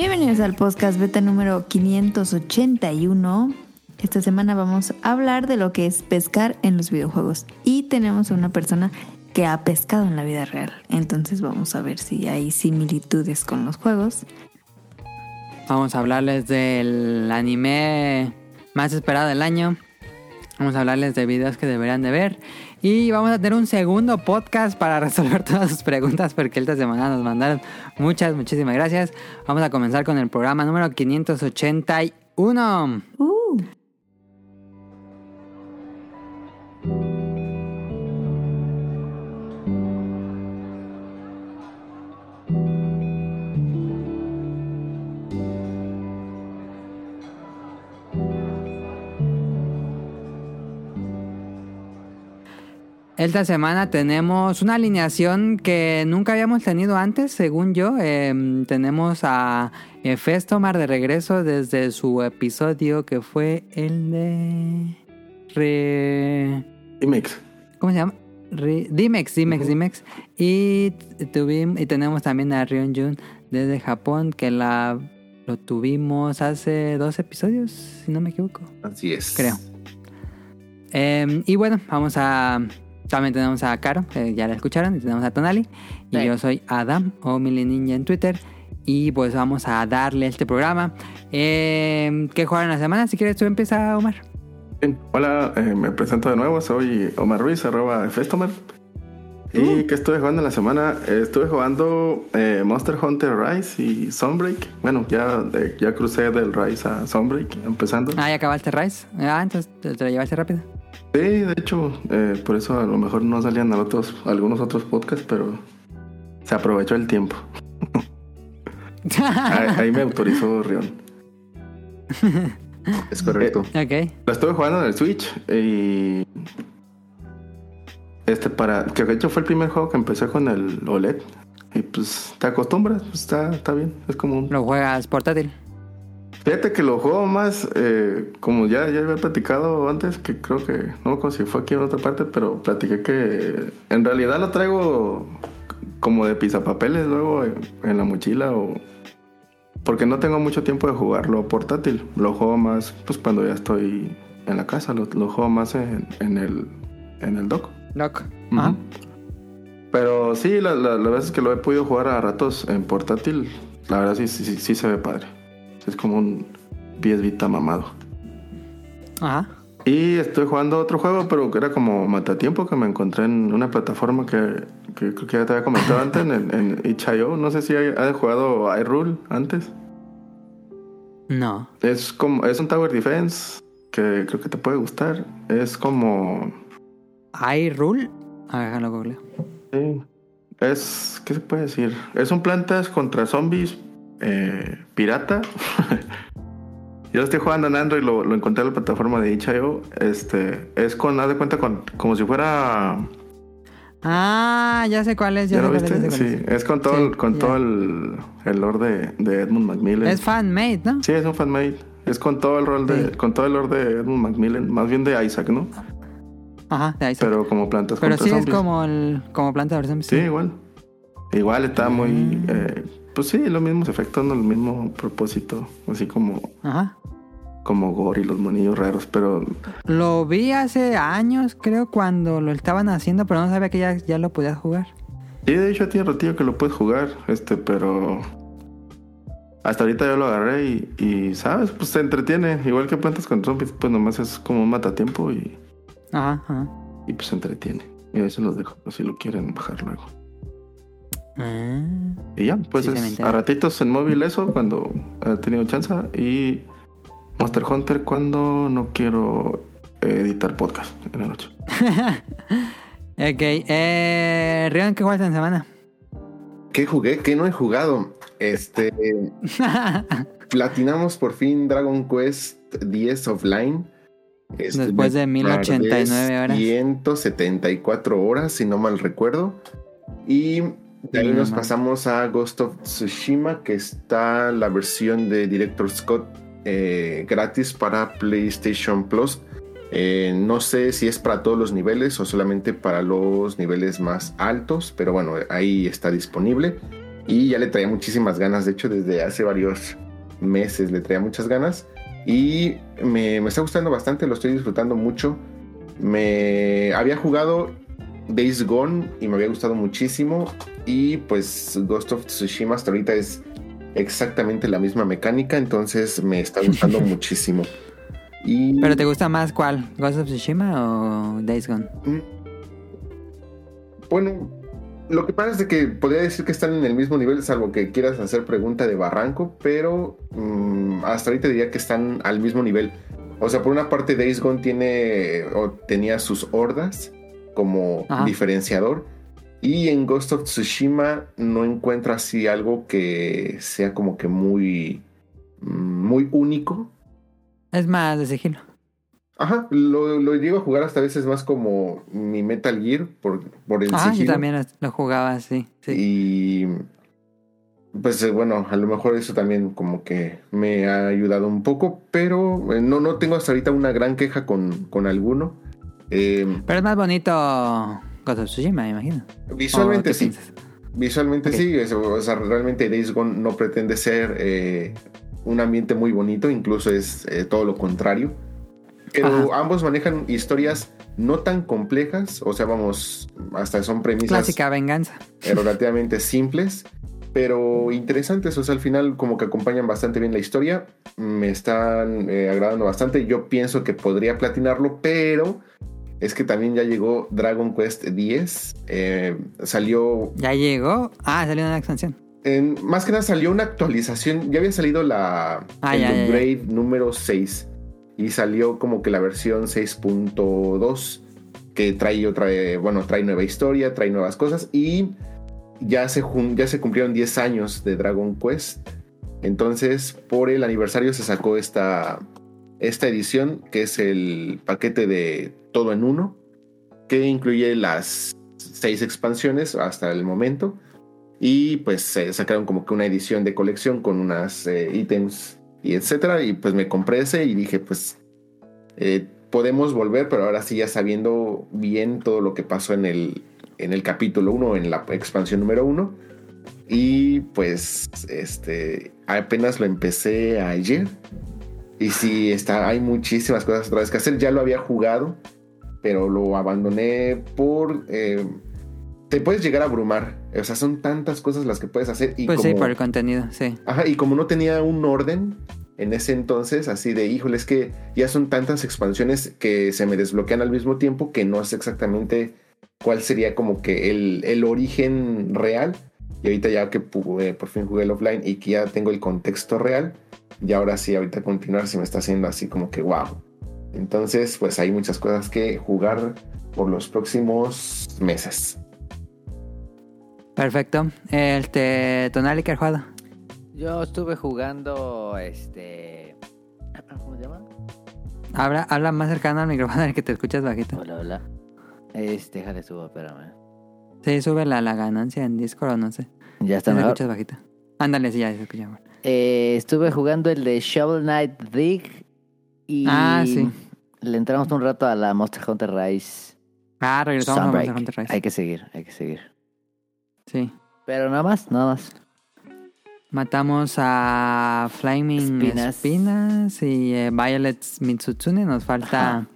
Bienvenidos al podcast beta número 581. Esta semana vamos a hablar de lo que es pescar en los videojuegos. Y tenemos a una persona que ha pescado en la vida real. Entonces vamos a ver si hay similitudes con los juegos. Vamos a hablarles del anime más esperado del año. Vamos a hablarles de videos que deberían de ver. Y vamos a tener un segundo podcast para resolver todas sus preguntas porque esta semana nos mandaron muchas, muchísimas gracias. Vamos a comenzar con el programa número 581. Uh, Esta semana tenemos una alineación que nunca habíamos tenido antes, según yo. Em, tenemos a eh, Festomar de regreso desde su episodio que fue el de... Re... Imex. ¿Cómo se llama? Re- Dimex, Dimex, Dimex. Y, tuvimos, y tenemos también a Rion Jun desde Japón, que la, lo tuvimos hace dos episodios, si no me equivoco. Así es. Creo. Eh, y bueno, vamos a. También tenemos a Caro, que ya la escucharon, y tenemos a Tonali. Y Sí. yo soy Adam o Mili Ninja en Twitter. Y pues vamos a darle este programa. Eh, ¿Qué jugaron la semana? Si quieres, tú empieza, Omar. Bien. Hola, eh, me presento de nuevo. Soy Omar Ruiz, arroba Festomer. ¿Y qué estuve jugando en la semana? Eh, estuve jugando eh, Monster Hunter Rise y Sunbreak. Bueno, ya, eh, ya crucé del Rise a Sunbreak, empezando. Ah, ya acabaste Rise. Ah, entonces te, te lo llevaste rápido. Sí, de hecho, eh, por eso a lo mejor no salían a otros, algunos otros podcasts, pero se aprovechó el tiempo. Ahí, ahí me autorizó Rion. Es correcto. ok. Lo estuve jugando en el Switch y. Este para. Que de hecho fue el primer juego que empecé con el OLED. Y pues te acostumbras, pues, está, está bien. Es como un. Lo juegas portátil. Fíjate que lo juego más, eh, como ya, ya había platicado antes, que creo que, no me si fue aquí en otra parte, pero platiqué que en realidad lo traigo como de pisapapeles luego en, en la mochila o... Porque no tengo mucho tiempo de jugarlo portátil. Lo juego más, pues cuando ya estoy en la casa, lo, lo juego más en, en el, en el dock. Ujú. Ajá. Pero sí, la- la- las veces que lo he podido jugar a ratos en portátil, la verdad sí, sí, sí, sí se ve padre. Es como un PS Vita mamado. Ajá. Y estoy jugando otro juego, pero que era como matatiempo que me encontré en una plataforma que, que creo que ya te había comentado antes, en, en itch.io. No sé si hay- has jugado iRule antes. No. Es como es un Tower Defense que creo que te puede gustar. Es como iRule. Ah, déjalo googleo. Sí. Es, ¿qué se puede decir? Es un plantas contra zombies eh, pirata. Yo lo estoy jugando en Android, lo, lo encontré en la plataforma de itch.io. Este, es con, haz de cuenta, con, como si fuera... Ah, ya sé cuál es. Ya, ¿Ya lo es, viste? cuál Sí, es. es con todo, Sí, el, con todo el, el lore de, de Edmund Macmillan. Es fan-made, ¿no? Sí, es un fanmade. Es con todo el rol de, Sí. con todo el lore de Edmund Macmillan, más bien de Isaac, ¿no? Ajá, de está. Pero como plantas Pero sí es como, el, como planta de zombies. Sí, igual. Igual está muy... Mm. eh, pues sí, los mismos efectos, no el mismo propósito. Así como, Ajá. como gore y los monillos raros, pero... Lo vi hace años, creo, cuando lo estaban haciendo, pero no sabía que ya, ya lo podías jugar. Sí, de hecho tiene ratillo que lo puedes jugar, este, pero... Hasta ahorita yo lo agarré y, y, ¿sabes? Pues se entretiene. Igual que plantas con zombies, pues nomás es como un matatiempo y, Ajá, ajá. y pues se entretiene. Y ahí se los dejo, si lo quieren bajar luego. Ah, Y ya, pues Sí, es a ratitos en móvil eso, cuando he tenido chance. Y Monster Hunter cuando no quiero editar podcast en la noche. ok, eh, Rion, ¿qué jugaste en semana? ¿Qué jugué? ¿Qué no he jugado? Este. platinamos por fin Dragon Quest 10 offline. Este, Después de me 1089 tardé horas. 174 horas, si no mal recuerdo. Y de ahí nos no pasamos a Ghost of Tsushima, que está la versión de Director Scott eh, gratis para PlayStation Plus. Eh, no sé si es para todos los niveles o solamente para los niveles más altos, pero bueno, ahí está disponible. Y ya le traía muchísimas ganas, de hecho desde hace varios meses le traía muchas ganas. Y me, me está gustando bastante, lo estoy disfrutando mucho. Me había jugado Days Gone y me había gustado muchísimo. Y pues Ghost of Tsushima hasta ahorita es exactamente la misma mecánica, entonces me está gustando muchísimo. Y ¿Pero te gusta más cuál? ¿Ghost of Tsushima o Days Gone? Mm. Bueno, lo que pasa es de que podría decir que están en el mismo nivel, salvo que quieras hacer pregunta de barranco, pero mm, hasta ahorita diría que están al mismo nivel. O sea, por una parte Days Gone tiene o tenía sus hordas como Ajá. diferenciador y en Ghost of Tsushima no encuentro así algo que sea como que muy mm, muy único. Es más de sigilo. Ajá, lo, lo llego a jugar hasta veces más como mi Metal Gear por, por el Ah, yo sigilo. también lo jugaba así. Sí. Y pues eh, bueno, a lo mejor eso también como que me ha ayudado un poco, pero eh, no, no tengo hasta ahorita una gran queja con, con alguno. Eh, Pero es más bonito Ghost of Tsushima, me imagino. visualmente ¿O qué sí, piensas? visualmente sí, es- o sea, realmente Days Gone no pretende ser eh, un ambiente muy bonito, incluso es eh, todo lo contrario. Pero ambos manejan historias no tan complejas, o sea, vamos, hasta son premisas Clásica venganza. relativamente simples, pero interesantes. O sea, al final como que acompañan bastante bien la historia. Me están eh, agradando bastante. Yo pienso que podría platinarlo, pero es que también ya llegó Dragon Quest X. Eh, salió, Ya llegó. Ah, salió una expansión. en- más que nada salió una actualización. Ya había salido la Ah, el ya, ya, ya. upgrade número 6 y salió como que la versión 6.2 que trae otra, bueno, trae nueva historia, trae nuevas cosas y ya se, ya se cumplieron 10 años de Dragon Quest. Entonces, por el aniversario se sacó esta, esta edición, que es el paquete de todo en uno, que incluye las seis expansiones hasta el momento. Y pues se sacaron como que una edición de colección con unas eh, ítems y etcétera. Y pues me compré ese y dije, pues eh, podemos volver, pero ahora sí ya sabiendo bien todo lo que pasó en el, en el capítulo 1, en la expansión número 1. Y pues este apenas lo empecé ayer. Y sí, está, hay muchísimas cosas otra vez que hacer. Ya lo había jugado, pero lo abandoné por... eh, te puedes llegar a abrumar. O sea, son tantas cosas las que puedes hacer. Y Pues sí, como- por el contenido, sí. Ajá, y como no tenía un orden en ese entonces, así de, híjole, es que ya son tantas expansiones que se me desbloquean al mismo tiempo que no sé exactamente cuál sería como que el, el origen real. Y ahorita ya que eh, por fin jugué el offline y que ya tengo el contexto real, y ahora sí, ahorita continuar se me está haciendo así como que wow. Entonces, pues hay muchas cosas que jugar por los próximos meses. Perfecto. Este, Tonali, ¿qué has jugado? Yo estuve jugando este. ¿Cómo se llama? Habla, habla más cercano al micrófono del que te escuchas bajito. Hola, hola. Este, déjale subo, espérame. Sí, sube la, la ganancia en Discord o no sé. Ya está Te mejor. escuchas bajito. Ándale, sí, ya se escucha mejor. Eh, estuve jugando el de Shovel Knight Dig y Ah, sí. le entramos un rato a la Monster Hunter Rise. Ah, regresamos a. Monster Hunter Rise. Hay que seguir, hay que seguir. Sí. Pero nada más, nada más. Matamos a Flaming Espinas. Espinas, y eh, Violet Mitsutsune. Nos falta Ajá.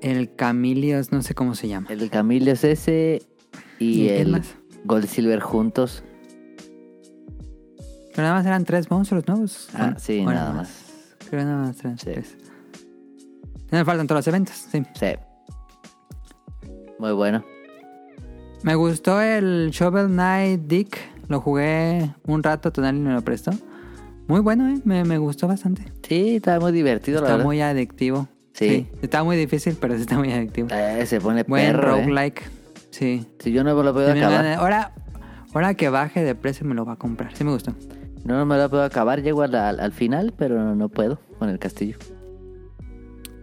el Camilios, no sé cómo se llama. El Camilo es ese y, el? Gold Silver juntos. Pero nada más eran tres monstruos nuevos. Ah, ¿O- sí, nada más. Creo que nada más eran Sí. tres. Ya me faltan todos los eventos, sí. Sí. Muy bueno. Me gustó el Shovel Knight Dick. Lo jugué un rato, Tonali me lo prestó. Muy bueno, ¿eh? Me, me gustó bastante. Sí, está muy divertido, la Está verdad. muy adictivo. Sí. Está muy difícil, pero sí está muy adictivo. Eh, se pone Buen perro, ¿eh? roguelike. Sí. Si yo no lo puedo Sí, acabar, ahora, ahora que baje de precio me lo va a comprar. Sí me gustó. No me lo puedo acabar, llego al, al- al final, pero no, no puedo con el castillo.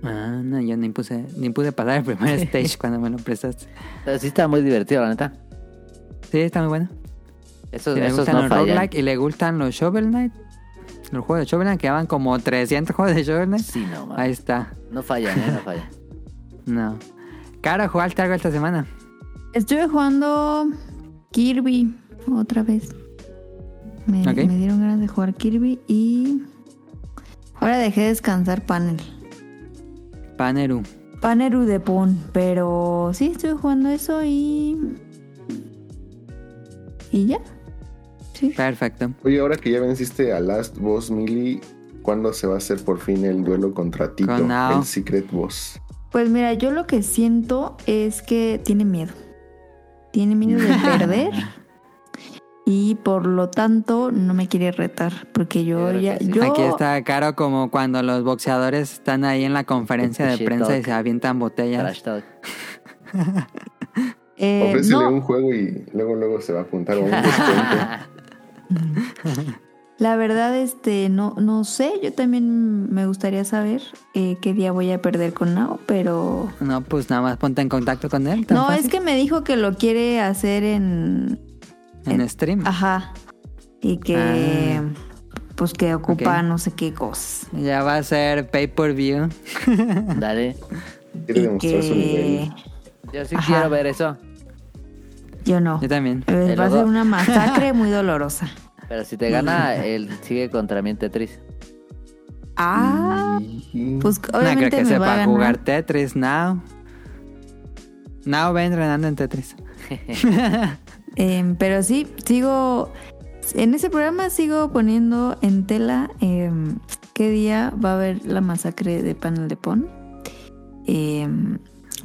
Ah, no, yo ni puse, ni pude pasar el primer stage cuando me lo prestaste. Pero sí está muy divertido, la neta. Sí, está muy bueno. Esos, Si le esos gustan no los roguelike y le gustan los Shovel Knight, los juegos de Shovel Knight, que van como 300 juegos de Shovel Knight. Sí, no, man. Ahí está. No fallan, ¿eh? No fallan. No. Cara, ¿jugaste algo esta semana? Estuve jugando Kirby otra vez. Me, dieron ganas de jugar Kirby y ahora dejé descansar Panel. Paneru. Paneru de Pon, pero sí estoy jugando eso y y ya. Sí. Perfecto. Oye, ahora que ya venciste a Last Boss Melee, ¿cuándo se va a hacer por fin el duelo contra Tito? Con. El Secret Boss. Pues mira, yo lo que siento es que tiene miedo. Tiene miedo de perder. Y por lo tanto no me quiere retar. Porque yo ya. sí. Yo, Aquí está Caro como cuando los boxeadores están ahí en la conferencia de prensa y se avientan botellas. Eh, Ofrécele no, un juego y luego luego se va a apuntar o un descuento. la verdad, este, no, no sé. Yo también me gustaría saber eh, qué día voy a perder con Nao, pero. No, pues nada más ponte en contacto con él. No, fácil. es que me dijo que lo quiere hacer en. En stream. Ajá. Y que. Ah. Pues que ocupa no sé qué cosas. Ya va a ser pay per view. Dale. Quiere demostrar su nivel. que. Yo sí Ajá. quiero ver eso. Yo no. Yo también. Eh, Va a ser una masacre muy dolorosa. Pero si te gana, él sigue contra mí en Tetris. Ah, Y- pues No creo obviamente que me va a sepa ganar. jugar Tetris now. Now va entrenando en Tetris. Em, pero sí, sigo. En ese programa sigo poniendo en tela em, qué día va a haber la masacre de Panel de Pon. Em,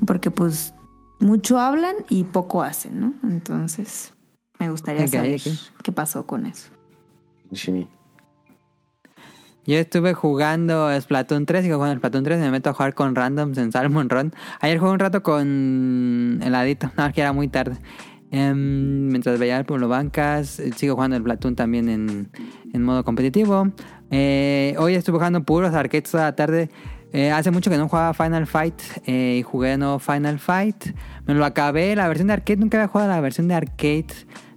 porque pues mucho hablan y poco hacen, ¿no? Entonces me gustaría saber qué pasó con eso. Yo estuve jugando Splatoon 3 y jugando Splatoon 3 y me meto a jugar con randoms en Salmon Run. Ayer jugué un rato con heladito, no, que era muy tarde. Em, mientras veía el Pueblo Bancas, eh, sigo jugando el Splatoon también en, en modo competitivo. Eh, hoy estuve jugando puros arcades toda la tarde. Eh, hace mucho que no jugaba Final Fight y jugué de nuevo Final Fight. Me lo acabé, la versión de arcade, nunca había jugado la versión de arcade.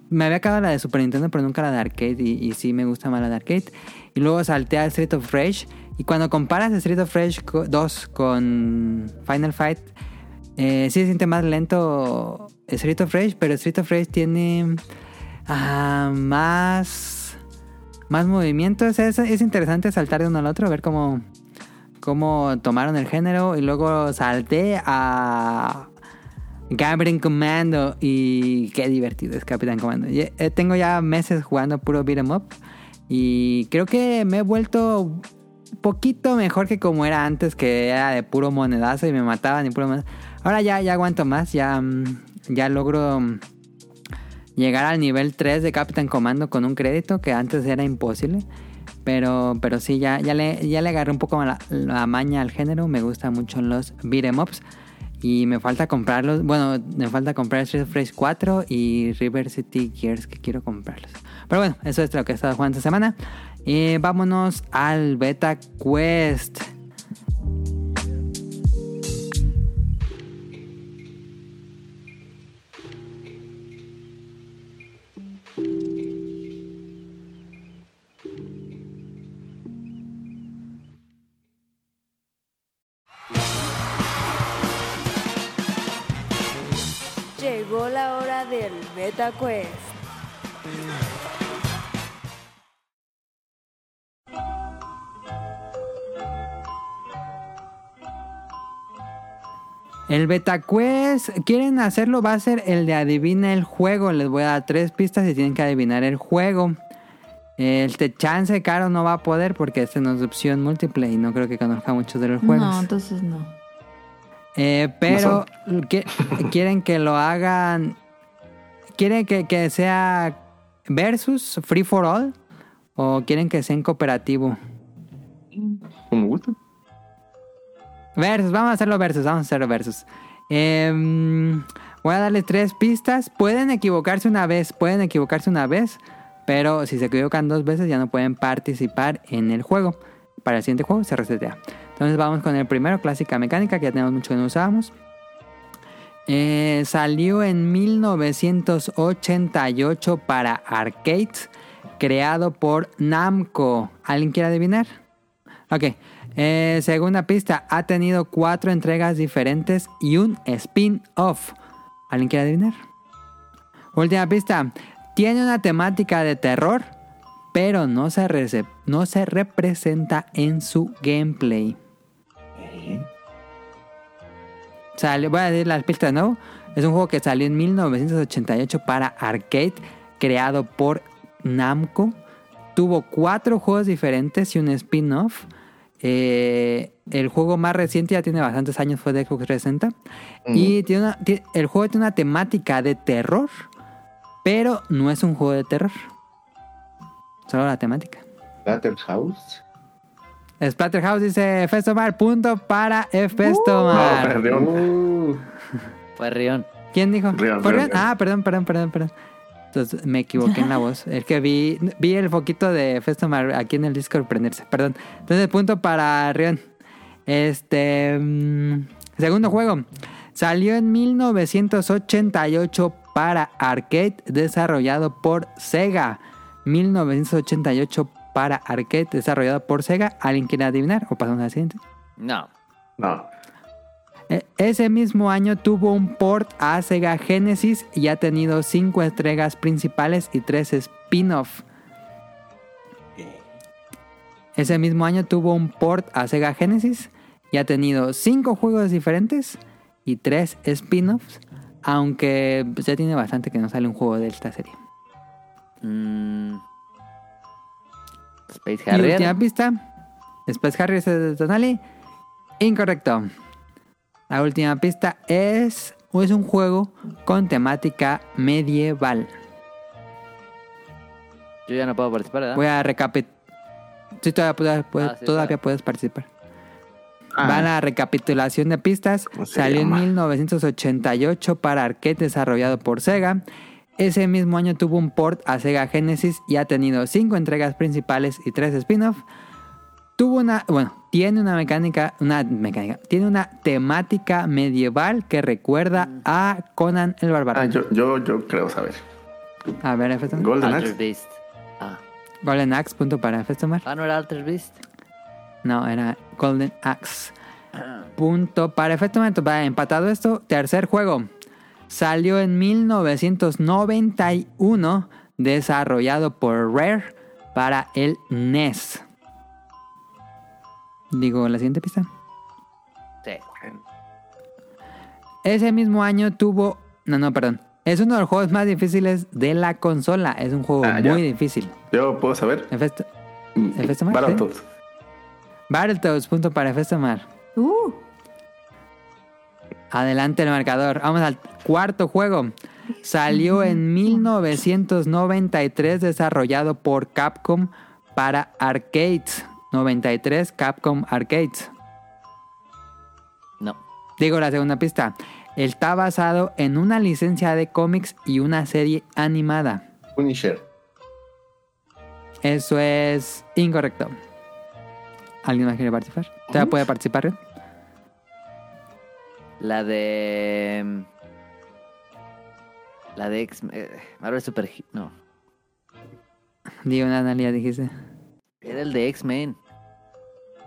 Me había acabado la de Super Nintendo, pero nunca la de arcade. Y, sí me gusta más la de arcade. Y luego salté a Street of Rage. Y cuando comparas Street of Rage co- 2 con Final Fight, sí se siente más lento Street of Rage, pero Street of Rage tiene ah, más, más movimientos. Es, es interesante saltar de uno al otro, ver cómo, cómo tomaron el género. Y luego salté a Gabriel Commando y qué divertido es Capitán Commando. Eh, tengo ya meses jugando puro beat 'em up y creo que me he vuelto poquito mejor que como era antes, que era de puro monedazo y me mataban y puro monedazo. Ahora ya, ya aguanto más, ya, mm, ya logro mm, llegar al nivel 3 de Capitán Commando con un crédito que antes era imposible. Pero, pero sí, ya, ya, le, ya le agarré un poco la, la maña al género. Me gustan mucho los beat'em ups. Y me falta comprarlos. Bueno, me falta comprar Street of Rage 4 y River City Gears que quiero comprarlos. Pero bueno, eso es lo que he estado jugando esta semana. Y vámonos al Beta Quest. Llegó la hora del Beta Quest. El Beta Quest, quieren hacerlo, va a ser el de adivina el juego. Les voy a dar tres pistas y tienen que adivinar el juego. El de chance caro no va a poder porque este no es de opción múltiple y no creo que conozca muchos de los juegos. No, entonces no. Eh, pero que- quieren que lo hagan. ¿Quieren que, que sea versus, free for all? ¿O quieren que sea en cooperativo? Como me gusta. Versus, vamos a hacerlo versus, vamos a hacerlo versus. Em, voy a darle tres pistas. Pueden equivocarse una vez, pueden equivocarse una vez, pero si se equivocan dos veces ya no pueden participar en el juego. Para el siguiente juego se resetea. Entonces vamos con el primero, clásica mecánica, que ya tenemos mucho que no usábamos. Eh, salió en 1988 para arcades, creado por Namco. ¿Alguien quiere adivinar? Ok. Eh, segunda pista, ha tenido cuatro entregas diferentes y un spin-off. ¿Alguien quiere adivinar? Última pista, tiene una temática de terror, pero no se, no se representa en su gameplay. Sale, voy a decir las pistas de nuevo. Es un juego que salió en 1988 para arcade, creado por Namco. Tuvo cuatro juegos diferentes y un spin-off. Eh, el juego más reciente ya tiene bastantes años, fue de Xbox 360. Y tiene una- el juego tiene una temática de terror, pero no es un juego de terror. Solo la temática. House. Splatterhouse dice Festomar, punto para No, Festomar. perdió. Uh, Fue Rion. ¿Quién dijo? Rion, ¿Fue Rion, Rion? Rion. Ah, perdón, perdón, perdón, perdón. Entonces me equivoqué en la voz. Es que vi, vi el foquito de Festomar aquí en el Discord prenderse. Perdón. Entonces, punto para Rion. Este. mm, segundo juego. Salió en 1988 para arcade, desarrollado por Sega. 1988 para arcade, desarrollado por Sega. ¿Alguien quiere adivinar? O pasamos al siguiente. No. No. E- Ese mismo año tuvo un port a Sega Genesis y ha tenido cinco entregas principales y tres spin-off. Ese mismo año tuvo un port a Sega Genesis y ha tenido cinco juegos diferentes y tres spin-offs, aunque ya tiene bastante que no sale un juego de esta serie. Mm. Space Y última Harrier. pista. Después Harry de Tonali. Incorrecto. La última pista es, es un juego con temática medieval. Yo ya no puedo participar, ¿verdad? Voy a recapitular. Sí, todavía, puedes- puedes- Ah, sí, todavía claro. puedes participar. Ah. Va la recapitulación de pistas. ¿Cómo se Salió llama? en 1988 para arcade desarrollado por Sega. Ese mismo año tuvo un port a Sega Genesis y ha tenido cinco entregas principales y tres spin-off. Tuvo una, bueno, tiene una mecánica, una mecánica, tiene una temática medieval que recuerda a Conan el Bárbaro. Ah, yo, yo, yo creo saber. A ver, Festomar. Golden Alter Axe. Beast. Ah. Golden Axe, punto para Festomar. ah, no era Alter Beast. No, era Golden Axe. Punto para. Va empatado esto. Tercer juego. Salió en 1991. Desarrollado por Rare para el NES. Digo la siguiente pista. Sí. Ese mismo año tuvo. No, no, perdón. Es uno de los juegos más difíciles de la consola. Es un juego Ah, ya. muy difícil. Yo puedo saber. Efecto. Mm, ¿Efecto Mar? Battletoads. Battletoads, punto para Festomar. Uh, Adelante el marcador. Vamos al cuarto juego. Salió en 1993 desarrollado por Capcom para arcades. 93 Capcom Arcades. No. Digo la segunda pista. Está basado en una licencia de cómics y una serie animada. Punisher. Eso es incorrecto. ¿Alguien más quiere participar? ¿Todavía puede participar? La de. mm, La de X. eh, Marvel Super. No. Digo una analía, dijiste. Era el de X-Men.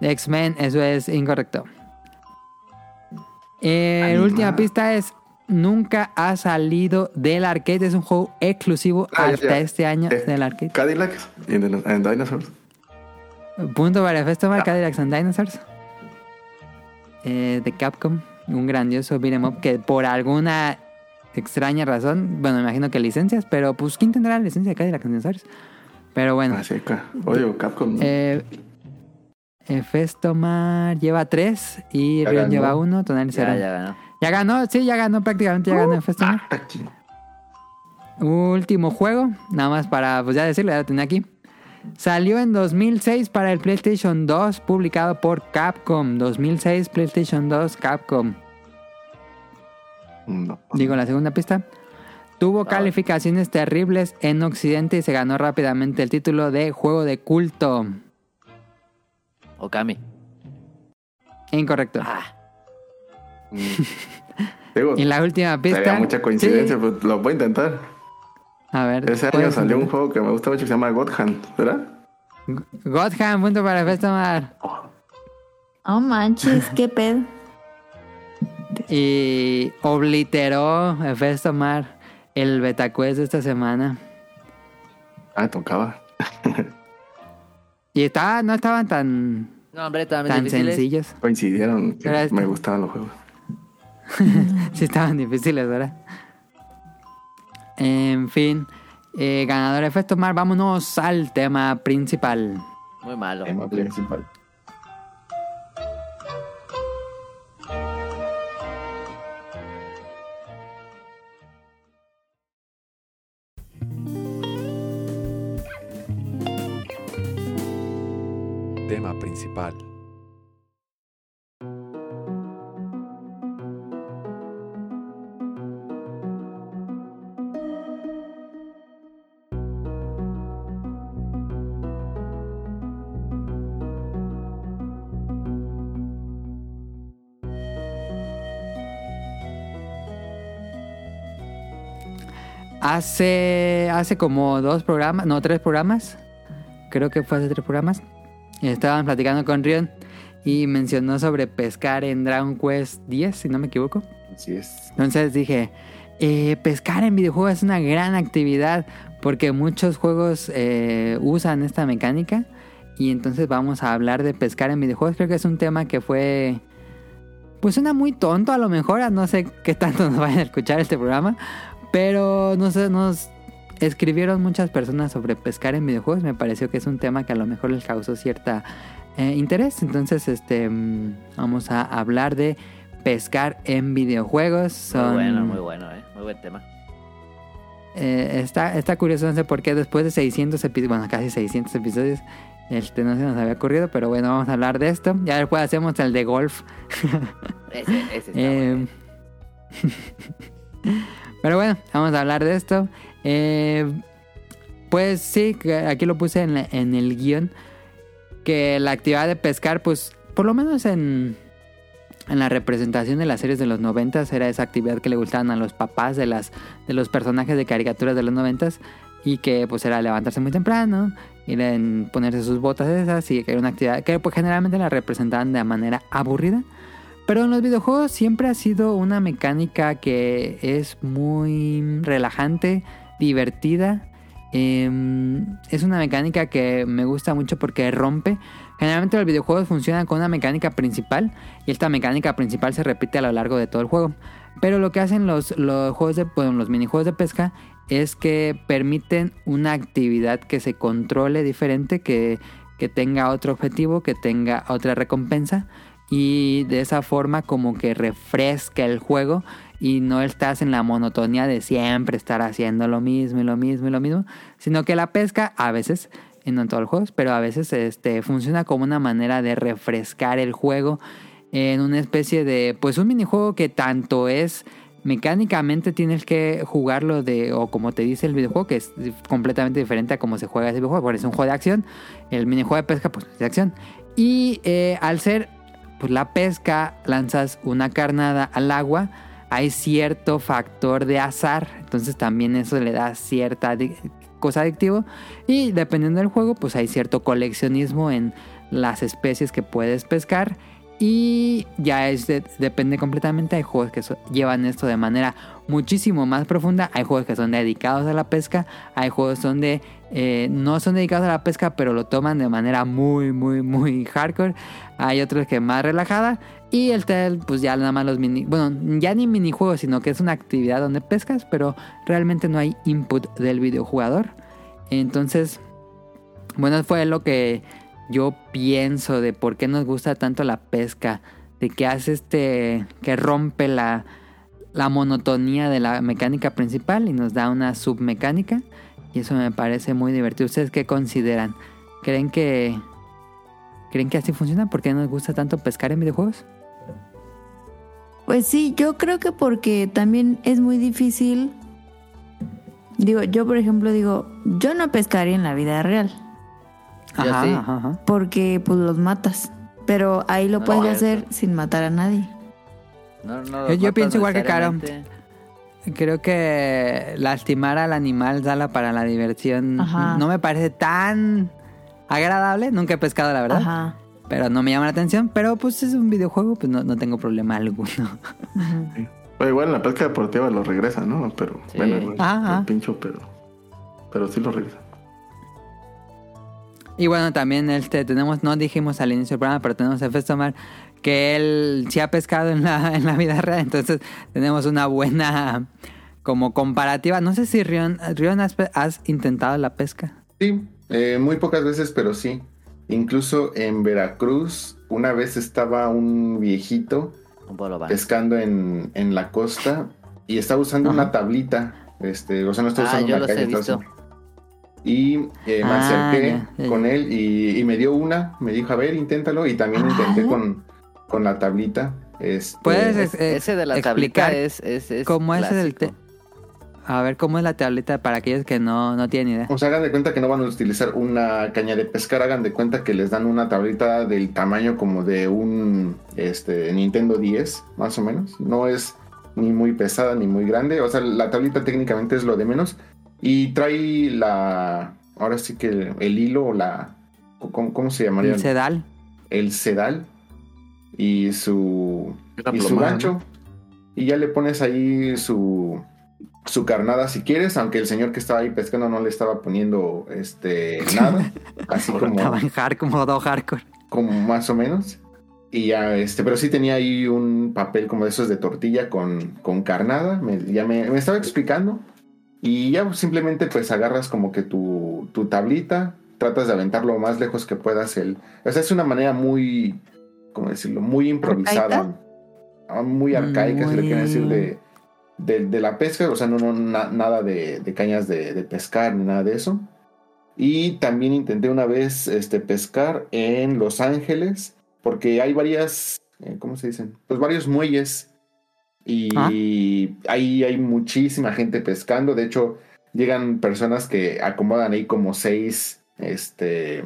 X-Men, eso es incorrecto. Eh, la última pista es nunca ha salido del arcade. Es un juego exclusivo Ah, hasta ya. este año Eh, del arcade. Cadillacs and, Dinosaurs. Punto para Festival Ah. Cadillacs and Dinosaurs. Eh, de Capcom. Un grandioso beat'em up que por alguna extraña razón, bueno, me imagino que licencias, pero pues ¿quién tendrá la licencia de Cadillacs and Dinosaurs? Pero bueno. Así acá. Oye, Capcom. ¿no? Eh, Festomar lleva tres y Ya Rion ganó. lleva uno. Tonali Ya, cero. ya ganó. Ya ganó, sí, ya ganó prácticamente, ya ganó Festomar. Ah. Último juego, nada más para, pues ya decirlo, ya lo tenía aquí. Salió en 2006 para el PlayStation 2, publicado por Capcom. 2006 PlayStation 2 Capcom. No. Digo la segunda pista. Tuvo calificaciones terribles en Occidente y se ganó rápidamente el título de juego de culto. Okami. Incorrecto. Ah, Digo, Y la última pista. sería mucha coincidencia, Sí. pues lo voy a intentar. A ver. Ese año ¿puedes salió un juego que me gusta mucho que se llama God Hand, ¿verdad? Godham, punto para Festomar. oh manches, qué pedo. Y obliteró Festomar el Betacuest de esta semana. Ah, tocaba. Y estaba, no estaban tan, No, hombre, tan difíciles. sencillos. Coincidieron que Pero este- me gustaban los juegos. sí estaban difíciles, ¿verdad? En fin, eh, ganador de Festomar, vámonos al tema principal. Muy malo. Tema principal. Tema principal. Hace, hace como dos programas, no, tres programas. Creo que fue hace tres programas. Estaban platicando con Rion y mencionó sobre pescar en Dragon Quest 10, si no me equivoco. Así es. Entonces dije, eh, pescar en videojuegos es una gran actividad porque muchos juegos eh, usan esta mecánica y entonces vamos a hablar de pescar en videojuegos. Creo que es un tema que fue, pues suena muy tonto a lo mejor, no sé qué tanto nos vayan a escuchar este programa, pero no sé, nos escribieron muchas personas sobre pescar en videojuegos. Me pareció que es un tema que a lo mejor les causó cierta eh, interés. Entonces, este, mm, vamos a hablar de pescar en videojuegos. Muy bueno, muy bueno, eh. Muy buen tema. eh, está, está curioso, no sé por qué después de 600 episodios, bueno, casi 600 episodios, este, no se nos había ocurrido, pero bueno, vamos a hablar de esto. Ya después hacemos el de golf. Ese, ese está Eh, bueno. pero bueno, vamos a hablar de esto. Eh, pues sí, aquí lo puse en, en el guion. Que la actividad de pescar, pues, por lo menos en, en la representación de las series de los noventas, era esa actividad que le gustaban a los papás de las de los personajes de caricaturas de los noventas. Y que pues era levantarse muy temprano, ir en ponerse sus botas esas, y que era una actividad que pues generalmente la representaban de manera aburrida. Pero en los videojuegos siempre ha sido una mecánica que es muy relajante, divertida. Em, es una mecánica que me gusta mucho porque rompe. Generalmente los videojuegos funcionan con una mecánica principal y esta mecánica principal se repite a lo largo de todo el juego. Pero lo que hacen los, juegos de, bueno, los minijuegos de pesca es que permiten una actividad que se controle diferente, que, que tenga otro objetivo, que tenga otra recompensa y de esa forma como que refresca el juego y no estás en la monotonía de siempre estar haciendo lo mismo y lo mismo y lo mismo, sino que la pesca a veces, y no en todos los juegos, pero a veces este, funciona como una manera de refrescar el juego en una especie de, pues un minijuego que tanto es mecánicamente tienes que jugarlo de, o como te dice el videojuego, que es completamente diferente a cómo se juega ese videojuego, porque es un juego de acción, el minijuego de pesca pues es de acción. Y eh, al ser pues la pesca, lanzas una carnada al agua, hay cierto factor de azar, entonces también eso le da cierta cosa adictivo. Y dependiendo del juego pues hay cierto coleccionismo en las especies que puedes pescar. Y ya es de- depende completamente, hay juegos que llevan esto de manera muchísimo más profunda, hay juegos que son dedicados a la pesca, hay juegos donde eh, no son dedicados a la pesca pero lo toman de manera muy muy muy hardcore, hay otros que más relajada. Y el tel pues ya nada más los mini, bueno ya ni minijuegos sino que es una actividad donde pescas pero realmente no hay input del videojugador, entonces bueno fue lo que yo pienso de por qué nos gusta tanto la pesca, de que hace este, que rompe la, la monotonía de la mecánica principal y nos da una submecánica. Y eso me parece muy divertido. ¿Ustedes qué consideran? ¿Creen que, creen que así funciona? ¿Por qué nos gusta tanto pescar en videojuegos? Pues sí, yo creo que porque también es muy difícil. Digo, yo por ejemplo digo, yo no pescaría en la vida real, Ajá, sí. ajá, ajá. porque pues los matas. Pero ahí lo No, puedes no, hacer eso. sin matar a nadie. No, no Yo- los yo pienso igual que Caro. Creo que lastimar al animal sala para la diversión Ajá. no me parece tan agradable. Nunca he pescado, la verdad. Ajá. Pero no me llama la atención. Pero pues es un videojuego, pues no, no tengo problema alguno. Pero igual en la pesca deportiva lo regresan, ¿no? Pero Sí. bueno, igual, Ajá. el pincho, pero, pero sí lo regresan. Y bueno, también este tenemos, no dijimos al inicio del programa, pero tenemos a Festomar que él sí ha pescado en la, en la vida real, entonces tenemos una buena como comparativa. No sé si Rion, Rion has, pe- has intentado la pesca. Sí, eh, muy pocas veces, pero sí. Incluso en Veracruz, una vez estaba un viejito Un pescando en, en la costa y estaba usando Ajá. una tablita. Este, o sea, no estaba Ah, usando yo una los he visto. usando- Y eh, me Ah, acerqué ya, ya, con él y, y me dio una. Me dijo, a ver, inténtalo. Y también intenté con, con la tablita. Este, ¿Puedes Es- ese de la explicar tablita es, es, es cómo es el A ver, ¿cómo es la tablita para aquellos que no, no tienen idea? O sea, hagan de cuenta que no van a utilizar una caña de pescar, hagan de cuenta que les dan una tablita del tamaño como de un este, Nintendo 10, más o menos. No es ni muy pesada ni muy grande. O sea, la tablita técnicamente es lo de menos. Y trae la. Ahora sí que el, el hilo o la. ¿Cómo, cómo se llamaría? El sedal. El sedal. Y su. Y su plomada, gancho. Y ya le pones ahí su, su carnada si quieres, aunque el señor que estaba ahí pescando no le estaba poniendo este nada, así como, Estaba en hardcore, modo hardcore. como más o menos. Y ya, este, pero sí tenía ahí un papel como de esos de tortilla con, con carnada, me, ya me, me estaba explicando. Y ya simplemente pues agarras como que tu, tu tablita, tratas de aventar lo más lejos que puedas el... O sea, es una manera muy, ¿cómo decirlo? Muy improvisada. Ah, Muy arcaica, si lo quieren decir, de, de, de la pesca. O sea, no, no na- nada de, de cañas de, de pescar ni nada de eso. Y también intenté una vez este, pescar en Los Ángeles, porque hay varias, eh, ¿cómo se dicen? Pues varios muelles. Y Ah. ahí hay muchísima gente pescando. De hecho, llegan personas que acomodan ahí como seis este,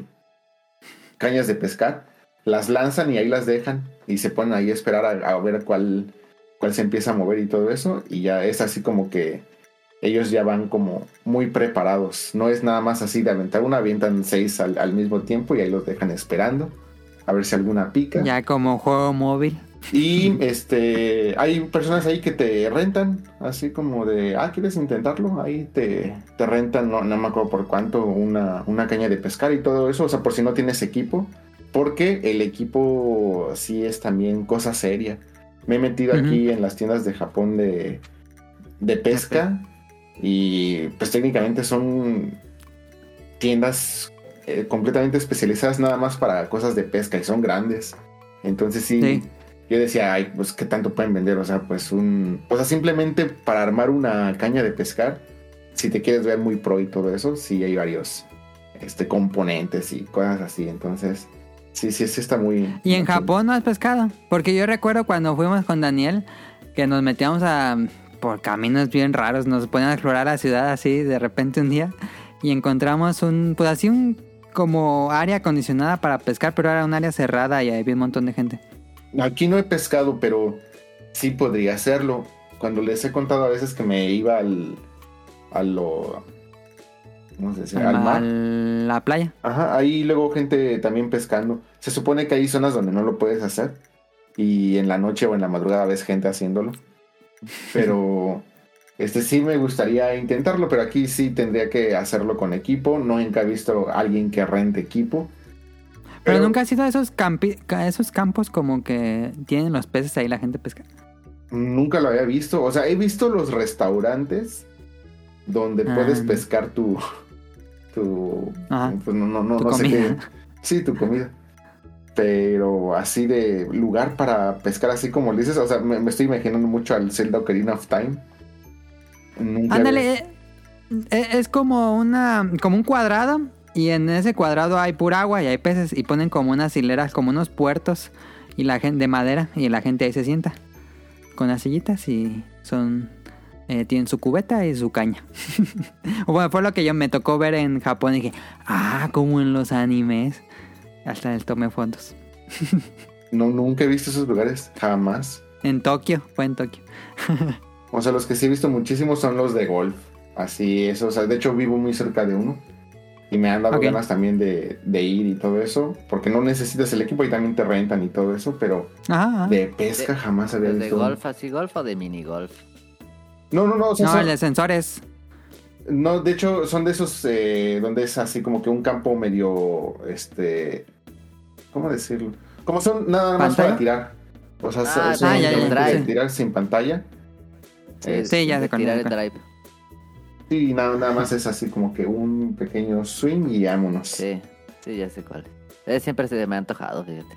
cañas de pescar, las lanzan y ahí las dejan y se ponen ahí a esperar a, a ver cuál, cuál se empieza a mover y todo eso. Y ya es así como que ellos ya van como muy preparados. No es nada más así de aventar una, avientan seis al, al mismo tiempo y ahí los dejan esperando a ver si alguna pica. Ya como juego móvil. Y este hay personas ahí que te rentan, así como de, ah, ¿quieres intentarlo? Ahí te, te rentan, no, no me acuerdo por cuánto, una, una caña de pescar y todo eso, o sea, por si no tienes equipo, porque el equipo sí es también cosa seria. Me he metido aquí en las tiendas de Japón de, de pesca y pues técnicamente son tiendas eh, completamente especializadas nada más para cosas de pesca y son grandes. Entonces sí, Sí. yo decía, ay, pues qué tanto pueden vender, o sea, pues un, o sea, simplemente para armar una caña de pescar, si te quieres ver muy pro y todo eso, sí hay varios este componentes y cosas así, entonces sí, sí, sí está muy ¿Y en muy- Japón no has pescado? Porque yo recuerdo cuando fuimos con Daniel que nos metíamos a por caminos bien raros, nos ponían a explorar la ciudad así de repente un día y encontramos un pues así un como área acondicionada para pescar, pero era un área cerrada y había un montón de gente. Aquí no he pescado, pero sí podría hacerlo. Cuando les he contado a veces que me iba al a lo ¿cómo se dice? al a mar. la playa. Ajá, ahí luego gente también pescando. Se supone que hay zonas donde no lo puedes hacer. Y en la noche o en la madrugada ves gente haciéndolo. Pero este sí me gustaría intentarlo, pero aquí sí tendría que hacerlo con equipo. No nunca he visto a alguien que rente equipo. Pero, nunca has ido a esos, campi- esos campos como que tienen los peces ahí la gente pesca. Nunca lo había visto. O sea, he visto los restaurantes donde Ah, puedes pescar tu. Tu. Ajá. Pues no, no, no, no sé qué. Sí, tu comida. Pero así de lugar para pescar, así como le dices, o sea, me, me estoy imaginando mucho al Zelda Ocarina of Time. Nunca Ándale, eh, eh, es como una como un cuadrado y en ese cuadrado hay pura agua y hay peces y ponen como unas hileras, como unos puertos y la gente de madera y la gente ahí se sienta con las sillitas y son eh, tienen su cubeta y su caña. bueno, fue lo que yo me tocó ver en Japón y dije, ah, como en los animes. Hasta les tomé fotos. No, nunca he visto esos lugares, jamás. En Tokio, fue en Tokio. O sea, los que sí he visto muchísimo son los de golf. Así es, o sea, de hecho vivo muy cerca de uno. Y me han dado ganas también de, de ir y todo eso. Porque no necesitas el equipo y también te rentan y todo eso. Pero Ajá. ajá. de pesca jamás había ¿De visto. golf así golf o de mini golf? No, no, no. O sea, No, son- el de sensores. No, de hecho, son de esos eh, donde es así como que un campo medio. Este. ¿Cómo decirlo? Como son nada más ¿Pantalla? para tirar. O sea, Ah, son sí, ya, ya, únicamente ya. de tirar sin pantalla. Sí, Sí, ya de tirar el drive. Sí, nada, nada más es así como que un pequeño swing y vámonos. Sí, sí, ya sé cuál. Eh, siempre se me ha antojado, fíjate.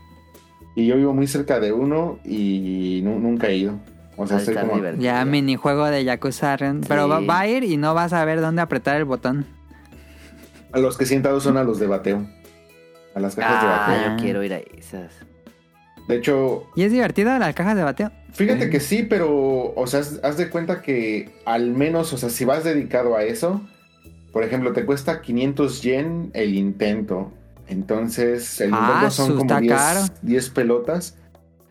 Y yo vivo muy cerca de uno y nu- nunca he ido. O sea, estoy como. divertido. Ya minijuego de Yakuza. Ren. Pero va, a ir y no vas a ver dónde apretar el botón. A los que sientados son a los de bateo. A las cajas de Ah, bateo. yo quiero ir a esas. De hecho, ¿Y es divertido las cajas de bateo? Fíjate que sí, pero, o sea, haz de cuenta que al menos, o sea, si vas dedicado a eso, por ejemplo, te cuesta 500 yen el intento. Entonces, el Ah, intento son como está 10, caro. 10 pelotas.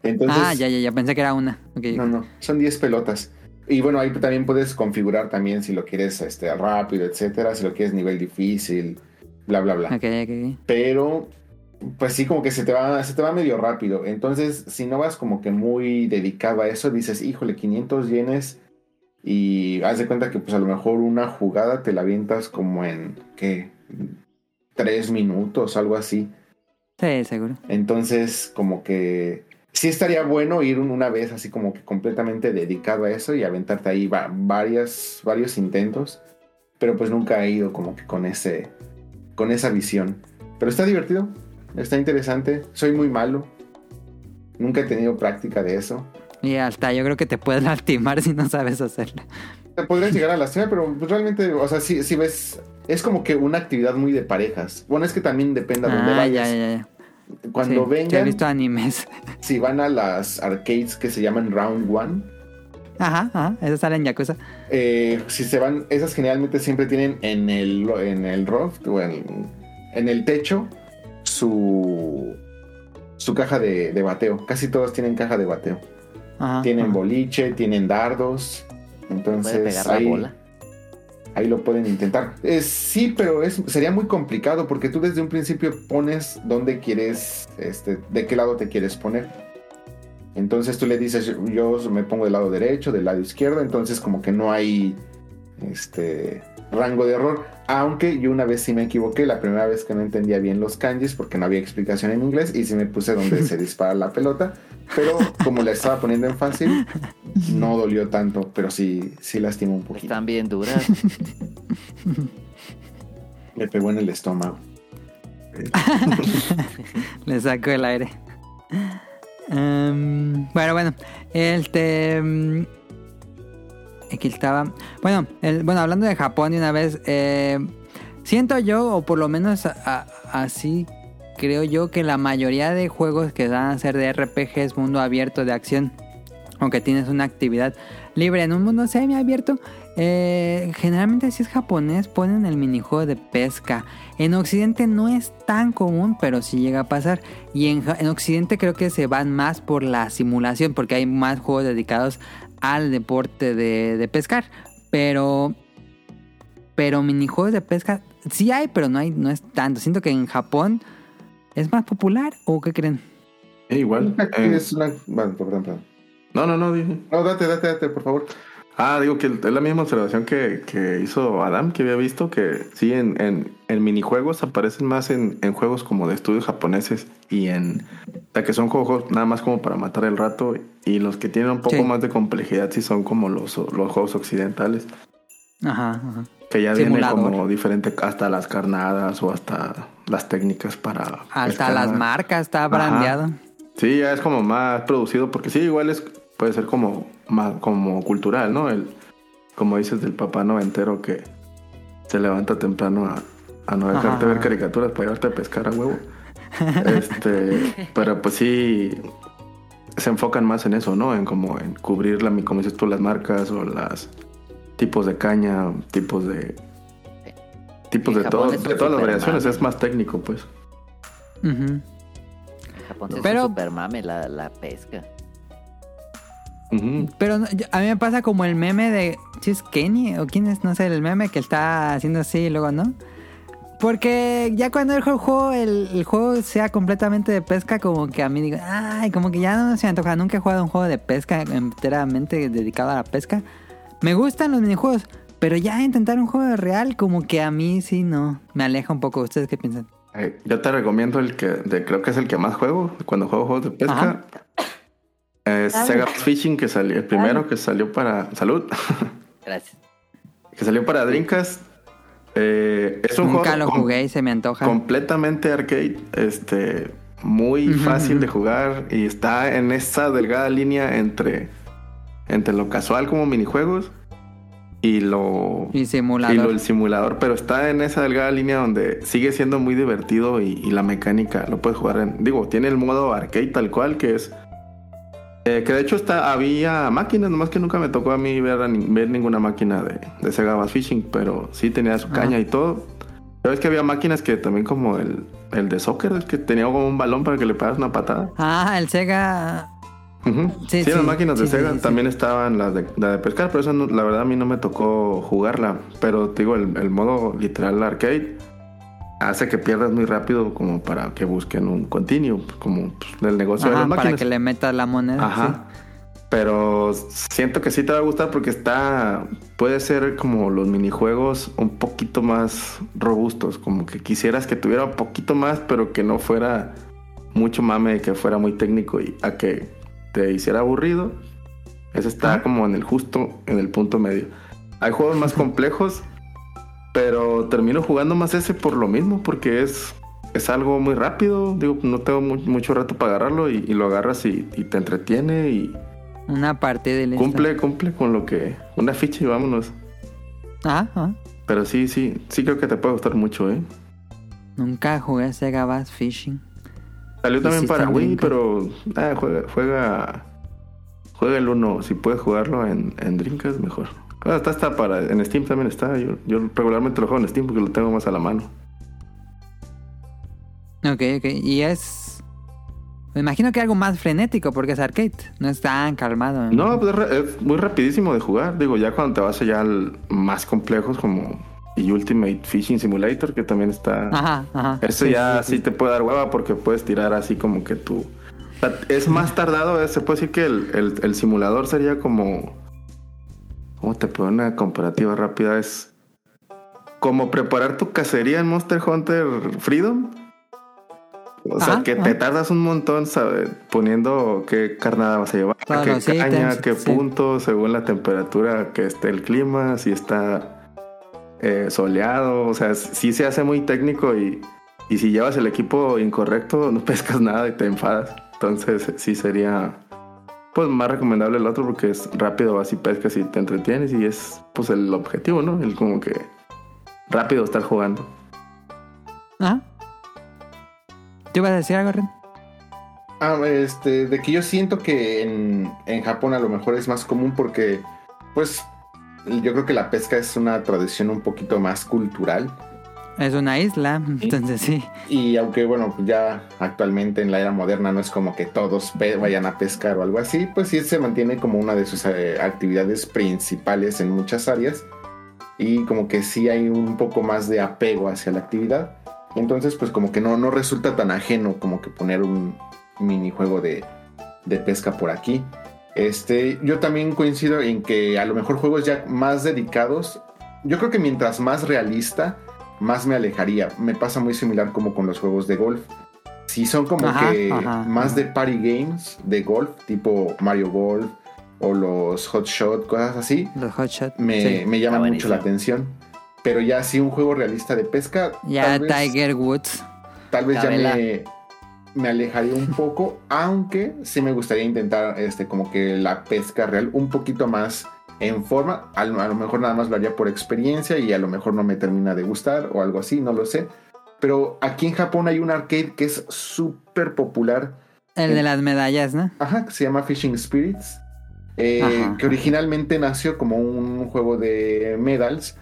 Entonces, ah, ya, ya, ya. Pensé que era una. No, no, son 10 pelotas. Y bueno, ahí también puedes configurar también si lo quieres este, rápido, etcétera, si lo quieres nivel difícil, bla, bla, bla Ok, ok. pero pues sí como que se te va se te va medio rápido entonces si no vas como que muy dedicado a eso dices híjole 500 yenes y haz de cuenta que pues a lo mejor una jugada te la avientas como en qué tres minutos algo así Sí, seguro. entonces como que sí estaría bueno ir un- una vez así como que completamente dedicado a eso y aventarte ahí va- varias varios intentos pero pues nunca he ido como que con ese con esa visión pero está divertido está interesante soy muy malo nunca he tenido práctica de eso Y hasta yo creo que te puedes lastimar si no sabes hacerlo. te podrías llegar a lastimar pero pues, realmente o sea si, si ves es como que una actividad muy de parejas bueno es que también depende a dónde Ah, ya, vayas ya, ya. Cuando Sí, sí he vengan visto animes. si van a las arcades que se llaman round one Ajá, ajá. Eso sale en Yakuza. Eh, si se van, esas generalmente siempre tienen en el, en el roft o en, en el techo su, su caja de, de bateo. Casi todos tienen caja de bateo. Ajá, Tienen ajá. boliche, tienen dardos. Entonces Puede pegar la ahí, bola. Ahí lo pueden intentar. Eh, sí, pero es, sería muy complicado porque tú desde un principio pones dónde quieres, este, de qué lado te quieres poner. Entonces tú le dices, yo me pongo del lado derecho, del lado izquierdo, entonces como que no hay este rango de error. Aunque yo una vez sí me equivoqué, la primera vez que no entendía bien los kanjis porque no había explicación en inglés y sí me puse donde se dispara la pelota. Pero como la estaba poniendo en fácil, no dolió tanto, pero sí, sí lastimó un poquito. Están bien duras. Me pegó en el estómago. Le saco el aire. Em, bueno, bueno. Este. mm, Aquí estaba. Bueno, el- bueno, hablando de Japón de una vez. eh, siento yo, o por lo menos a- a- así creo yo, que la mayoría de juegos que van a ser de RPGs mundo abierto de acción. Aunque tienes una actividad libre en un mundo semi-abierto. eh, generalmente si es japonés ponen el minijuego de pesca. En Occidente no es tan común, pero sí llega a pasar. Y en, en Occidente creo que se van más por la simulación, porque hay más juegos dedicados al deporte de, de pescar. Pero, pero minijuegos de pesca sí hay, pero no hay, no es tanto. Siento que en Japón es más popular, ¿o qué creen? Eh, igual. Eh, es una... bueno, perdón, perdón. no, no, no, dije. No, date, date, date, por favor. Ah, digo que es la misma observación que, que hizo Adam, que había visto que sí, en, en, en minijuegos aparecen más en, en juegos como de estudios japoneses y en... O sea, que son juegos nada más como para matar el rato y los que tienen un poco Sí. más de complejidad sí son como los, los juegos occidentales, Ajá, ajá. Que ya Simulador. como diferente hasta las carnadas o hasta las técnicas para... Hasta pescar. las marcas está Ajá. brandeado. Sí, ya es como más producido, porque sí, igual es puede ser como más como cultural, ¿no? El como dices del papá noventero que se levanta temprano a, a no dejarte Ajá. ver caricaturas para llevarte a pescar a huevo. este, pero pues sí se enfocan más en eso, ¿no? En como en cubrir la como dices tú las marcas o las tipos de caña, tipos de tipos de todo, es de todas las variaciones, mame. es más técnico, pues. En Japón es Pero- un super mame la, la pesca. Ujú. Pero no, yo- a mí me pasa como el meme de. ¿Si es Kenny o quién es? No sé, el meme que está haciendo así y luego no. Porque ya cuando el juego, el, el juego sea completamente de pesca, como que a mí digo, ay, como que ya no se me antoja. Nunca he jugado un juego de pesca enteramente dedicado a la pesca. Me gustan los minijuegos, Pero ya intentar un juego real, como que a mí sí no. Me aleja un poco. ¿Ustedes qué piensan? Eh, yo te recomiendo el que de- creo que es el que más juego cuando juego juegos de pesca. Es Dale. Sega Fishing que salió, el primero que salió para salud, Gracias. que salió para Dreamcast. Eh, es un Nunca juego lo jugué y se me antoja. completamente arcade, este, muy fácil de jugar y está en esa delgada línea entre, entre lo casual como minijuegos y lo Y simulador. y lo del simulador, pero está en esa delgada línea donde sigue siendo muy divertido y, y la mecánica lo puedes jugar en. Digo, tiene el modo arcade tal cual que es. eh, que de hecho está, había máquinas, nomás que nunca me tocó a mí ver, a ni- ver ninguna máquina de, de Sega Bass Fishing, pero sí tenía su caña y todo. Pero es que había máquinas que también como el, el de soccer, que tenía como un balón para que le pegas una patada. Ah, el Sega. Ujú. Sí, Sí, las sí, máquinas de Sega también estaban las de, la de pescar, pero esa no- la verdad a mí no me tocó jugarla. Pero te digo, el, el modo literal arcade hace que pierdas muy rápido como para que busquen un continuo, como pues, del negocio de Ajá, las para máquinas. que le metas la moneda. Ajá. Pero siento que sí te va a gustar porque está. Puede ser como los minijuegos un poquito más robustos. Como que quisieras que tuviera un poquito más, pero que no fuera mucho mame, que fuera muy técnico y a que te hiciera aburrido. Ese está como en el justo, en el punto medio. Hay juegos más complejos, pero termino jugando más ese por lo mismo, porque es, es algo muy rápido. Digo, no tengo mu- mucho rato para agarrarlo y, y lo agarras y, y te entretiene y Una y listo. cumple, cumple con lo que. Una ficha y vámonos. Ajá, ajá. Pero sí, sí, sí creo que te puede gustar mucho, ¿eh? Nunca jugué Sega Bass Fishing. Salió también sí para está Wii, pero ah, juega, juega, juega el 1. Si puedes jugarlo en, en Dreamcast, mejor. Ah, está, está para, en Steam también está. Yo, yo regularmente lo juego en Steam porque lo tengo más a la mano. Ok, ok. Y es. Me imagino que algo más frenético porque es arcade. No es tan calmado. ¿eh? No, pues es muy rapidísimo de jugar. Digo, ya cuando te vas allá al más complejos como y Ultimate Fishing Simulator, que también está... Ajá, ajá. Eso Sí, ya sí, sí, sí. te puede dar hueva porque puedes tirar así como que tú... o sea, es más tardado, eh, se puede decir que el, el- el simulador sería como... ¿Cómo te pongo una comparativa rápida? Es como preparar tu cacería en Monster Hunter Freedom. O sea, Ajá, que te tardas un montón ¿sabes? poniendo qué carnada vas a llevar, Todos qué caña, ítems, qué sí. punto, según la temperatura que esté el clima, si está eh, soleado, o sea, sí se hace muy técnico y, y si llevas el equipo incorrecto no pescas nada y te enfadas. Entonces sí sería pues más recomendable el otro porque es rápido, vas y pescas y te entretienes y es pues el objetivo, ¿no? El como que rápido estar jugando. Ajá. ¿Te ibas a decir algo, Ren? Ah, este, de que yo siento que en, en Japón a lo mejor es más común porque, pues, yo creo que la pesca es una tradición un poquito más cultural. Es una isla, entonces sí. Y aunque, bueno, ya actualmente en la era moderna no es como que todos vayan a pescar o algo así, pues sí se mantiene como una de sus eh, actividades principales en muchas áreas. Y como que sí hay un poco más de apego hacia la actividad. Entonces, pues como que no, no resulta tan ajeno como que poner un minijuego de, de pesca por aquí. Este, yo también coincido en que a lo mejor juegos ya más dedicados, yo creo que mientras más realista, más me alejaría. Me pasa muy similar como con los juegos de golf. Si son como Ajá, que ajá, más ajá. de party games de golf, tipo Mario Golf o los Hot Shot, cosas así, Los hotshot. me, sí. me llaman mucho la atención. Pero ya si un juego realista de pesca, Ya tal vez, Tiger Woods. tal vez ya me, me alejaría un poco, aunque sí me gustaría intentar este como que la pesca real un poquito más en forma. A lo, a lo mejor nada más lo haría por experiencia y a lo mejor no me termina de gustar o algo así, no lo sé. Pero aquí en Japón hay un arcade que es súper popular El de las medallas, ¿no? Ajá, que se llama Fishing Spirits. eh, que originalmente nació como un juego de medals.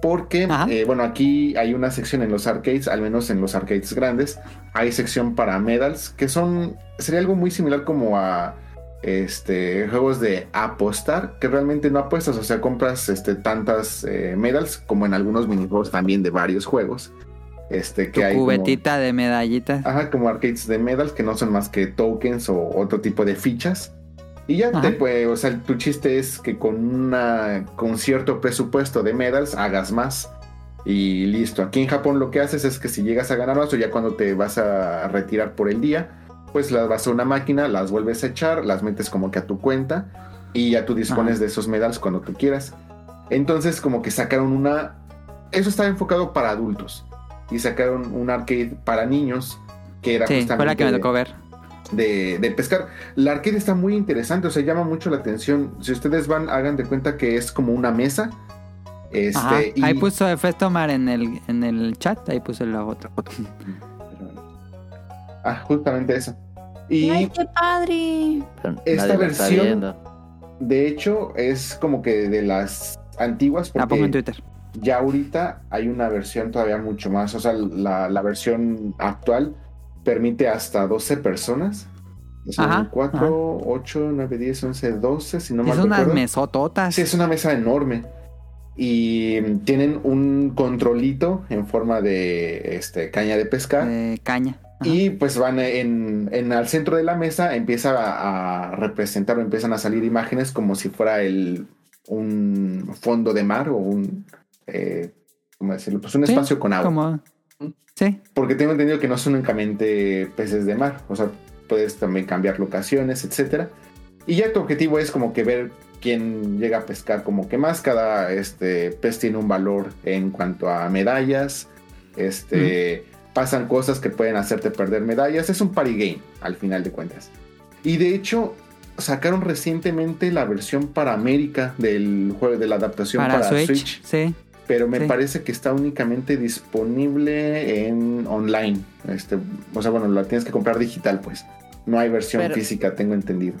Porque, eh, bueno, aquí hay una sección en los arcades, al menos en los arcades grandes, hay sección para medals, que son, sería algo muy similar como a este, juegos de apostar, que realmente no apuestas, o sea, compras este, tantas eh, medals como en algunos minijuegos también de varios juegos. Este, Tu que hay como- cubetita de medallitas. Ajá, como arcades de medals que no son más que tokens o otro tipo de fichas. Y ya Ajá. te pues, o sea, tu chiste es que con una con cierto presupuesto de medals hagas más. Y listo. Aquí en Japón lo que haces es que si llegas a ganar más o ya cuando te vas a retirar por el día, pues las vas a una máquina, las vuelves a echar, las metes como que a tu cuenta y ya tú dispones Ajá. de esos medals cuando tú quieras. Entonces como que sacaron una... Eso estaba enfocado para adultos. Y sacaron un arcade para niños que era Sí, fue la que me justamente tocó ver. De, de pescar. La arcade está muy interesante, o sea, llama mucho la atención. Si ustedes van, hagan de cuenta que es como una mesa. Este, Ajá. y- Ahí puso Festomar en el, en el chat, ahí puso la otra foto. Ah, justamente eso. Y ¡Ay, qué padre! Esta versión- de hecho es como que de las antiguas, La pongo en Twitter. ya ahorita hay una versión todavía mucho más, o sea, la, la versión actual permite hasta 12 personas. Son Ajá, 4, 8, 9, 10, 11, 12, si no mal es recuerdo. mesototas. Sí, es una mesa enorme. Y tienen un controlito en forma de este, caña de pescar. de caña. Ajá. Y pues van en, en al centro de la mesa, empieza a, a representar o empiezan a salir imágenes como si fuera el, un fondo de mar o un, eh, ¿cómo decirlo? Pues un Sí, espacio con agua. Como... Sí, Porque tengo entendido que no son únicamente peces de mar, o sea, puedes también cambiar locaciones, etcétera. Y ya tu objetivo es como que ver quién llega a pescar como que más. Cada este, pez tiene un valor en cuanto a medallas. Este, Pasan cosas que pueden hacerte perder medallas. Es un party game, al final de cuentas. Y de hecho, sacaron recientemente la versión para América del juego de la adaptación para, para, Switch. Switch Sí. Pero me Sí. parece que está únicamente disponible en online. Este, o sea, bueno, la tienes que comprar digital, pues. No hay versión Pero- física, tengo entendido.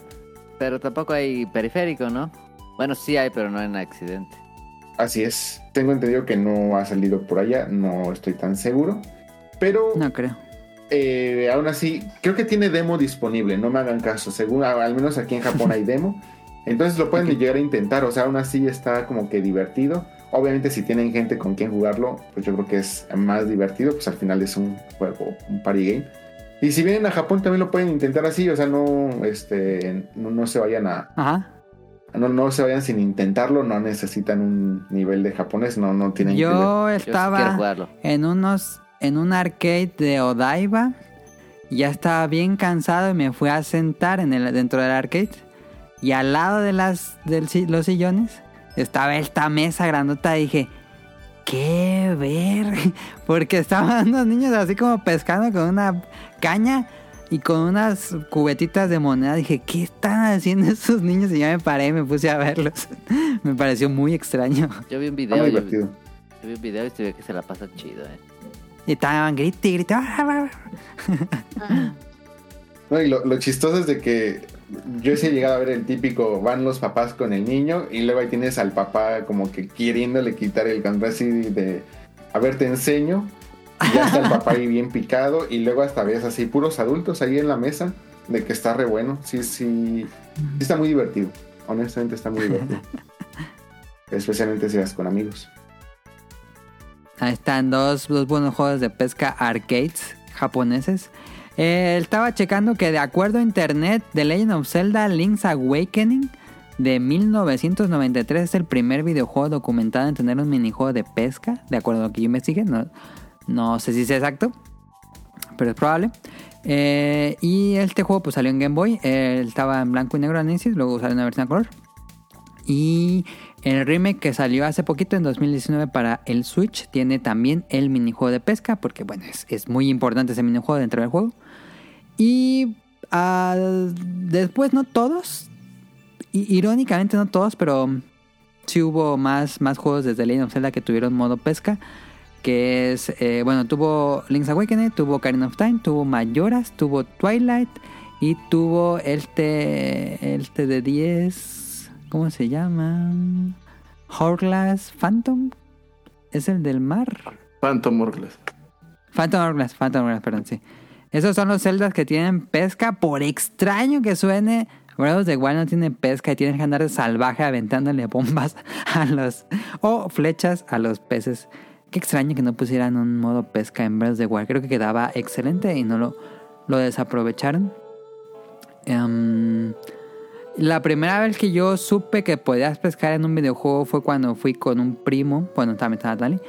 Pero tampoco hay periférico, ¿no? Bueno, sí hay, pero no en accidente. Así es. Tengo entendido que no ha salido por allá, no estoy tan seguro. Pero No creo. eh, aún así, creo que tiene demo disponible, no me hagan caso. Según, al menos aquí en Japón hay demo. Entonces lo pueden llegar a intentar, o sea, aún así está como que divertido. Obviamente si tienen gente con quien jugarlo, pues yo creo que es más divertido, pues al final es un juego, un party game. Y si vienen a Japón también lo pueden intentar así, o sea, no, este, no, no se vayan a, Ajá. no, no se vayan sin intentarlo, no necesitan un nivel de japonés, no, no tienen. Yo Yo estaba jugarlo. en unos en un arcade de Odaiba. Ya estaba bien cansado y me fui a sentar en el, dentro del arcade. Y al lado de las del si- los sillones estaba esta mesa grandota. Y dije, ¿qué ver? Porque estaban unos niños así como pescando con una caña y con unas cubetitas de moneda. Dije, ¿qué están haciendo esos niños? Y ya me paré y me puse a verlos. me pareció muy extraño. Yo vi un video, muy yo, divertido. yo vi un video y se ve que se la pasa chido, eh. Y estaban grite y grite. "Ah, No, y lo, lo chistoso es de que yo sí he llegado a ver el típico, van los papás con el niño y luego ahí tienes al papá como que queriéndole quitar el control así de, a ver, te enseño. Y ya está el papá ahí bien picado y luego hasta ves así puros adultos ahí en la mesa de que está re bueno. Sí, sí, sí está muy divertido. Honestamente está muy divertido. Especialmente si vas con amigos. Ahí están dos, dos buenos juegos de pesca arcades japoneses. Eh, estaba checando que de acuerdo a internet, The Legend of Zelda Link's Awakening de 1993 es el primer videojuego documentado en tener un minijuego de pesca. De acuerdo a lo que yo investigué, no, no sé si es exacto, pero es probable. Eh, y este juego pues salió en Game Boy. eh, estaba en blanco y negro al inicio, luego salió una versión a color. Y el remake que salió hace poquito, en 2019, para el Switch, tiene también el minijuego de pesca, porque bueno, es, es muy importante ese minijuego dentro del juego. Y ah, después no todos, irónicamente no todos, pero sí hubo más, más juegos desde Legend of Zelda que tuvieron modo pesca. Que es, eh, bueno, tuvo Link's Awakening, tuvo Ocarina of Time, tuvo Mayoras, tuvo Twilight y tuvo este, este de 10, ¿cómo se llama? Hourglass Phantom, es el del mar. Phantom Hourglass. Phantom Hourglass, Phantom Hourglass, perdón, sí. Esos son los celdas que tienen pesca, por extraño que suene. Breath of the Wild no tiene pesca y tienes que andar de salvaje aventándole bombas a los... o flechas a los peces. Qué extraño que no pusieran un modo pesca en Breath of the Wild. Creo que quedaba excelente y no lo, lo desaprovecharon. Em, La primera vez que yo supe que podías pescar en un videojuego fue cuando fui con un primo, bueno, también estaba Dali,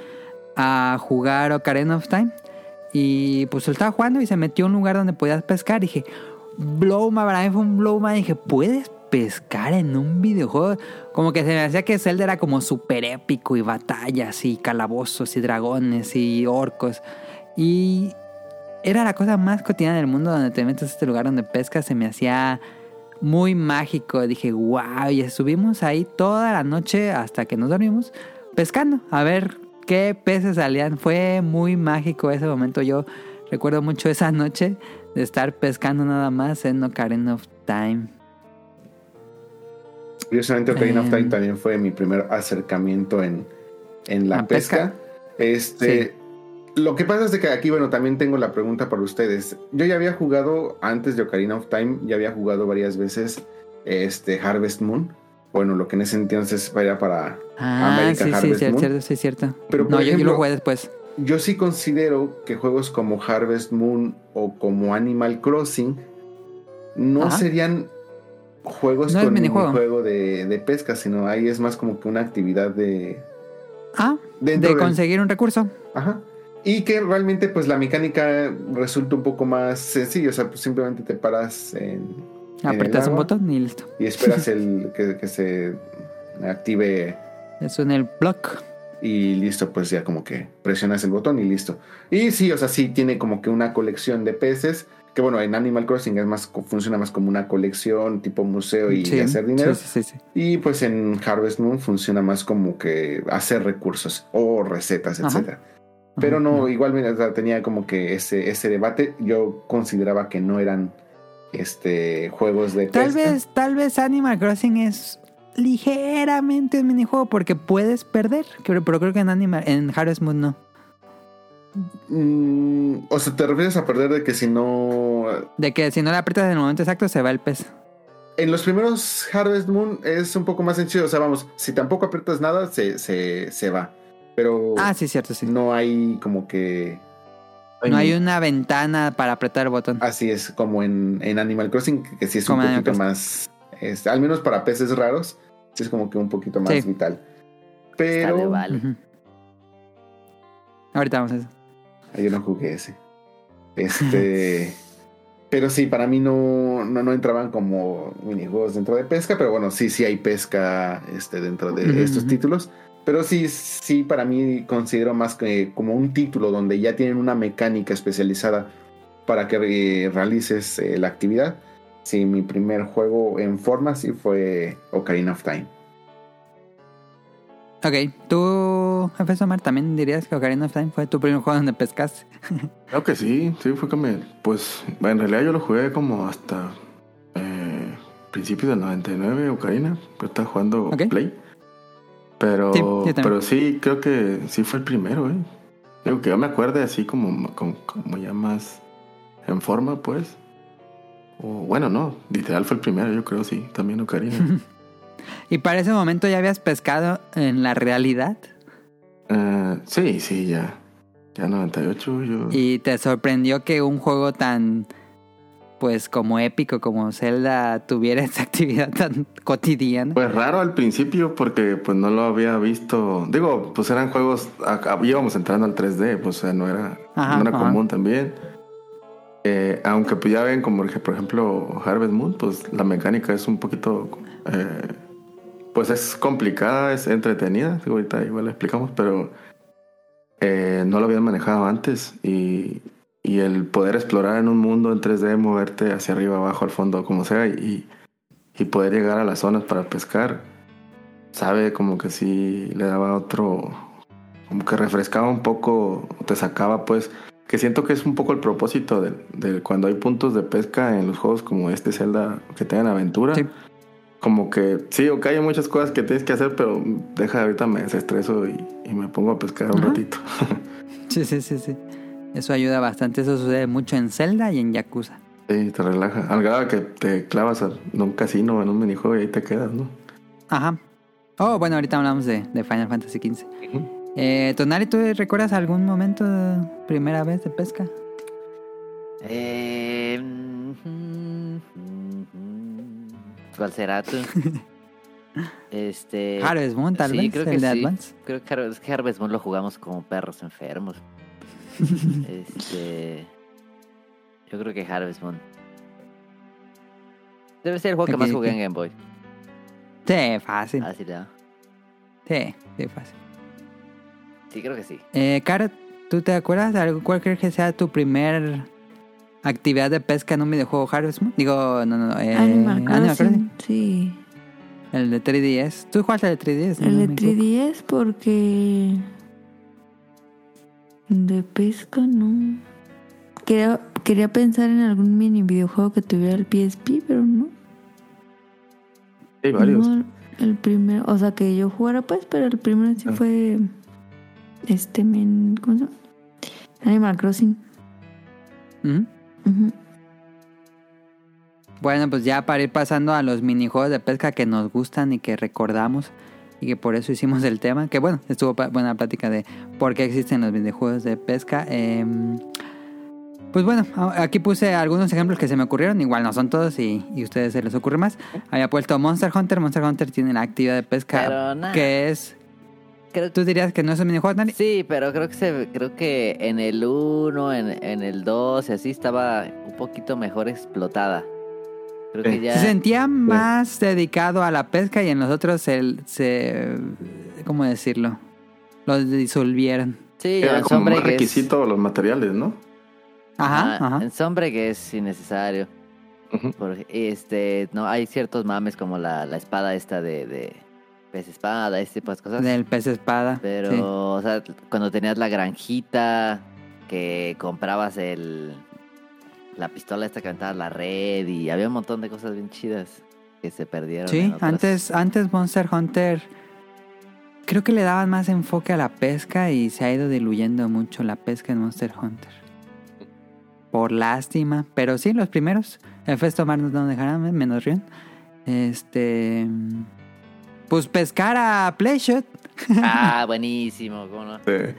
a jugar Ocarina of Time. Y pues estaba jugando y se metió a un lugar donde podías pescar. Dije, blow, my, para mí fue un blow, my. Dije, ¿puedes pescar en un videojuego? Como que se me hacía que Zelda era como súper épico y batallas y calabozos y dragones y orcos. Y era la cosa más cotidiana del mundo donde te metes a este lugar donde pescas. Se me hacía muy mágico. Dije, wow, y estuvimos ahí toda la noche hasta que nos dormimos pescando. A ver qué peces salían. Fue muy mágico ese momento. Yo recuerdo mucho esa noche de estar pescando nada más en Ocarina of Time. Curiosamente, Ocarina of Eh. Time también fue mi primer acercamiento en, en la ¿La pesca. pesca? Este, Lo que pasa es de que aquí, bueno, también tengo la pregunta para ustedes. Yo ya había jugado, antes de Ocarina of Time, ya había jugado varias veces este Harvest Moon. Bueno, lo que en ese entonces era para Ah, American sí, sí, Harvest cierto, Moon. cierto, sí, cierto. Pero, por no, yo- lo jugué después. Yo sí considero que juegos como Harvest Moon o como Animal Crossing no Ajá. serían juegos No con un juego de, de pesca, sino ahí es más como que una actividad de... Ah, de del- conseguir un recurso. Ajá. Y que realmente pues la mecánica resulta un poco más sencilla, o sea, pues simplemente te paras en, Apretas un botón y listo. y esperas el que, que se active Eso en el block. y listo, pues ya como que presionas el botón y listo. Y sí, o sea, sí tiene como que una colección de peces, que bueno, en Animal Crossing es más, funciona más como una colección tipo museo y Sí, hacer dinero. Sí, sí, sí. Y pues en Harvest Moon funciona más como que hacer recursos o recetas, etcétera. Pero no, igual tenía como que ese, ese debate. Yo consideraba que no eran este juegos de Tal pesca. vez, tal vez Animal Crossing es ligeramente un minijuego porque puedes perder. Pero, pero creo que en Animal, en Harvest Moon no. Mm, o sea, ¿te refieres a perder de que si no... De que si no le aprietas en el momento exacto se va el pez. En los primeros Harvest Moon es un poco más sencillo. O sea, vamos, si tampoco aprietas nada, se, se, se va. Pero Ah, sí, cierto, sí. no hay como que... No hay una ventana para apretar el botón. Así es, como en, en Animal Crossing, que, sí es Como un poquito más, este, al menos para peces raros, sí es como que un poquito más Sí. vital. Está de Pero. Ahorita vamos a eso. Ay, yo no jugué ese. Este, pero sí, para mí no, no, no entraban como minijuegos dentro de pesca, pero bueno, sí, sí hay pesca este, dentro de estos ujú. títulos. Pero sí, sí, para mí considero más que como un título donde ya tienen una mecánica especializada para que eh, realices eh, la actividad. Sí, mi primer juego en forma sí fue Ocarina of Time. Ok, tú, Jefe Somar, también dirías que Ocarina of Time fue tu primer juego donde pescaste. Creo que sí, sí, fue que me. Pues en realidad yo lo jugué como hasta eh, principios del 99, Ocarina. Pero estaba jugando. Play. Pero, Sí, pero sí, creo que sí fue el primero, ¿eh? Digo que yo me acuerde así como, como, como ya más en forma, pues. O bueno, no, literal fue el primero, yo creo, sí, también Ocarina. ¿Y para ese momento ya habías pescado en la realidad? Eh, sí, sí, ya. Ya 98, yo. ¿Y te sorprendió que un juego tan, pues como épico como Zelda tuviera esa actividad tan cotidiana? Pues raro al principio porque pues no lo había visto. Digo, pues eran juegos, íbamos entrando al 3D, pues o sea, no era, Ajá, no era ajá. común también. Eh, aunque pues ya ven como por ejemplo Harvest Moon, pues la mecánica es un poquito, eh, pues es complicada, es entretenida, ahorita igual lo explicamos, pero eh, no lo habían manejado antes y, y el poder explorar en un mundo en 3D, moverte hacia arriba, abajo, al fondo, como sea, y, y poder llegar a las zonas para pescar, sabe como que sí le daba otro, como que refrescaba un poco, te sacaba pues, que siento que es un poco el propósito de, de cuando hay puntos de pesca en los juegos como este Zelda que tengan aventura. Sí. Como que sí, ok, hay muchas cosas que tienes que hacer, pero deja ahorita me desestreso y, y me pongo a pescar un Ajá. ratito. Sí, sí, sí, sí. Eso ayuda bastante. Eso sucede mucho en Zelda y en Yakuza. Sí, te relaja. Al grado que te clavas en un casino, en un minijuego y ahí te quedas, ¿no? Ajá. Oh, bueno, ahorita hablamos de, de Final Fantasy XV. Eh, Tonari, ¿tú recuerdas algún momento de primera vez de pesca? Eh, mm. ¿Cuál será tú? Este. Harvest Moon, tal sí, vez, creo el que de sí. Advance. Creo que Harvest Moon lo jugamos como perros enfermos. Este. Yo creo que Harvest Moon. Debe ser el juego que más jugué en Game Boy. Sí, fácil. Le da. Sí, sí, fácil. Sí, creo que sí. Eh, Cara, ¿tú te acuerdas de algo? ¿Cuál crees que sea tu primer actividad de pesca en un videojuego Harvest Moon? Digo, no, no, no. Eh, Animal Animal Crossing, sí. El de 3DS. ¿Tú jugaste el de 3DS? El No de me equivoco. 3DS porque... De pesca no. Quería, quería pensar en algún mini videojuego que tuviera el PSP, pero no. Hay varios. No, el primero, o sea, que yo jugara pues, pero el primero sí Ah. fue... Este, men, ¿cómo se llama? Animal Crossing. Ujú. Bueno, pues ya para ir pasando a los minijuegos de pesca que nos gustan y que recordamos y que por eso hicimos el tema, que bueno, estuvo buena plática de por qué existen los videojuegos de pesca. Em, pues bueno, aquí puse algunos ejemplos que se me ocurrieron, igual no son todos y, y a ustedes se les ocurre más. Había puesto Monster Hunter, Monster Hunter tiene la actividad de pesca que es... Creo ¿Tú dirías que no es un minijuego, Nani? Sí, pero creo que se, creo que en el 1, en, en el 2 y así estaba un poquito mejor explotada. Creo que Sí. ya. Se sentía más dedicado a la pesca y en los otros se... se ¿Cómo decirlo? Los disolvieron. Sí, Era en como más requisito los materiales, ¿no? Ajá, Ah, ajá. En Sombre que es innecesario. Porque, este, no, hay ciertos mames como la, la espada esta de, de pez espada, este tipo de cosas. Del pez espada. Pero, sí. o sea, cuando tenías la granjita, que comprabas el la pistola esta que aventaba la red y había un montón de cosas bien chidas que se perdieron. Sí, otras. antes, antes Monster Hunter creo que le daban más enfoque a la pesca y se ha ido diluyendo mucho la pesca en Monster Hunter. Por lástima, pero sí, los primeros, el Festo Mar no nos dejarán, menos Rion. Este. Pues pescar a Playshot. Ah, buenísimo, ¿cómo no? Sí.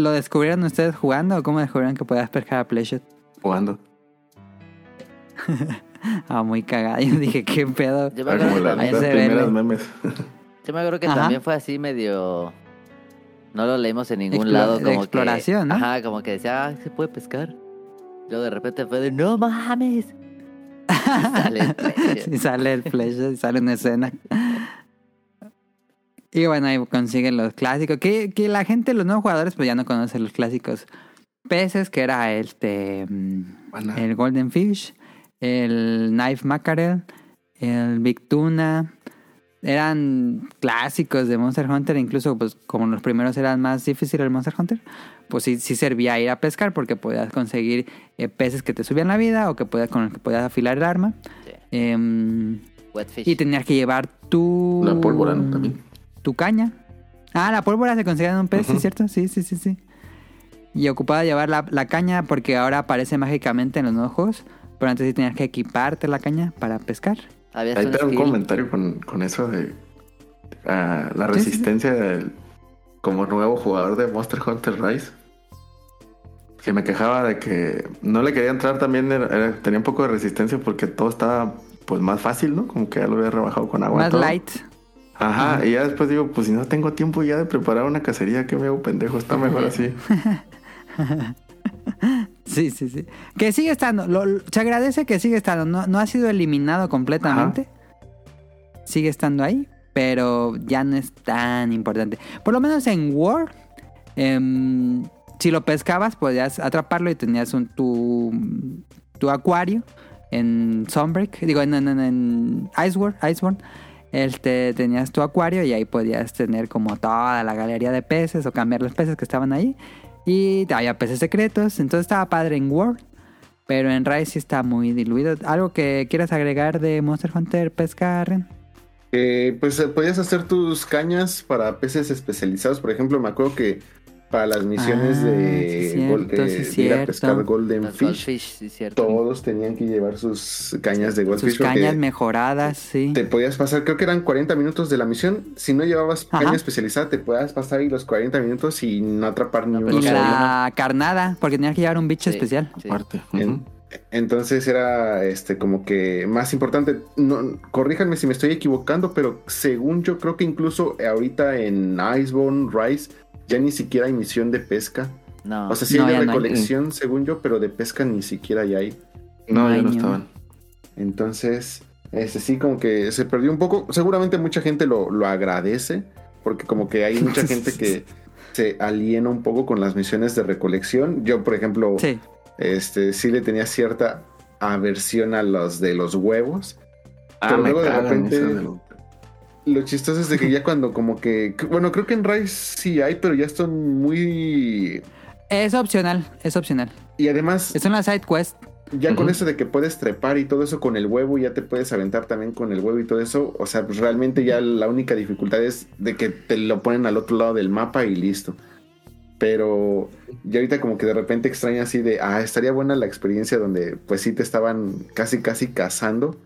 ¿Lo descubrieron ustedes jugando o cómo descubrieron que podías pescar a Playshot? Jugando. Ah, muy cagada. Yo dije, ¿qué pedo? Yo me acuerdo como que las primeras memes. Yo me acuerdo que Ajá. también fue así medio... No lo leímos en ningún Explo- lado de como exploración, que... ¿no? Ajá, como que decía, ah, se puede pescar. Luego de repente fue de, no mames. Y sale el Playshot. y sale el Playshot y sale una escena. Y bueno, ahí consiguen los clásicos. Que, que la gente, los nuevos jugadores, pues ya no conocen los clásicos peces, que era este mm, el Golden Fish, el Knife Mackerel, el Big Tuna. Eran clásicos de Monster Hunter, incluso pues como los primeros eran más difíciles el Monster Hunter, pues sí, sí servía ir a pescar porque podías conseguir eh, peces que te subían la vida o que podías, con los que podías afilar el arma. Sí. Em, y tenías que llevar tu... La pólvora, ¿no? También. Tu caña. Ah, la pólvora se en un pez, ¿sí Ujú. es cierto? Sí, sí, sí, sí. Y ocupaba llevar la, la caña porque ahora aparece mágicamente en los nuevos juegos. Pero antes sí tenías que equiparte la caña para pescar. Había Ahí un te da un comentario con, con eso de ah, la Sí, sí, sí. resistencia del, como nuevo jugador de Monster Hunter Rise. Que me quejaba de que no le quería entrar también, era- era- tenía un poco de resistencia porque todo estaba pues más fácil, ¿no? Como que ya lo había rebajado con agua. Más todo. light. Ajá, y ya después digo, pues si no tengo tiempo ya de preparar una cacería, ¿qué me hago pendejo? Está mejor así. Sí, sí, sí. Que sigue estando. lo- lo- se agradece que sigue estando. No, no ha sido eliminado completamente. Sigue estando ahí. Pero ya no es tan importante. Por lo menos en War. em, si lo pescabas, podías atraparlo y tenías un, tu, tu acuario en Sunbreak. Digo, en, en, en- Iceworld, Iceborne. Este, tenías tu acuario y ahí podías tener como toda la galería de peces o cambiar los peces que estaban ahí. Y había peces secretos, entonces estaba padre en World. Pero en Rise sí está muy diluido. ¿Algo que quieras agregar de Monster Hunter Pesca, Ren? Eh, pues eh, podías hacer tus cañas para peces especializados. Por ejemplo, me acuerdo que para las misiones Ah, de, sí, gol- cierto, sí, de ir a pescar Golden Los Fish, goldfish, sí, cierto. todos tenían que llevar sus cañas de Goldfish. Sus cañas mejoradas, sí. Te podías pasar, creo que eran 40 minutos de la misión. Si no llevabas Ajá. caña especializada, te podías pasar ahí los 40 minutos y no atrapar ni No, uno pero Y solo. la carnada, porque tenías que llevar un bicho Sí, especial. sí. Aparte. En-. Entonces era este como que más importante. No, corríjanme si me estoy equivocando, pero según yo creo que incluso ahorita en Iceborne, Rise, ya ni siquiera hay misión de pesca. No. O sea, sí No, hay de no hay. recolección, según yo, pero de pesca ni siquiera ya hay. No, ya no estaban. Entonces, este sí, como que se perdió un poco. Seguramente mucha gente lo, lo agradece, porque como que hay mucha gente que se aliena un poco con las misiones de recolección. Yo, por ejemplo, Sí. este sí le tenía cierta aversión a los de los huevos. Ah, Pero me luego de repente- Lo chistoso es de que ya cuando como que... Bueno, creo que en Rise sí hay, pero ya están muy... Es opcional, es opcional. Y además, Es una side quest. ya con eso de que puedes trepar y todo eso con el huevo, ya te puedes aventar también con el huevo y todo eso. O sea, pues realmente ya la única dificultad es de que te lo ponen al otro lado del mapa y listo. Pero ya ahorita como que de repente extraña así de, ah, estaría buena la experiencia donde pues sí te estaban casi casi cazando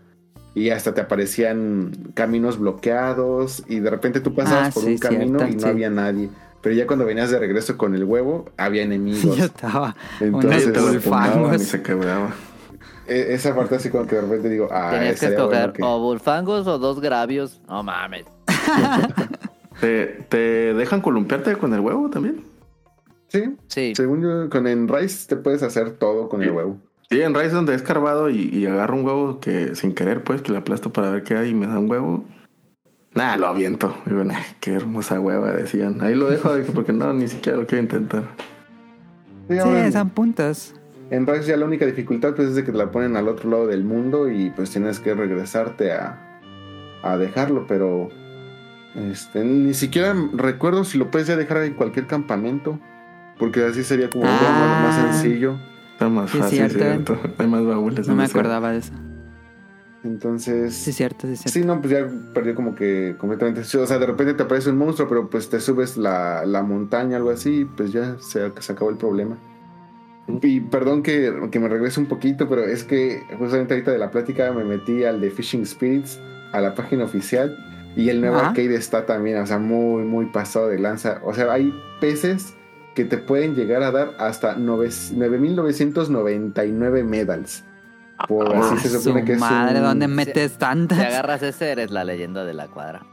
y hasta te aparecían caminos bloqueados y de repente tú pasabas Ah, por sí, un camino cierto, y no sí. había nadie. Pero ya cuando venías de regreso con el huevo, había enemigos. Yo estaba. Entonces, tumbaban y se quebraba. E- Esa parte así como que de repente digo, ah, Tenías que escoger bueno que- o bulfangos o dos gravios. No mames. ¿Te, ¿Te dejan columpiarte con el huevo también? Sí, Sí. según yo, con en Rice te puedes hacer todo con el huevo. Sí, en Rice donde he escarbado y, y agarro un huevo que sin querer, pues, que le aplasto para ver qué hay y me da un huevo. Nada, lo aviento. Digo, nah, qué hermosa hueva, decían. Ahí lo dejo porque no, ni siquiera lo quiero intentar. Sí, Sí, en, son puntos. en Rice ya la única dificultad pues es de que te la ponen al otro lado del mundo y pues tienes que regresarte a, a dejarlo, pero este, ni siquiera recuerdo si lo puedes ya dejar en cualquier campamento, porque así sería como Ah. lo más sencillo. Está más Sí, fácil, cierto. cierto. Hay más baúles. No me acordaba de eso. Entonces... Sí, es cierto, sí, es cierto. Sí, no, pues ya perdió como que completamente. O sea, de repente te aparece un monstruo, pero pues te subes la, la montaña, algo así, pues ya se, se acabó el problema. Y perdón que, que me regrese un poquito, pero es que justamente ahorita de la plática me metí al de Fishing Spirits, a la página oficial, y el nuevo Ajá. arcade está también, o sea, muy, muy pasado de lanza. O sea, hay peces que te pueden llegar a dar hasta nove- 9.999 medals. Por así se Ah, supone su que es madre, un- ¿dónde metes tantas? Si agarras ese, eres la leyenda de la cuadra.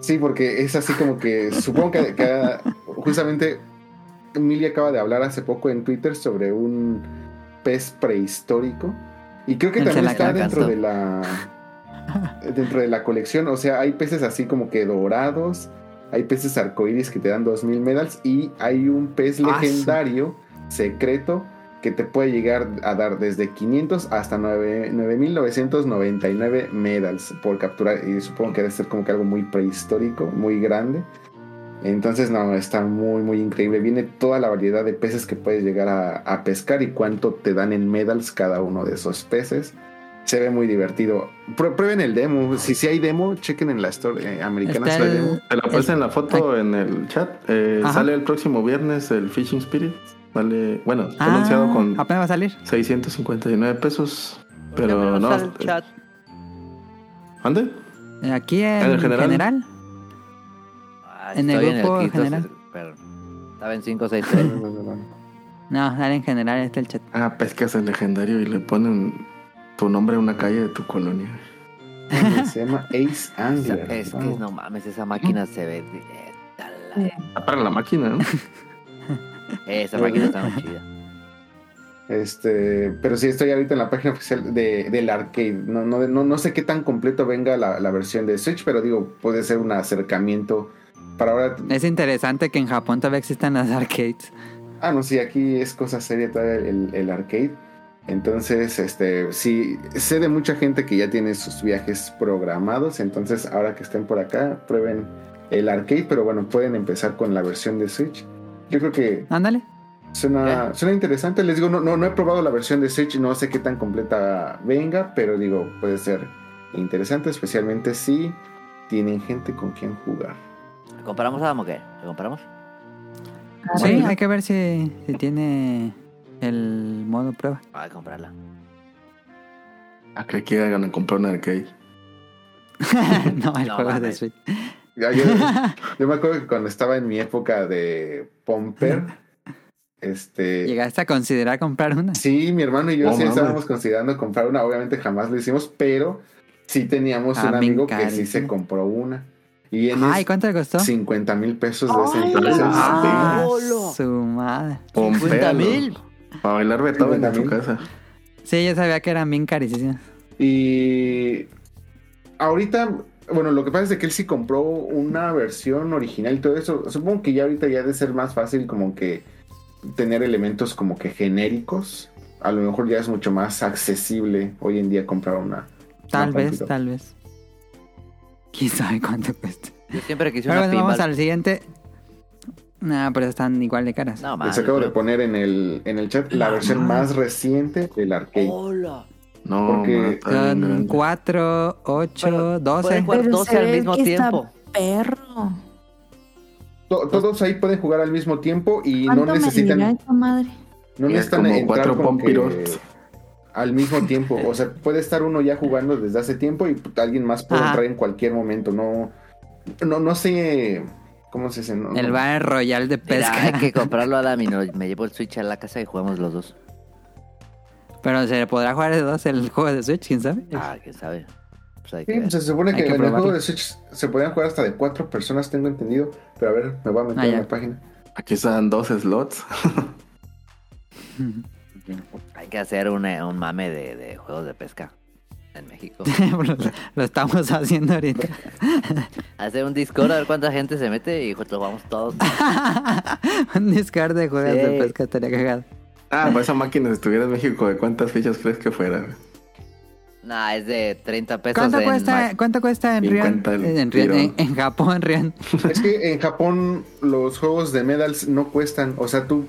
Sí, porque es así como que supongo que, que justamente Milly acaba de hablar hace poco en Twitter sobre un pez prehistórico y creo que también está dentro de la dentro de la colección, o sea, hay peces así como que dorados, hay peces arcoíris que te dan 2000 medals y hay un pez Ah, legendario secreto que te puede llegar a dar desde 500 hasta 9 9999 medals por capturar. Y supongo que debe ser como que algo muy prehistórico, muy grande. Entonces, no, está muy, muy increíble. Viene toda la variedad de peces que puedes llegar a, a pescar y cuánto te dan en medals cada uno de esos peces. Se ve muy divertido. Prue- prueben el demo. Si, si hay demo, chequen en la store eh, americana. Si hay el- demo. Te la puse en la foto en el chat. Eh, sale el próximo viernes el Fishing Spirit. Vale, bueno, Ah, anunciado con apenas va a salir. 659 pesos. ¿Por qué Pero no sale el chat? ¿Ande? Eh, Aquí en, ¿En el general? general. Ah, En el grupo quinto, general. Pero estaba en 5 6 No, dale en general, está el chat. Ah, pescas el legendario y le ponen tu nombre a una calle de tu colonia. Se llama Ace Angler. Es que no mames, esa máquina se ve. directa para la máquina, ¿no? Esa máquina está muy chida. Este, pero sí estoy ahorita en la página oficial de, del arcade. No, no, no, no sé qué tan completo venga la, la versión de Switch, pero digo, puede ser un acercamiento. Para ahora. Es interesante que en Japón todavía existan las arcades. Ah, no, sí, aquí es cosa seria todavía el, el arcade. Entonces, este, sí, sé de mucha gente que ya tiene sus viajes programados. Entonces, ahora que estén por acá, prueben el arcade, pero bueno, pueden empezar con la versión de Switch. Yo creo que Ándale. Suena, suena interesante. Les digo, no, no, no he probado la versión de Switch, no sé qué tan completa venga, pero digo, puede ser interesante, especialmente si tienen gente con quien jugar. ¿Le compramos a o qué? ¿Le compramos? Sí, hay que ver si, si tiene el modo prueba. Voy a comprarla. Ah, creí que iban a comprar un arcade. no, el No juego de mames. Switch. Ya, Yo, yo me acuerdo que cuando estaba en mi época de Pomper, Este, ¿Llegaste a considerar comprar una? Sí, mi hermano y yo No sí estábamos considerando comprar una. Obviamente jamás lo hicimos, pero sí teníamos Ah, un amigo que sí se compró una. Y en Ay, ¿cuánto le costó? 50 mil pesos de ese Ay, entonces. Ah, su madre. Pompéalo. mil. Para bailar Beethoven en 50,000. su casa. Sí, yo sabía que eran bien carísimas. Y ahorita, bueno, lo que pasa es de que él sí compró una versión original y todo eso. Supongo que ya ahorita ya ha de ser más fácil como que tener elementos como que genéricos. A lo mejor ya es mucho más accesible hoy en día comprar una. Tal una vez, tal vez. ¿Quién sabe cuánto cuesta? Yo siempre quise Pero una bueno, vamos al siguiente. Nah, pero están igual de caras. No, Les acabo de poner en el, en el chat la versión más reciente del arcade. Hola. No, Porque Son grande. 4, 8, Bueno, 12. pueden jugar Pero 12 se al mismo que está tiempo. Perro. To- Todos ahí pueden jugar al mismo tiempo y no ¿Cuánto necesitan, esa madre? no Es necesitan como entrar cuatro como que pompiros. al mismo tiempo. O sea, puede estar uno ya jugando desde hace tiempo y alguien más puede Ajá. entrar en cualquier momento. No, no, no sé cómo se dice. No, El no. Battle Royale de Mira, pesca. hay que comprarlo a Dami. no, Me llevo el Switch a la casa y jugamos los dos. Pero se podrá jugar de dos el juego de Switch, quién sabe. Ah, quién sabe. Pues hay Sí, que ver. se supone Hay que, que en el juego de Switch se podían jugar hasta de cuatro personas, tengo entendido. Pero a ver, me voy a meter Ah, en ya. la página. Aquí están dos slots. Hay que hacer un, eh, un mame de, de juegos de pesca en México. lo, lo estamos haciendo ahorita. Hacer un Discord a ver cuánta gente se mete y pues, lo vamos todos. Un discard de juegos Sí. de pesca estaría cagado. Ah, pues esa máquina si estuviera en México, ¿de cuántas fichas crees que fuera? Nah, es de 30 pesos ¿Cuánto en cuesta. ¿Cuánto cuesta en Rion? 50 el En, Rion- en, en Japón, Rion. Es que en Japón los juegos de medals no cuestan. O sea, tú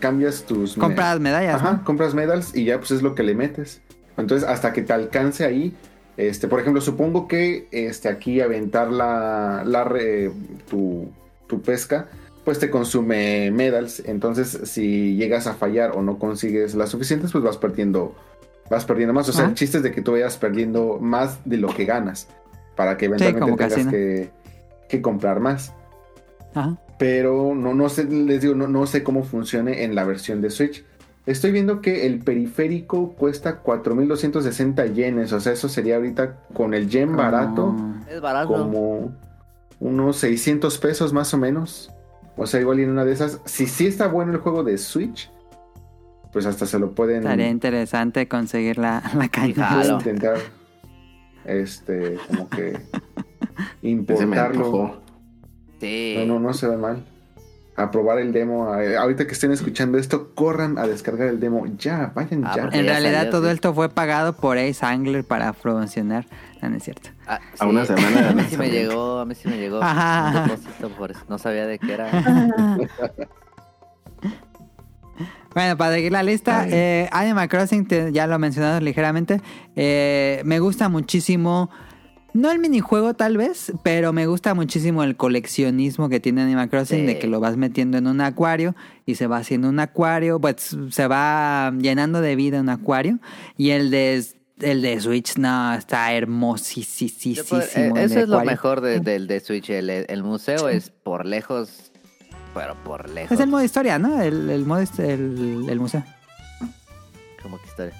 cambias tus. Compras medallas, Ajá, ¿no? compras medals y ya pues es lo que le metes. Entonces, hasta que te alcance ahí, este, por ejemplo, supongo que este aquí aventar la, la re- tu, tu pesca, pues te consume medals. Entonces, si llegas a fallar o no consigues las suficientes, pues vas perdiendo, vas perdiendo más. O sea, Ah. el chiste es de que tú vayas perdiendo más de lo que ganas. Para que eventualmente tengas que, que comprar más Ajá. pero no, no sé, les digo, no, no sé cómo funcione en la versión de Switch. Estoy viendo que el periférico cuesta 4.260 yenes, o sea, eso sería ahorita con el yen barato, Ah. Es barato. como unos 600 pesos más o menos. O sea, igual en una de esas, si sí está bueno el juego de Switch, pues hasta se lo pueden Estaría interesante conseguir la, la intentar, este, como que importarlo. Sí. No, no, no se ve mal. A probar el demo. ahorita que estén escuchando esto, corran a descargar el demo. Ya, vayan Ah, ya. En realidad todo esto fue pagado por Ace Angler para promocionar. No, no es cierto. Ah, A una semana A mí sí me llegó, a mí sí me llegó Ajá. un depósito por eso. No sabía de qué era. Bueno, para seguir la lista, eh, Animal Crossing, te- ya lo mencionado ligeramente, eh, me gusta muchísimo, no el minijuego tal vez, pero me gusta muchísimo el coleccionismo que tiene Animal Crossing, Sí. de que lo vas metiendo en un acuario y se va haciendo un acuario, pues se va llenando de vida un acuario, y el de... El de Switch, no, está hermosísimo. Puedo- eh, eso es lo mejor de- del de Switch. El, el museo es por lejos, pero por lejos. Es el modo historia, ¿no? El, el modo, el, el museo. Como que historia.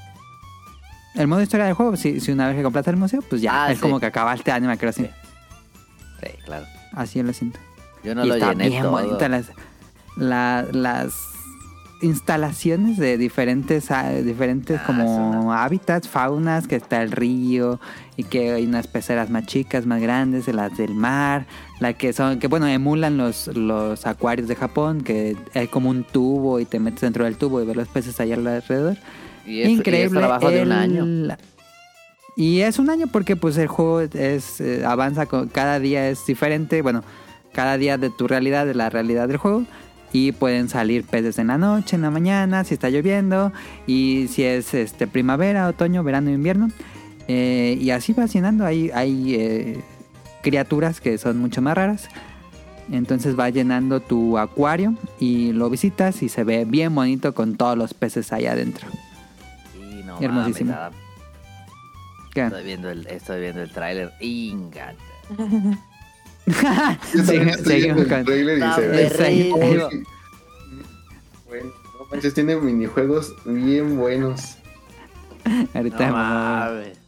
El modo historia del juego, si, si una vez que compraste el museo, pues ya, Ah, es sí. como que acabaste Animal Crossing. Sí, claro. Así yo lo siento. Yo no y lo está llené bien todo. bonita las, la- las instalaciones de diferentes, ah, diferentes Ah, como hábitats, faunas, que está el río y que hay unas peceras más chicas, más grandes, de las del mar, la que son, que bueno, emulan los, los acuarios de Japón, que hay como un tubo y te metes dentro del tubo y ves los peces allá alrededor. Y es, Increíble. Y es trabajo de un año. Y es un año porque pues el juego es eh, avanza con, cada día es diferente, bueno, cada día de tu realidad de la realidad del juego y pueden salir peces en la noche, en la mañana, si está lloviendo y si es este primavera, otoño, verano, invierno Eh, y así va llenando. Hay hay eh, criaturas que son mucho más raras. Entonces va llenando tu acuario y lo visitas y se ve bien bonito con todos los peces ahí adentro. Hermosísimo. mames, Adam. ¿Qué? Estoy viendo el, estoy viendo el tráiler. Inga. Yo también Sigue- estoy seguimos viendo el con- trailer y Está se ve perrísimo. muy- bueno. No manches, tiene minijuegos bien buenos. Ahorita No mames.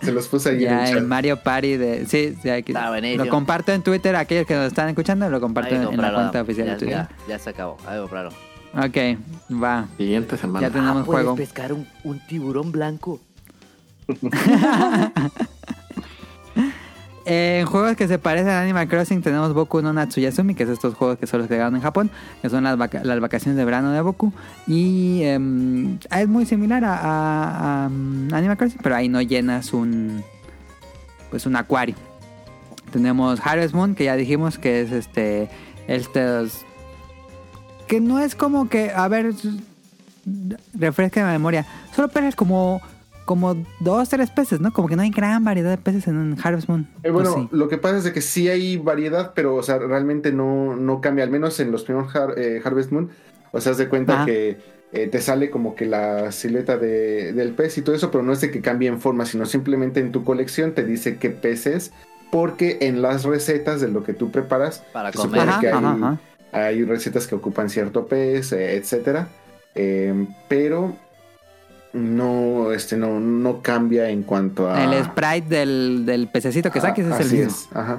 Se los puse ahí en ya el el chat. Mario Party de... Sí, sí, aquí. Está buenísimo. Lo comparto en Twitter, aquellos que nos están escuchando, lo comparto en la cuenta oficial de ya, Twitter. ya, ya se acabó. Que comprarlo. Ok, va. Siguiente semana. Ya tenemos Ah, puedes juego. pescar un, un tiburón blanco. Eh, En juegos que se parecen a Animal Crossing tenemos Boku no Natsuyasumi, que es estos juegos que solo se llegaron en Japón, que son las, vaca- las vacaciones de verano de Boku. Y em, es muy similar a, a- a, um, Animal Crossing, pero ahí no llenas un pues un acuario. Tenemos Harvest Moon, que ya dijimos que es este estos que no es como que a ver refresca la memoria, solo pesas como como dos tres peces, ¿no? Como que no hay gran variedad de peces en Harvest Moon. Eh, bueno, lo que pasa es de que sí hay variedad, pero o sea, realmente no, no cambia, al menos en los primeros Har- eh, Harvest Moon. O sea, haz de cuenta Ajá. que eh, te sale como que la silueta de- del pez y todo eso, pero no es de que cambie en forma, sino simplemente en tu colección te dice qué pez es, porque en las recetas de lo que tú preparas, Para se comer. supone Ajá, que hay, ajá, ajá. Hay recetas que ocupan cierto pez, etcétera, Eh, pero no, este, no, no cambia en cuanto a... El sprite del, del pececito que saques es Ah, el así mismo. es, ajá.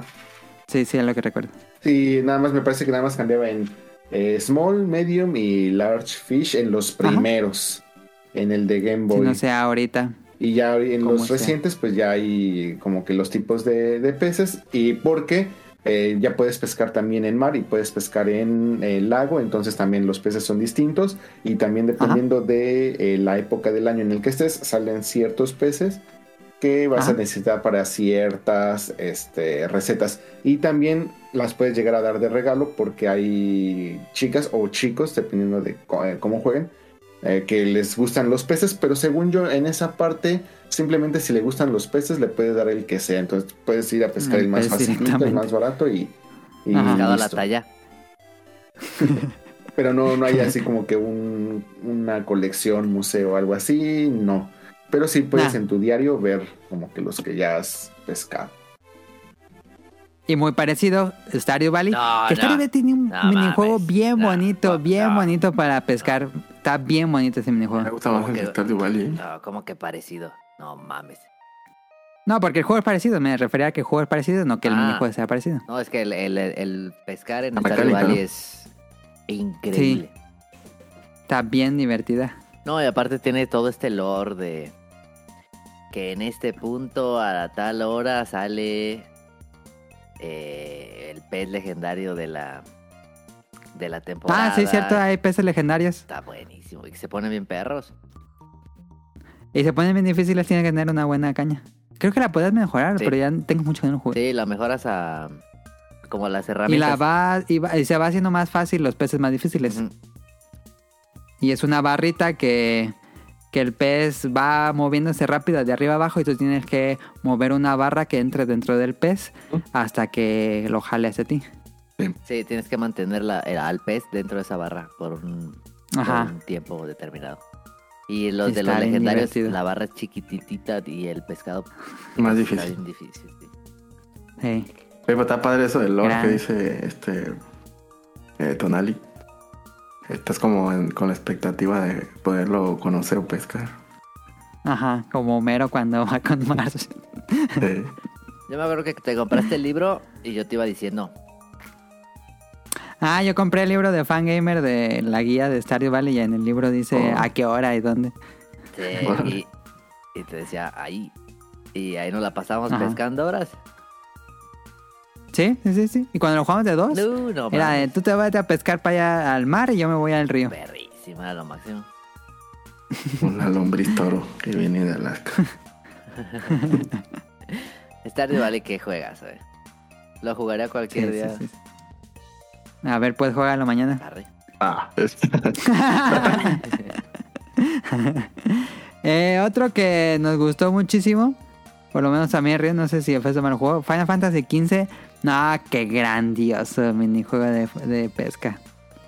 Sí, sí, es lo que recuerdo. Sí, nada más me parece que nada más cambiaba en eh, small, medium y large fish en los Ajá. primeros. En el de Game Si Boy. no sé ahorita. Y ya en los sea. recientes, pues ya hay como que los tipos de, de peces. Y porque eh, ya puedes pescar también en mar y puedes pescar en el lago. Entonces también los peces son distintos. Y también dependiendo de eh, la época del año en el que estés, salen ciertos peces que vas Ajá. a necesitar para ciertas este, recetas. Y también las puedes llegar a dar de regalo porque hay chicas o chicos, dependiendo de eh, cómo jueguen, eh, que les gustan los peces, pero según yo en esa parte, simplemente si le gustan los peces, le puedes dar el que sea. Entonces puedes ir a pescar El el, más facilito, el más barato y... y Ajá. La talla. Pero no, no hay así como que un- una colección, museo o algo así, no. Pero sí puedes Nah. en tu diario ver como que los que ya has pescado. Y muy parecido, Stardew Valley. No, que Stardew no. Valley tiene un No minijuego mames. bien bonito, no, bien no. bonito para pescar. Está bien bonito ese Me minijuego. gusta más el Stardew Valley. No, como que parecido. No mames. No, porque el juego es parecido. Me refería a que el juego es parecido, no que el Ah. minijuego sea parecido. No, es que el, el- el pescar en La Stardew Valley ¿no? es increíble. Está bien divertida. No, y aparte tiene todo este lore de que en este punto a tal hora sale eh, el pez legendario de la de la temporada. Ah, sí, cierto, hay peces legendarios. Está buenísimo y que se ponen bien perros. Y se ponen bien difíciles, tienen que tener una buena caña. Creo que la puedes mejorar, Sí. pero ya tengo mucho que no juego. Sí, la mejoras a como las Y herramientas. la va y, va- y se va haciendo más fácil los peces más difíciles. Y es una barrita que, que el pez va moviéndose rápido de arriba abajo y tú tienes que mover una barra que entre dentro del pez hasta que lo jale hacia ti. Sí, tienes que mantener la- el- al pez dentro de esa barra por un, por Ajá. un tiempo determinado. Y los de Está los legendarios, divertido. la barra chiquititita y el pescado Más está difícil. bien difícil. sí. Pero está padre eso del lore Gran. que dice este eh, Tonali. Estás como en- con la expectativa de poderlo conocer o pescar. Ajá, como Homero cuando va con Marge. Sí. Yo me acuerdo que te compraste el libro y yo te iba diciendo, Ah, yo compré el libro de Fangamer de la guía de Stardew Valley y en el libro dice Oh. a qué hora y dónde. sí, y, y te decía ahí. Y ahí nos la pasamos Ajá. pescando horas. Sí, sí, sí, sí. Y cuando lo jugamos de dos, No, no era de, tú te vas a pescar para allá al mar y yo me voy al río. Perrísima, lo máximo. Una lombriz toro que viene de Alaska. Stardew Valley, ¿qué juegas? eh? Lo jugaría Sí, cualquier sí, día. sí, sí. A ver, pues juégalo mañana. Ah, es- Eh, otro que nos gustó muchísimo, por lo menos a mí, Río, no sé si fue me lo jugó, Final Fantasy XV. No, qué grandioso minijuego de, de pesca.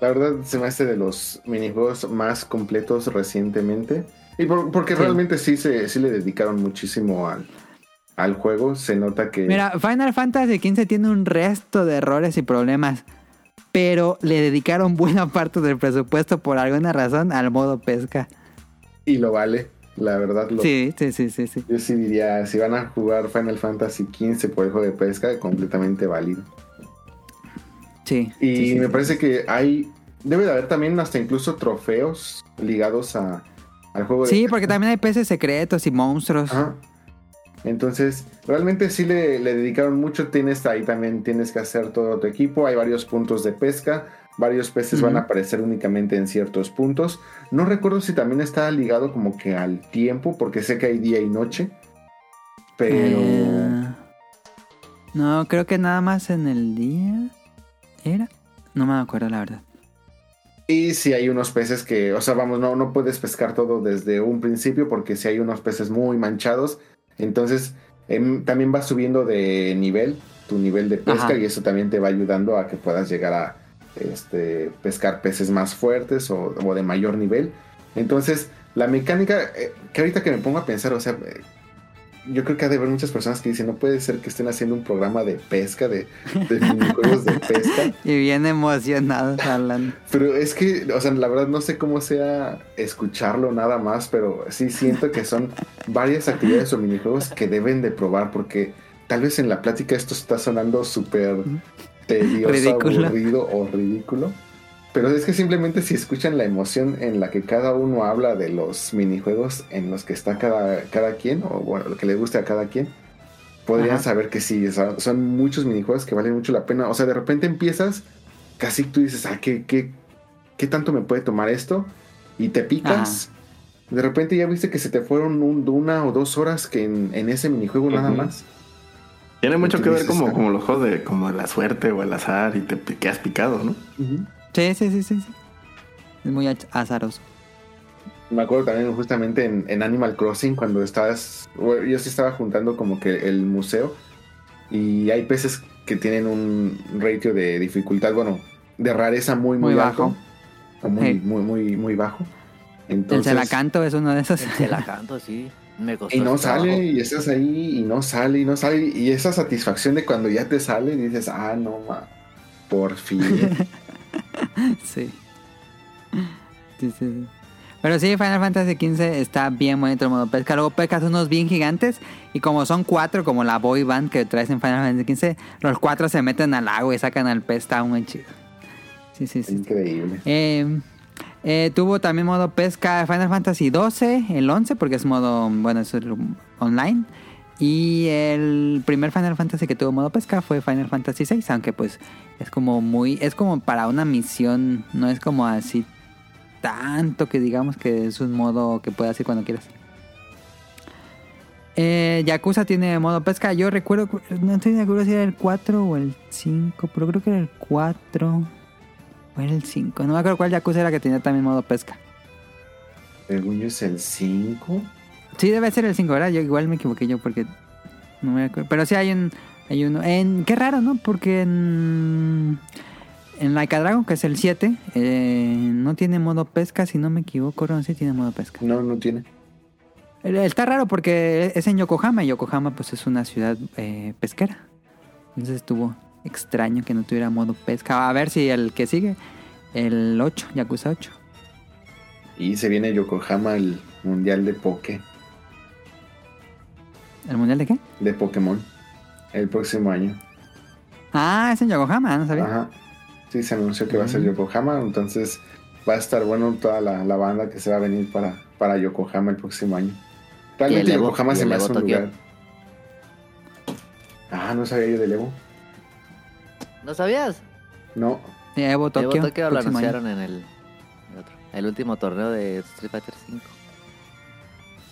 La verdad se me hace de los minijuegos más completos recientemente. Y por- porque Sí. realmente sí, se, sí le dedicaron muchísimo al, al juego. Se nota que... Mira, Final Fantasy XV tiene un resto de errores y problemas, pero le dedicaron buena parte del presupuesto por alguna razón al modo pesca. Y lo vale, la verdad. Lo, Sí, sí, sí, sí, sí. Yo sí diría, si van a jugar Final Fantasy XV por el juego de pesca, completamente válido. Sí. Y sí, sí, me sí. parece que hay, debe de haber también hasta incluso trofeos ligados a, al juego de Sí, pesca. porque también hay peces secretos y monstruos. Ajá. Entonces, realmente sí le, le dedicaron mucho. Tienes ahí también, tienes que hacer todo tu equipo. Hay varios puntos de pesca. Varios peces van a aparecer únicamente en ciertos puntos. No recuerdo si también está ligado como que al tiempo, porque sé que hay día y noche. Pero Eh, no, creo que nada más en el día. ¿Era? No me acuerdo, la verdad. Y si hay unos peces que, o sea, vamos, no, no puedes pescar todo desde un principio porque si hay unos peces muy manchados, entonces em, también vas subiendo de nivel, tu nivel de pesca, Ajá. y eso también te va ayudando a que puedas llegar a este, pescar peces más fuertes o, o de mayor nivel. Entonces, la mecánica, eh, que ahorita que me pongo a pensar, o sea, yo creo que ha de haber muchas personas que dicen, no puede ser que estén haciendo un programa de pesca, de, de minijuegos de pesca. Y bien emocionados hablando. Pero es que, o sea, la verdad no sé cómo sea escucharlo nada más, pero sí siento que son varias actividades o minijuegos que deben de probar porque tal vez en la plática esto está sonando súper tedioso, Ridículo. aburrido o ridículo. Pero es que simplemente si escuchan la emoción en la que cada uno habla de los minijuegos en los que está cada, cada quien, o bueno, lo que le guste a cada quien, podrían Ajá. saber que sí, son muchos minijuegos que valen mucho la pena. O sea, de repente empiezas, casi tú dices, ah, ¿qué, qué, qué tanto me puede tomar esto? Y te picas. De repente ya viste que se te fueron un- una o dos horas que en, en ese minijuego nada más. Tiene mucho que ver como, algo. como los juegos de como la suerte o el azar y te quedas picado, ¿no? Sí, sí, sí, sí. sí. Es muy azaroso. Me acuerdo también justamente en, en Animal Crossing cuando estabas, yo sí estaba juntando como que el museo y hay peces que tienen un ratio de dificultad, bueno, de rareza muy, muy, bajo. o muy, Sí. muy, muy, muy bajo. El Entonces, Celacanto es uno de esos. Se la canto, sí. Me costó y no trabajo. sale, y estás ahí, y no sale, y no sale, y esa satisfacción de cuando ya te sale, y dices, ah, no, ma, por fin. Sí. Sí, sí. Pero sí, Final Fantasy XV está bien bonito el modo pesca. Luego pescas unos bien gigantes. Y como son cuatro, como la boy band que traes en Final Fantasy XV, los cuatro se meten al agua y sacan al pez. Está muy chido. Sí, sí, sí. Increíble. Eh, eh, tuvo también modo pesca Final Fantasy 12, el 11, porque es modo, bueno, es online. Y el primer Final Fantasy que tuvo modo pesca fue Final Fantasy 6, aunque pues es como muy, es como para una misión, no es como así tanto que digamos que es un modo que puedes hacer cuando quieras. Eh, Yakuza tiene modo pesca. Yo recuerdo, no estoy seguro si era el 4 o el 5, pero creo que era el 4 o era el 5. No me acuerdo cuál Yakuza era que tenía también modo pesca. Según yo es el 5. Sí, debe ser el 5, ¿verdad? Yo igual me equivoqué yo porque no me acuerdo. Pero sí hay un hay uno en qué raro, ¿no? Porque en en Like a Dragon, que es el 7, eh, no tiene modo pesca, si no me equivoco, no sí tiene modo pesca. No, no tiene. Eh, Está raro porque es en Yokohama y Yokohama pues es una ciudad eh, pesquera. Entonces estuvo extraño que no tuviera modo pesca. A ver si el que sigue, el 8, Yakuza 8. Y se viene Yokohama el mundial de Poké, ¿El mundial de qué? de Pokémon, el próximo año. Ah, es en Yokohama, no sabía. Ajá. Sí, se anunció que va a ser Mm. Yokohama, entonces va a estar bueno toda la, la banda que se va a venir para, para Yokohama el próximo año. Realmente Y el Evo, Yokohama se me hace un lugar. Ah, no sabía yo del Evo. ¿No sabías? No. Sí, Evo Tokio. Evo Tokio lo próximo año. anunciaron en el, el otro- el último torneo de Street Fighter 5.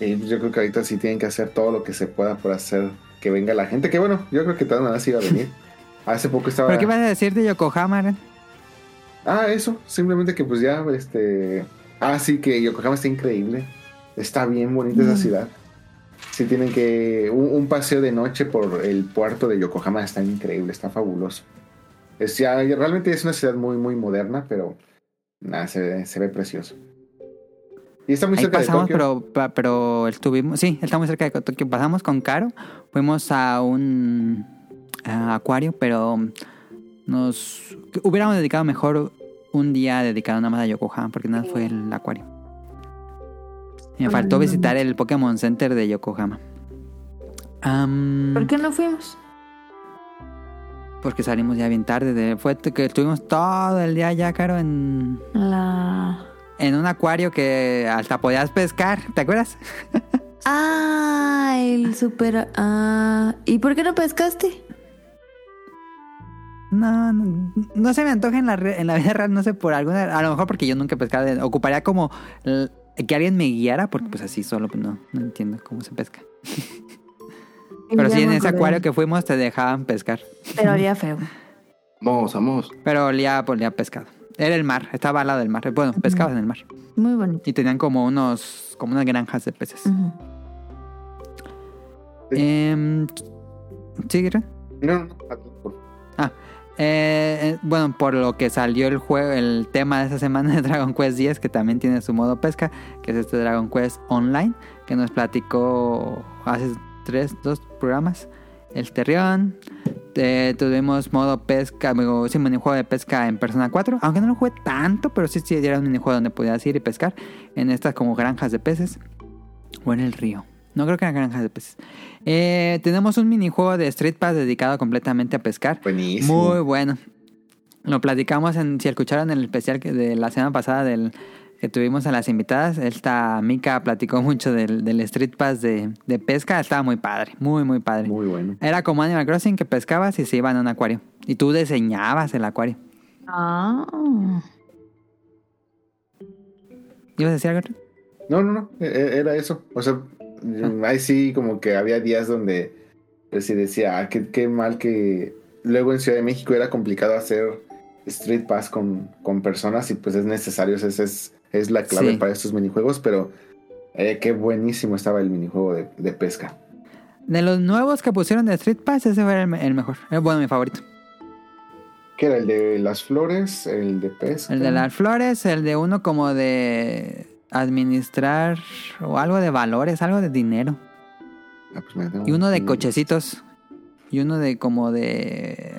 Y pues yo creo que ahorita sí tienen que hacer todo lo que se pueda por hacer que venga la gente. Que bueno, yo creo que todas maneras iba a venir. Hace poco estaba. ¿Pero qué vas a decir de Yokohama, Ren? Ah, eso. Simplemente que pues ya, este. Ah, sí, que Yokohama está increíble. Está bien bonita esa Mm. ciudad. Sí, tienen que. Un, un paseo de noche por el puerto de Yokohama está increíble, está fabuloso. Es ya, realmente es una ciudad muy, muy moderna, pero. Nada, se, se ve precioso. Y está muy Ahí cerca de pasamos, Tokio. pero, pero estuvimos, sí, está muy cerca de Tokio. Pasamos con Caro, fuimos a un a acuario, pero nos hubiéramos dedicado mejor un día dedicado nada más a Yokohama, porque nada fue el acuario. Me faltó visitar el Pokémon Center de Yokohama. Am, ¿Por qué no fuimos? Porque salimos ya bien tarde. De, fue que estuvimos todo el día ya, Caro, en, La. En un acuario que hasta podías pescar. ¿Te acuerdas? Ah, el super. Ah. ¿Y por qué no pescaste? No, no, no se me antoja en la, re- en la vida real, no sé por alguna. A lo mejor porque yo nunca de- Ocuparía como que alguien me guiara, porque pues así solo pues, no, no entiendo cómo se pesca. Pero sí, en ese acuario que fuimos te dejaban pescar. Pero olía feo. Vamos, vamos. Pero olía, olía pescado. Era el mar, estaba al lado del mar. Bueno, pescabas en el mar. Muy bonito. Y tenían como unos, como unas granjas de peces. Em, ¿Sí, Guerra? No, no, Eh, eh, bueno, por lo que salió el juego, el tema de esta semana de Dragon Quest 10, que también tiene su modo pesca, que es este Dragon Quest Online, que nos platicó hace tres, dos programas. El Terrión. Eh, tuvimos modo pesca, digo, sí, minijuego de pesca en Persona 4, aunque no lo jugué tanto, pero sí, sí, era un minijuego donde podías ir y pescar en estas como granjas de peces o en el río. No creo que eran granjas de peces. Eh, tenemos un minijuego de Street Pass dedicado completamente a pescar. Buenísimo. Muy bueno. Lo platicamos en, si escucharon el especial de la semana pasada del que tuvimos a las invitadas, esta Mika platicó mucho del, del Street Pass de, de pesca, estaba muy padre, muy muy padre. Muy bueno. Era como Animal Crossing que pescabas y se iban a un acuario. Y tú diseñabas el acuario. Ah. ¿Ibas a decir algo? No, no, no. e- e- Era eso. O sea, ahí sí, como que había días donde pues sí decía, ah, qué, qué mal que. Luego en Ciudad de México era complicado hacer Street Pass con, con personas y pues es necesario. Esa es, es la clave Sí. para estos minijuegos, pero eh, qué buenísimo estaba el minijuego de, de pesca. De los nuevos que pusieron de Street Pass, ese fue el, me- el mejor. Eh, Bueno, mi favorito. ¿Qué era? ¿El de las flores? ¿El de pesca? El de las flores, el de uno como de administrar o algo de valores, algo de dinero. Ah, pues Y uno de cochecitos. Y uno de como de...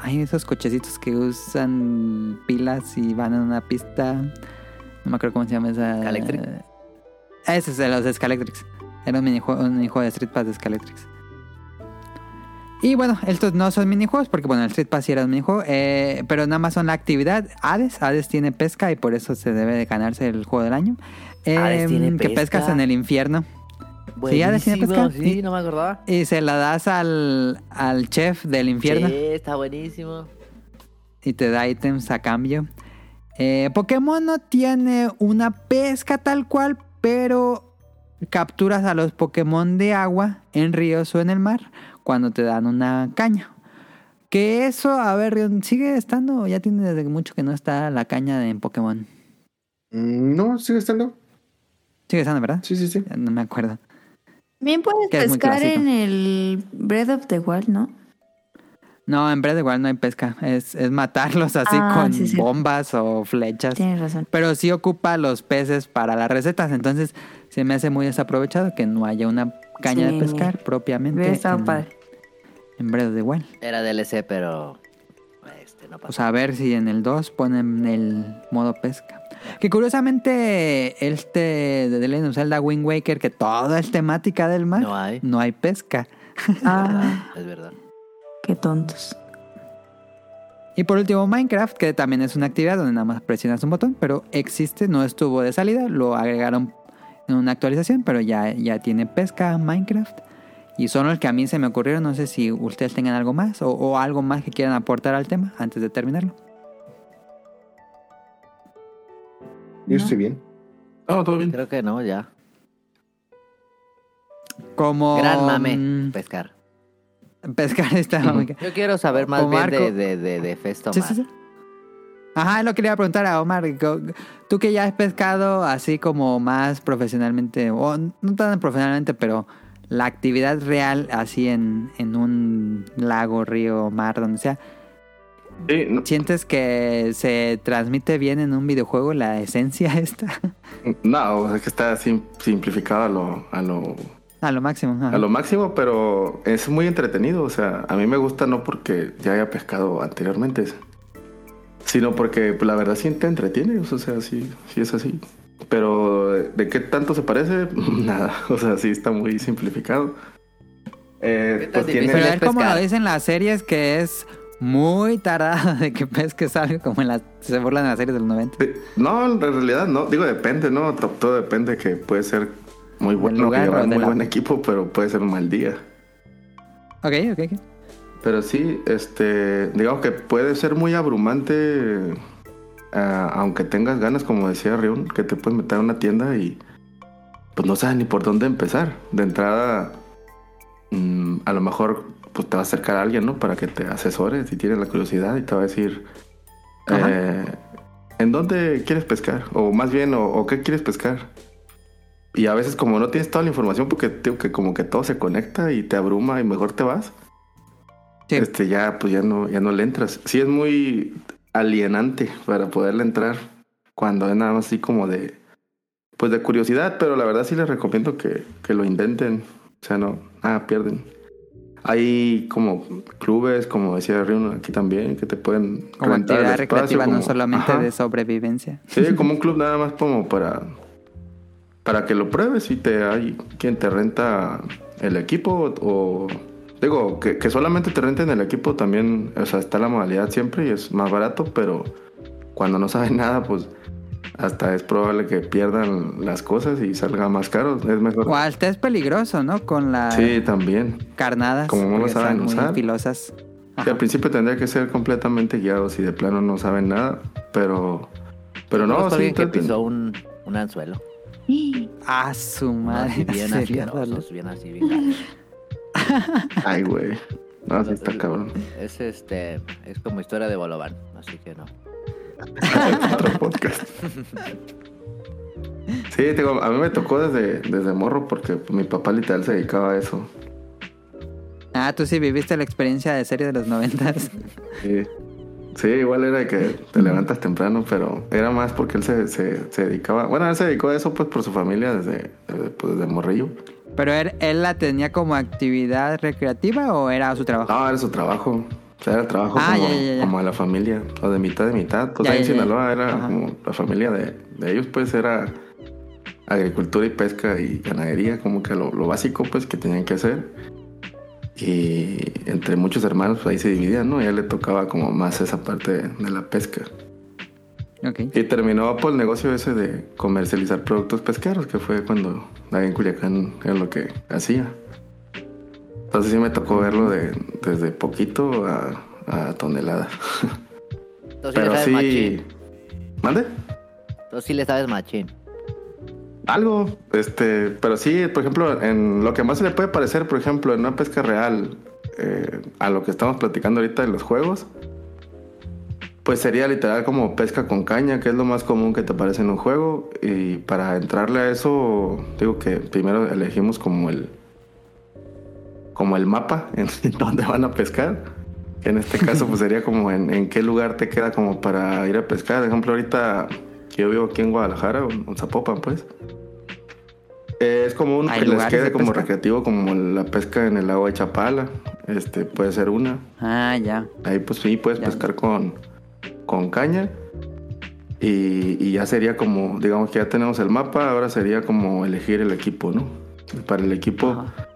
Hay esos cochecitos que usan pilas y van en una pista. No me acuerdo cómo se llama esa... Scalectric. Ese es de los de Scalectrix. Era un minijuego, un minijuego de Street Pass de Scalectrix. Y bueno, estos no son minijuegos porque bueno, el Street Pass sí era un minijuego. eh, pero nada más son la actividad. Hades. Hades tiene pesca y por eso se debe de ganarse el juego del año. Hades tiene Em, que pesca. pescas en el infierno. Sí, ya decía Buenísimo, pescar. Sí, no me acordaba. Y se la das al, al chef del infierno Sí, está buenísimo. y te da ítems a cambio. Eh, Pokémon no tiene una pesca tal cual, pero capturas a los Pokémon de agua en ríos o en el mar cuando te dan una caña. Que eso, a ver, Rion, ¿sigue estando o ya tiene desde mucho que no está la caña de- en Pokémon? mm, No, sigue estando. Sigue estando, ¿verdad? Sí, sí, sí. Ya No me acuerdo. También puedes pescar en el Breath of the Wild, ¿no? No, en Breath of the Wild no hay pesca. Es, es matarlos así Ah, con sí, sí. bombas o flechas. Tienes razón. Pero sí ocupa los peces para las recetas. Entonces se me hace muy desaprovechado que no haya una caña Sí. de pescar propiamente Hubiera estado en, padre. en Breath of the Wild. Era DLC, pero. Este, no O pasó. sea, a ver si en el 2 ponen el modo pesca. Que curiosamente este de The Legend of Zelda Wind Waker, que todo es temática del mar, No hay. no hay pesca. Ah, Es verdad. Qué tontos. Y por último Minecraft, que también es una actividad donde nada más presionas un botón, pero existe, no estuvo de salida, lo agregaron en una actualización, pero ya, ya tiene pesca Minecraft. Y son los que a mí se me ocurrieron, no sé si ustedes tengan algo más o, o algo más que quieran aportar al tema antes de terminarlo. Yo estoy bien. No, todo bien. Creo que no, ya. Como... Gran mame. mm, Pescar. Pescar está muy... Yo quiero saber más bien de, de, de, de Festo Sí, sí, sí. Ajá, lo quería preguntar a Omar. Tú que ya has pescado así como más profesionalmente, o no tan profesionalmente, pero la actividad real así en, en un lago, río, mar, donde sea, Sí, no, ¿sientes que se transmite bien en un videojuego la esencia esta? no, es que está sim- simplificado a lo, a lo A lo máximo. ajá. a lo máximo, pero es muy entretenido. O sea, a mí me gusta no porque ya haya pescado anteriormente, sino porque pues, la verdad sí te entretiene. O sea, sí, sí es así. Pero ¿de qué tanto se parece? Nada. O sea, sí está muy simplificado. Eh, ¿Qué tan pues tiene- Pero es como lo dicen las series que es muy tardado de que pesques algo como en las se burlan en las series del 90. de- No, en realidad no. Digo, depende, ¿no? To- Todo depende que puede ser muy lugar de muy la- buen equipo, pero puede ser un mal día. Ok, ok, ok. Pero sí, este, digamos que puede ser muy abrumante, ah, aunque tengas ganas, como decía Rion, que te puedes meter a una tienda y pues no sabes ni por dónde empezar. De entrada, mm, a lo mejor pues te va a acercar a alguien, ¿no? Para que te asesore si tienes la curiosidad y te va a decir, eh, ¿en dónde quieres pescar? O más bien, o, o qué quieres pescar? Y a veces como no tienes toda la información porque digo que como que todo se conecta y te abruma y mejor te vas Sí. este ya pues ya no ya no le entras sí es muy alienante para poderle entrar cuando es nada más así como de pues de curiosidad pero la verdad sí les recomiendo que, que lo intenten o sea no nada pierden hay como clubes como decía Rion aquí también que te pueden Como actividad recreativa, no solamente Ajá. de sobrevivencia. Sí, como un club nada más como para para que lo pruebes y te hay quien te renta el equipo o digo que, que solamente te renten el equipo también, o sea, está la modalidad siempre y es más barato, pero cuando no saben nada, pues hasta es probable que pierdan las cosas y salga más caro. Es mejor. O hasta es peligroso, ¿no? Con las Sí, también. carnadas. Como no lo saben son muy usar. filosas. Que al principio tendría que ser completamente guiado si de plano no saben nada, pero pero no, a sí, alguien que pisó un, un anzuelo. Ah, su madre. Así bien asquerosos, bien así, bien. Ay, güey. No, sí está cabrón. Es este, es como historia de Bolovan, así que no. Otro podcast. Sí, digo, a mí me tocó desde, desde morro porque mi papá literal se dedicaba a eso. Ah, tú sí viviste la experiencia de serie de los noventas. Sí. Sí, igual era que te levantas temprano, pero era más porque él se, se, se dedicaba. Bueno, él se dedicó a eso pues por su familia desde, pues, desde morrillo. ¿Pero él, él la tenía como actividad recreativa o era su trabajo? No, era su trabajo. O sea, era el trabajo Ah, como, ya, ya, ya. como a la familia. O de mitad de mitad. Pues Ya, ahí en. Sinaloa era Ajá. como la familia de, de ellos, pues era agricultura y pesca y ganadería, como que lo, lo básico pues que tenían que hacer. Y entre muchos hermanos pues ahí se dividían, ¿no? Y a él le tocaba como más esa parte de, de la pesca. Ok. Y terminó por el negocio ese de comercializar productos pesqueros, que fue cuando ahí en Culiacán era lo que hacía. Entonces sí me tocó verlo de, desde poquito a, a tonelada. Entonces Pero sí... ¿Mande? Entonces sí le sabes machín. Algo, este, pero sí, por ejemplo, en lo que más se le puede parecer, por ejemplo, en una pesca real, eh, a lo que estamos platicando ahorita de los juegos, pues sería literal como pesca con caña, que es lo más común que te aparece en un juego. Y para entrarle a eso, digo que primero elegimos como el, como el mapa en donde van a pescar. En este caso, pues sería como en, en qué lugar te queda como para ir a pescar. Por ejemplo, ahorita que yo vivo aquí en Guadalajara, en Zapopan, pues. Eh, es como un ¿Hay que les quede como pesca? recreativo, como la pesca en el lago de Chapala. Este puede ser una. Ah, ya. Ahí pues sí puedes Ya. pescar con, con caña. Y, y ya sería como, digamos que ya tenemos el mapa, ahora sería como elegir el equipo, ¿no? Para el equipo. Ajá.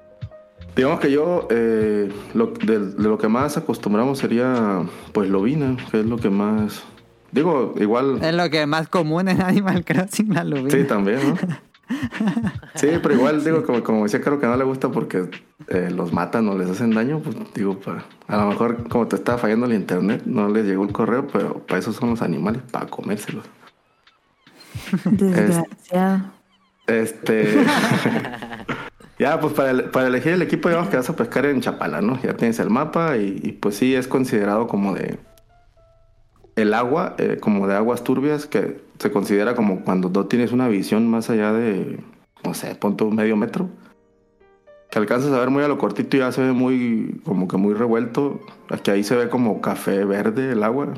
Digamos que yo, eh, lo, de, de lo que más acostumbramos sería, pues, lobina, que es lo que más... Digo, igual... Es lo que más común en Animal Crossing, la lubina. Sí, también, ¿no? Sí, pero igual digo, como, como decía, creo que no le gusta porque eh, los matan o les hacen daño, pues digo, para, a lo mejor como te estaba fallando el internet, no les llegó el correo, pero para eso son los animales, para comérselos. Desgraciado. Este. ya, pues para, el- para elegir el equipo, digamos que vas a pescar en Chapala, ¿no? Ya tienes el mapa y, y, pues sí es considerado como de. El agua, eh, como de aguas turbias, que se considera como cuando no tienes una visión más allá de, no sé, punto medio metro. Que alcanzas a ver muy a lo cortito y ya se ve muy, como que muy revuelto. Aquí ahí se ve como café verde el agua.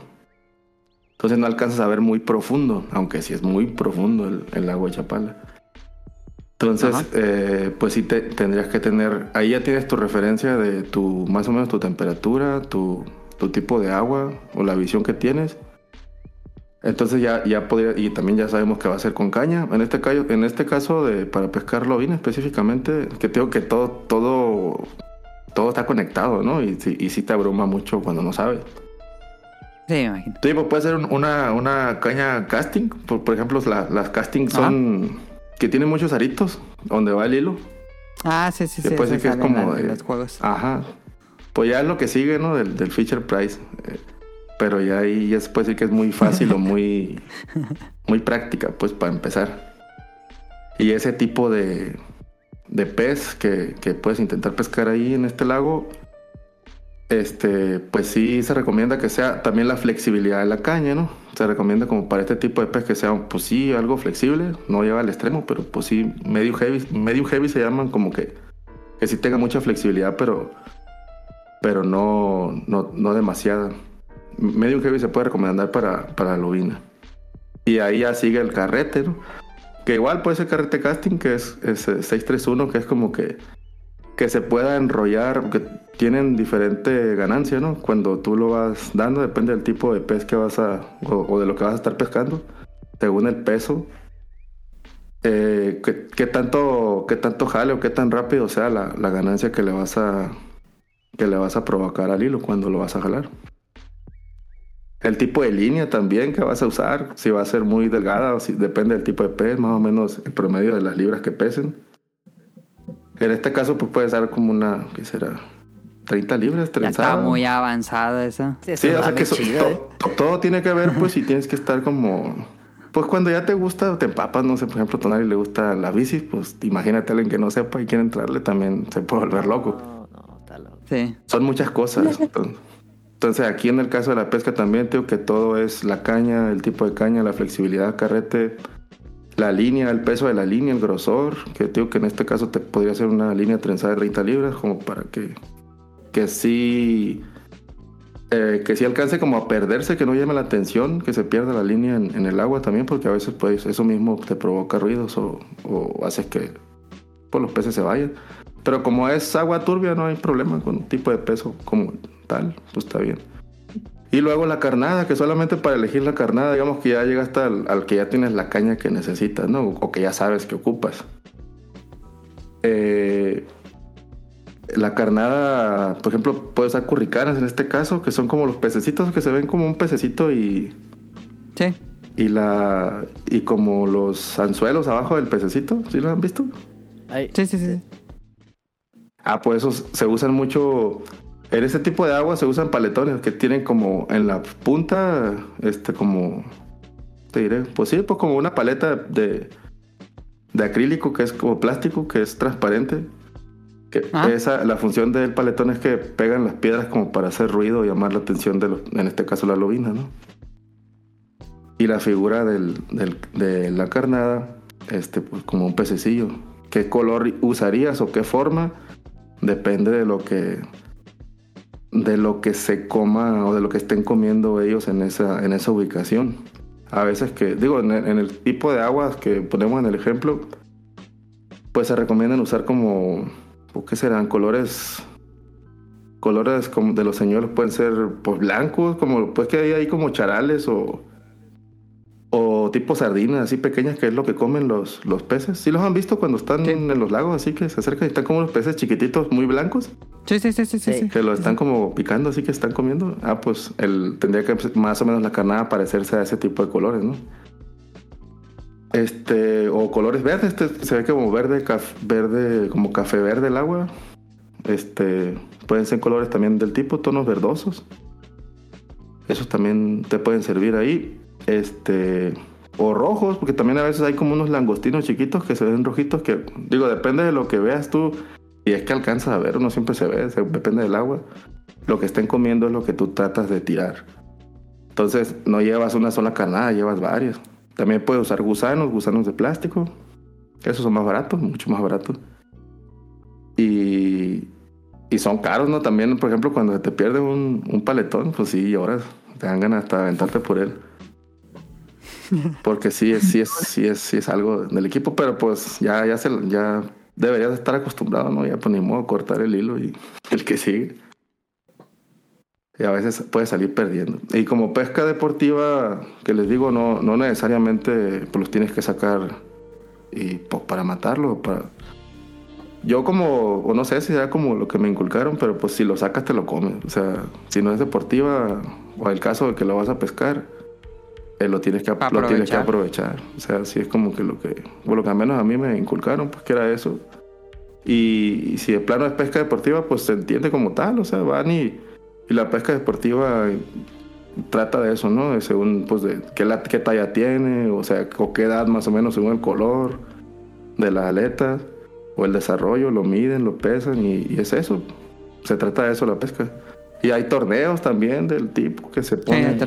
Entonces no alcanzas a ver muy profundo, aunque sí es muy profundo el, el lago de Chapala. Entonces, eh, pues sí te, tendrías que tener, ahí ya tienes tu referencia de tu, más o menos tu temperatura, tu, tu tipo de agua o la visión que tienes. Entonces ya, ya podría, y también ya sabemos que va a ser con caña. En este caso, en este caso de para pescar lobina específicamente, que tengo que todo, todo, todo está conectado, ¿no? Y, sí- y sí te abruma mucho cuando no sabes. Sí, me imagino. Sí, pues puede ser un- una, una caña casting. Por, por ejemplo, la- las casting son que tienen muchos aritos donde va el hilo. Ah, sí, sí, sí. puede decir que es como en de- los juegos. Ajá. Pues ya es lo que sigue, ¿no? Del, del Fisher Price. Eh, pero ya ahí ya se puede decir que es muy fácil o muy, muy práctica, pues para empezar. Y ese tipo de, de pez que, que puedes intentar pescar ahí en este lago, este, pues sí se recomienda que sea también la flexibilidad de la caña, ¿no? Se recomienda como para este tipo de pez que sea, pues sí, algo flexible, no lleva al extremo, pero pues sí, medio heavy, medio heavy se llaman como que, que sí tenga mucha flexibilidad, pero, pero no, no, no demasiada. Medio heavy se puede recomendar para, para la lobina. Y ahí ya sigue el carrete, ¿no? Que igual puede ser carrete casting, que es, es eh, 631, que es como que, que se pueda enrollar, porque tienen diferente ganancia, ¿no? Cuando tú lo vas dando, depende del tipo de pez que vas a, o, o de lo que vas a estar pescando, según el peso. Eh, qué tanto, qué tanto jale o qué tan rápido sea la, la ganancia que le vas a que le vas a provocar al hilo cuando lo vas a jalar. El tipo de línea también que vas a usar, si va a ser muy delgada o si depende del tipo de pez, más o menos el promedio de las libras que pesen. En este caso, pues puede ser como una, ¿qué será? 30 libras, Ya trenzada. está muy avanzado eso. Sí, o sea que muy eso- chido, to- to- todo tiene que ver, pues, si tienes que estar como. Pues cuando ya te gusta, te empapas, no sé, por ejemplo, a Tonali le gusta la bici, pues imagínate a alguien que no sepa y quiere entrarle, también se puede volver loco. No, no, está loco. Sí. Son muchas cosas. Entonces, aquí en el caso de la pesca también tengo que todo es la caña, el tipo de caña, la flexibilidad, carrete, la línea, el peso de la línea, el grosor, que digo que en este caso te podría ser una línea trenzada de 30 libras, como para que, que sí, eh, que sí alcance como a perderse, que no llame la atención, que se pierda la línea en, en el agua también, porque a veces pues eso mismo te provoca ruidos o, o haces que pues, los peces se vayan. Pero como es agua turbia, no hay problema con tipo de peso como tal, pues está bien. Y luego la carnada, que solamente para elegir la carnada, digamos que ya llegaste al, al que ya tienes la caña que necesitas, ¿no? O que ya sabes que ocupas. Eh, la carnada, por ejemplo, puedes usar curricanas en este caso, que son como los pececitos que se ven como un pececito y, Sí. y la y como los anzuelos abajo del pececito, ¿sí lo han visto? Ay, Sí, sí, sí. Ah, pues esos se usan mucho. En ese tipo de agua se usan paletones que tienen como en la punta, este, como. Te diré, pues sí, pues como una paleta de, de acrílico que es como plástico, que es transparente. Que Ah. esa, la función del paletón es que pegan las piedras como para hacer ruido y llamar la atención de los, en este caso la lobina, ¿no? Y la figura del, del- de la carnada, este, pues como un pececillo. ¿Qué color usarías o qué forma? Depende de lo que de lo que se coma o de lo que estén comiendo ellos en esa en esa ubicación. A veces que digo en el, tipo de aguas que ponemos en el ejemplo, pues se recomiendan usar como ¿o ¿qué serán? Colores colores como de los señuelos pueden ser pues blancos, como pues que hay ahí como charales o tipo sardinas así pequeñas que es lo que comen los, los peces. ¿Sí los han visto cuando están Sí. en los lagos así que se acercan y están como los peces chiquititos muy blancos? Sí, sí, sí, sí, sí. Sí. sí. Que lo están como picando así que están comiendo. Ah, pues el, tendría que más o menos la carnada parecerse a ese tipo de colores, ¿no? Este, o colores verdes, este, se ve como verde, caf- verde, como café verde el agua. Este, pueden ser colores también del tipo, tonos verdosos. Esos también te pueden servir ahí. Este, o rojos, porque también a veces hay como unos langostinos chiquitos que se ven rojitos, que digo, depende de lo que veas tú. Y es que alcanzas a ver, uno siempre se ve, depende del agua. Lo que estén comiendo es lo que tú tratas de tirar. Entonces, no llevas una sola carnada, llevas varias. También puedes usar gusanos, gusanos de plástico. Esos son más baratos, mucho más baratos. Y, y son caros, ¿no? También, por ejemplo, cuando te pierde un, un paletón, pues sí, lloras. Te dan ganas hasta aventarte por él. Porque sí es, sí es, sí es, sí es algo del equipo, pero pues ya, ya se ya deberías estar acostumbrado, ¿no? Ya pues ni modo cortar el hilo y el que sigue. Y a veces puede salir perdiendo. Y como pesca deportiva, que les digo, no, no necesariamente pues, los tienes que sacar y pues, para matarlo, para yo como, o no sé si era como lo que me inculcaron, pero pues si lo sacas te lo comes. O sea, si no es deportiva, o el caso de que lo vas a pescar, eh, lo, tienes que, lo tienes que aprovechar. O sea, si es como que lo que, o lo que al menos a mí me inculcaron, pues que era eso. Y, si de plano es pesca deportiva, pues se entiende como tal. O sea, van y, y la pesca deportiva trata de eso, ¿no? De según, pues, de qué, la, qué talla tiene, o sea, o qué edad más o menos según el color de las aletas o el desarrollo, lo miden, lo pesan y, es eso. Se trata de eso la pesca. Y hay torneos también del tipo que se ponen.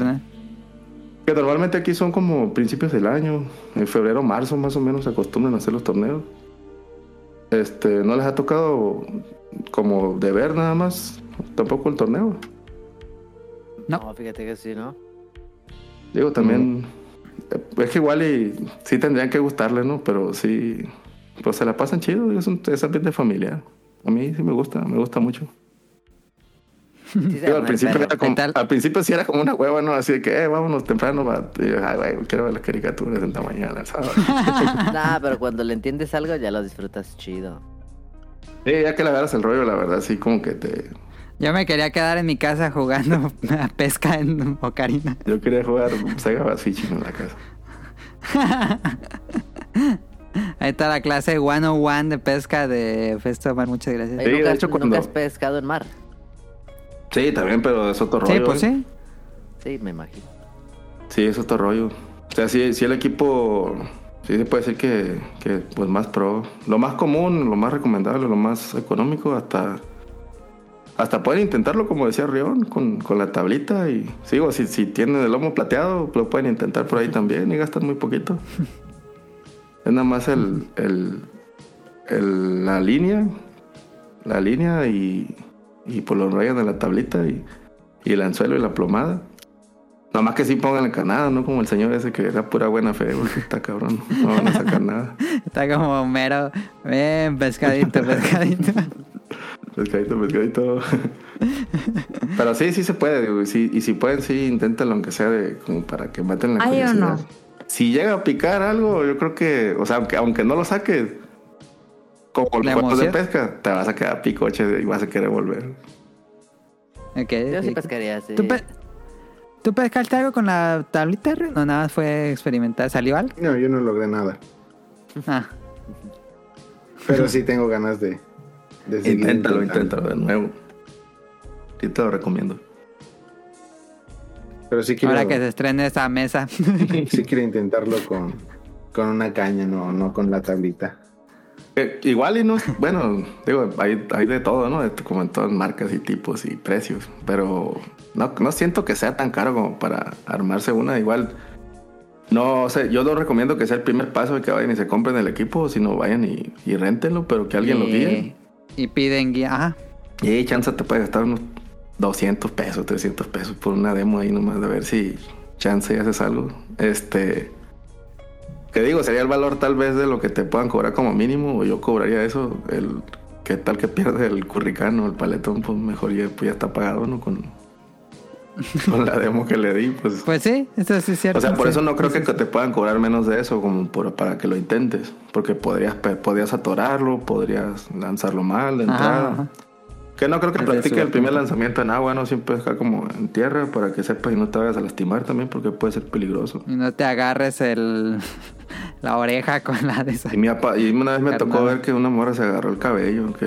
Que normalmente aquí son como principios del año, en febrero, marzo más o menos se acostumbran a hacer los torneos. Este, no les ha tocado como de ver nada más, tampoco el torneo. No, fíjate que sí, ¿no? Digo, también, es que igual y sí tendrían que gustarle, ¿no? Pero sí, pues se la pasan chido, es un es ambiente familiar. A mí sí me gusta, me gusta mucho. Al, principio era como, al principio sí era como una hueva, ¿no? Así de que, eh, vámonos temprano, va. ay, güey, quiero ver las caricaturas en mañana, ¿sabes? nah, pero cuando le entiendes algo ya lo disfrutas chido. Sí, ya que le agarras el rollo, la verdad, sí, como que te... Yo me quería quedar en mi casa jugando a pesca en Ocarina. Yo quería jugar Sega Bass Fishing en la casa. Ahí está la clase 101 de pesca de Festo Mar. Muchas gracias. Sí, de hecho, cuando... has pescado en mar? Sí, también, pero es otro rollo. Sí, pues sí. Sí, me imagino. Sí, es otro rollo. O sea, sí, sí el equipo, sí se puede decir que, que, pues más pro. Lo más común, lo más recomendable, lo más económico, hasta hasta pueden intentarlo, como decía Rion, con, con la tablita. Y sigo, si, si tienen el lomo plateado, lo pueden intentar por ahí también y gastan muy poquito. Es nada más el, el, la línea, la línea y, y por los rayos de la tablita y, y el anzuelo y la plomada. Nada más que sí pongan la canada, no como el señor ese que era pura buena fe, porque está cabrón, no van a sacar nada. Está como mero, ven, pescadito, pescadito. pescadito, pescadito. Pero sí, sí se puede, digo, y, si, y si pueden, sí, inténtalo, aunque sea de, como para que maten la curiosidad. no? si llega a picar algo, yo creo que, o sea, aunque, aunque no lo saques, como el cuerpo de pesca, te vas a quedar picoche y vas a querer volver. Okay, yo sí pescaría, sí. ¿Tú, pescaste algo con la tablita? ¿O nada más fue experimentar? ¿Salió algo? No, yo no logré nada. Ah. Pero sí tengo ganas de, de seguir. Inténtalo, inténtalo de nuevo. Sí te lo recomiendo. Pero sí quiero, Ahora que se estrene esa mesa. sí quiero intentarlo con, con una caña, no, no con la tablita. Eh, igual y no, bueno, digo, hay, hay de todo, ¿no? Como en todas marcas y tipos y precios, pero no, no siento que sea tan caro como para armarse una. Igual, no sé, yo no recomiendo que sea el primer paso de que vayan y se compren el equipo, sino vayan y, y rentenlo, pero que alguien lo guíe. Y piden guía, ajá. Y chance te puede gastar unos 200 pesos, 300 pesos por una demo ahí nomás de ver si chance haces algo. Este. Que digo, sería el valor tal vez de lo que te puedan cobrar como mínimo, o yo cobraría eso. El que tal que pierde el curricano, el paletón, pues mejor ya, pues ya está pagado, ¿no? Con, con la demo que le di, pues. Pues sí, eso sí es cierto. O sea, por eso no creo que te puedan cobrar menos de eso, como para que lo intentes. Porque podrías, podrías atorarlo, podrías lanzarlo mal de entrada. Que no creo que practique el primer lanzamiento en agua, ¿no? Siempre acá como en tierra para que sepas y no te vayas a lastimar también porque puede ser peligroso. Y no te agarres el la oreja con la de esa. Y, mi y una vez me tocó ver que una morra se agarró el cabello, que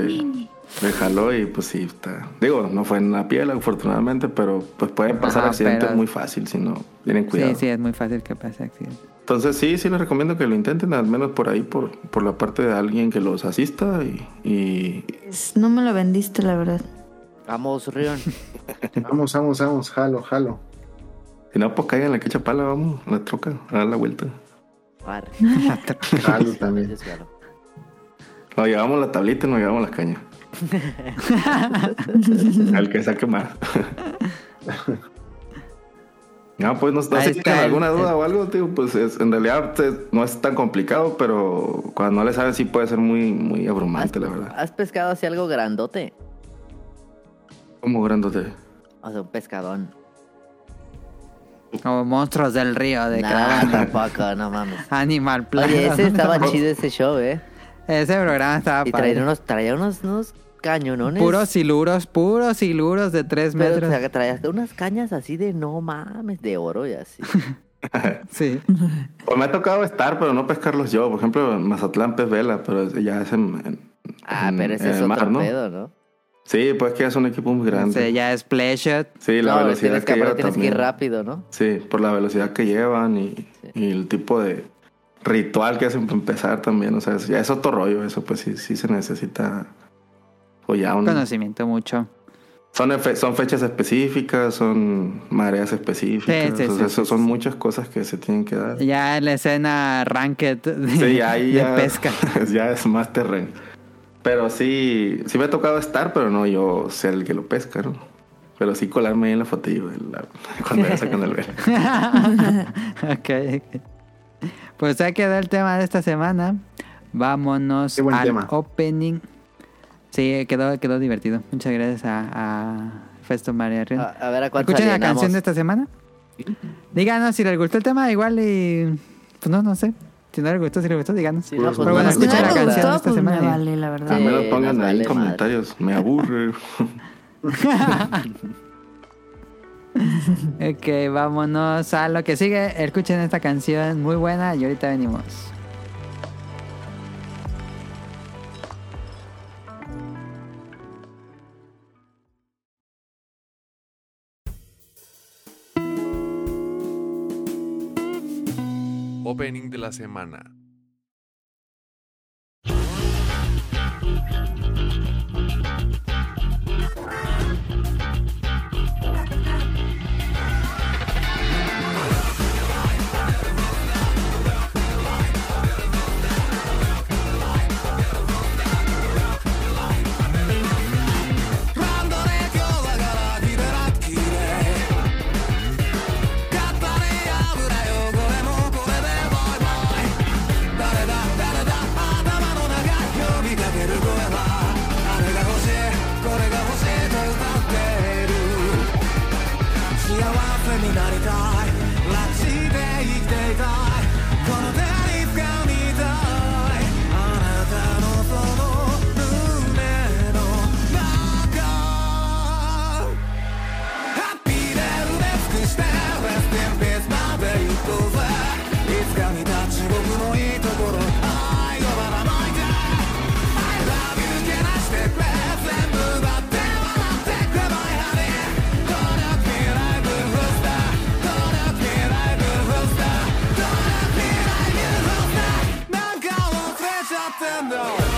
me jaló y pues sí, está. Digo, no fue en la piel afortunadamente, pero pues pueden pasar accidentes muy fácil si no tienen cuidado. Sí, sí, es muy fácil que pase accidentes. Entonces sí, sí les recomiendo que lo intenten, al menos por ahí, por, por la parte de alguien que los asista y, No me lo vendiste, la verdad. Vamos, Rion. vamos, vamos, vamos, jalo, jalo. Si no, pues caigan la quecha pala, vamos, la troca, a dar la vuelta. jalo también. Nos llevamos la tablita y nos llevamos las cañas. Al que saque más. No, pues no, está tienen el- alguna duda el- o algo, tío. Pues es- en realidad pues, no es tan complicado, pero cuando no le saben sí puede ser muy, muy abrumante, la verdad. ¿Has pescado así algo grandote? Como grandote. O sea, un pescadón. Como monstruos del río de No, Cravan. tampoco, no mames. Animal Planet. Oye, ese estaba chido ese show, ¿eh? Ese programa estaba Y traía unos, traía unos, unos cañonones. Puros siluros, puros siluros de tres Pero metros. o sea, traía unas cañas así de no mames, de oro y así. Sí. Pues me ha tocado estar, pero no pescarlos yo. Por ejemplo, en Mazatlán pez vela, pero ya es en, en- Ah, en- pero ese en es el otro mar, ¿no? pedo, ¿no? Sí, pues que es un equipo muy grande. Ese ya es play shot. Sí, la no, velocidad tienes que, que lleva tienes que ir rápido, ¿no? Sí, por la velocidad que llevan y, y el tipo de ritual que hacen para empezar también. O sea, es- ya es otro rollo eso, pues sí, sí se necesita. O ya un. Conocimiento mucho. Son, efe- son fechas específicas, son mareas específicas. Sí, sí, o sí, sea, sí, eso son sí. muchas cosas que se tienen que dar. Ya en la escena ranked de, Sí, ahí de ya, pesca. ya es más terreno. Pero sí, sí me ha tocado estar, pero no yo ser el que lo pesca, ¿no? Pero sí colarme ahí en la fotillo la- cuando ya sacan el velo. ok, ok. Pues ya quedó el tema de esta semana. Vámonos al tema. opening. Sí, quedó, quedó divertido. Muchas gracias a, a Festo María Rion. A, a ver a cuántos ¿Escuchan la canción de esta semana? Díganos si les gustó el tema, igual y... Pues no, no sé. Si no les gustó, si les gustó, díganos. Sí, no, pues Pero bueno, no, Si no escuchen la canción de esta pues me semana. vale, la verdad. Menos Sí, pongan ahí vale comentarios. Me aburre. Ok, vámonos a lo que sigue. Escuchen esta canción muy buena y ahorita venimos. La semana. man now.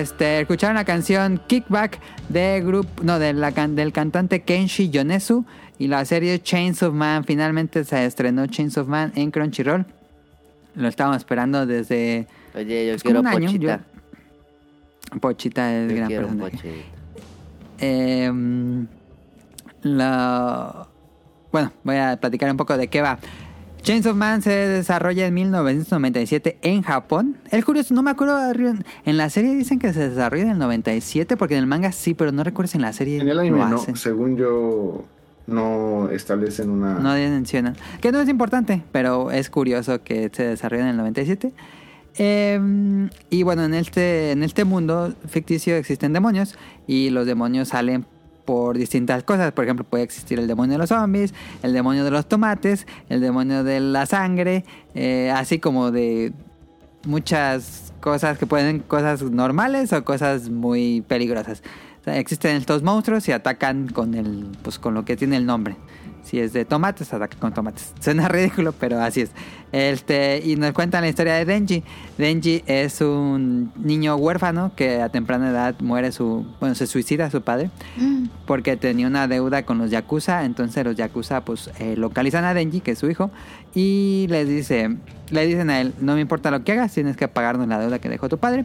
Este, escucharon la canción Kickback de grupo, no, de la can- del cantante Kenshi Yonezu y la serie Chains of Man. Finalmente se estrenó Chains of Man en Crunchyroll. Lo estábamos esperando desde Oye, yo pues, quiero un año. pochita. Yo- Pochita es Yo gran pochita. Eh, la... Bueno, voy a platicar un poco de qué va. Chains of Man se desarrolla en 1997 en Japón. El curioso, no me acuerdo, en la serie dicen que se desarrolla en el 97, porque en el manga sí, pero no recuerdo si en la serie En el anime no, según yo, no establecen una... No mencionan. Que no es importante, pero es curioso que se desarrolle en el 97. Eh, y bueno, en este, en este mundo ficticio existen demonios y los demonios salen por distintas cosas. Por ejemplo, puede existir el demonio de los zombies, el demonio de los tomates, el demonio de la sangre, eh, así como de muchas cosas que pueden cosas normales o cosas muy peligrosas. Existen estos monstruos y atacan con el pues con lo que tiene el nombre. Si es de tomates, ataca con tomates. Suena ridículo, pero así es. Este, y nos cuentan la historia de Denji. Denji es un niño huérfano que a temprana edad muere su, bueno, se suicida su padre porque tenía una deuda con los yakuza. Entonces los yakuza pues eh, localizan a Denji, que es su hijo, y les dice, le dicen a él, no me importa lo que hagas, tienes que pagarnos la deuda que dejó tu padre.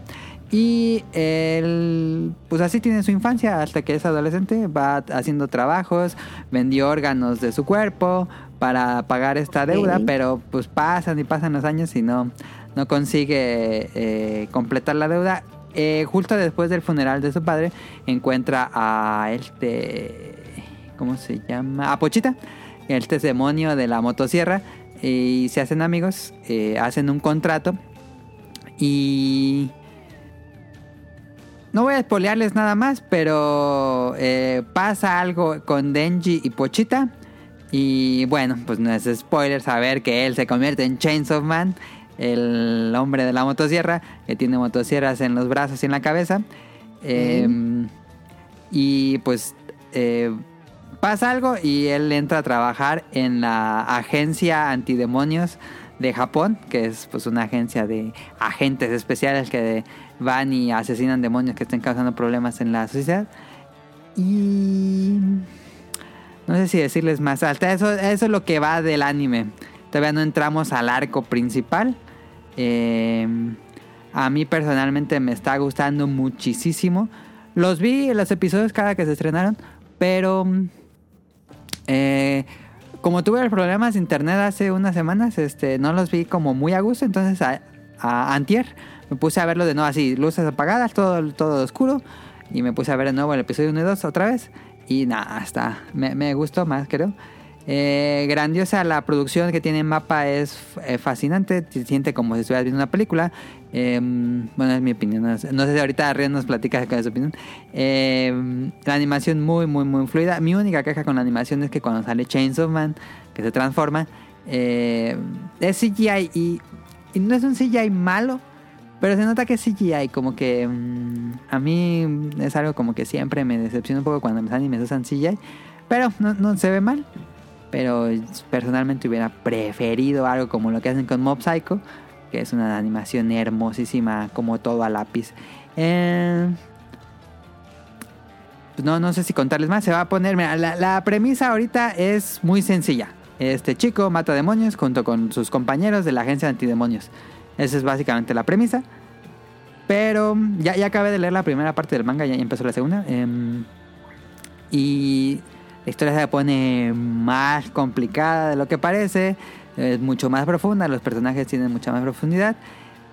Y él, pues así tiene su infancia hasta que es adolescente, va haciendo trabajos, vendió órganos de su cuerpo para pagar esta deuda, pero pues pasan y pasan los años y no, no consigue eh, completar la deuda. Eh, justo después del funeral de su padre, encuentra a este, ¿cómo se llama? A Pochita, este demonio de la motosierra, y se hacen amigos, eh, hacen un contrato y... No voy a espolearles nada más, pero eh, pasa algo con Denji y Pochita. Y bueno, pues no es spoiler saber que él se convierte en Chainsaw Man, el hombre de la motosierra, que tiene motosierras en los brazos y en la cabeza. Eh, y pues eh, pasa algo y él entra a trabajar en la agencia antidemonios de Japón, que es pues una agencia de agentes especiales que van y asesinan demonios que estén causando problemas en la sociedad. Y no sé si decirles más. Hasta eso, eso es lo que va del anime. Todavía no entramos al arco principal. Eh, a mí personalmente me está gustando muchísimo. Los vi en los episodios cada que se estrenaron, pero eh, como tuve problemas de internet hace unas semanas, este, no los vi como muy a gusto. Entonces, a, antier me puse a verlo de nuevo así, luces apagadas, todo, todo oscuro. Y me puse a ver de nuevo el episodio 1 y 2 otra vez. Y nada, está. Me, me gustó más, creo. Eh, grandiosa la producción que tiene Mapa es eh, fascinante. Se siente como si estuvieras viendo una película. Eh, bueno, es mi opinión. No sé, si ahorita Rian nos platica con su opinión. Eh, la animación muy, muy, muy fluida. Mi única queja con la animación es que cuando sale Chainsaw Man, que se transforma, eh, es CGI y, y no es un CGI malo. Pero se nota que es CGI, como que mm, a mí es algo como que siempre me decepciona un poco cuando los animes usan CGI. Pero no, no se ve mal. Pero personalmente hubiera preferido algo como lo que hacen con Mob Psycho, que es una animación hermosísima, como todo a lápiz. Eh, pues no, no sé si contarles más. Se va a poner. mira, la, premisa ahorita es muy sencilla. Este chico mata demonios junto con sus compañeros de la agencia de antidemonios. Esa es básicamente la premisa. Pero ya, ya acabé de leer la primera parte del manga, ya empezó la segunda. em, y la historia se pone más complicada de lo que parece. Es mucho más profunda, los personajes tienen mucha más profundidad.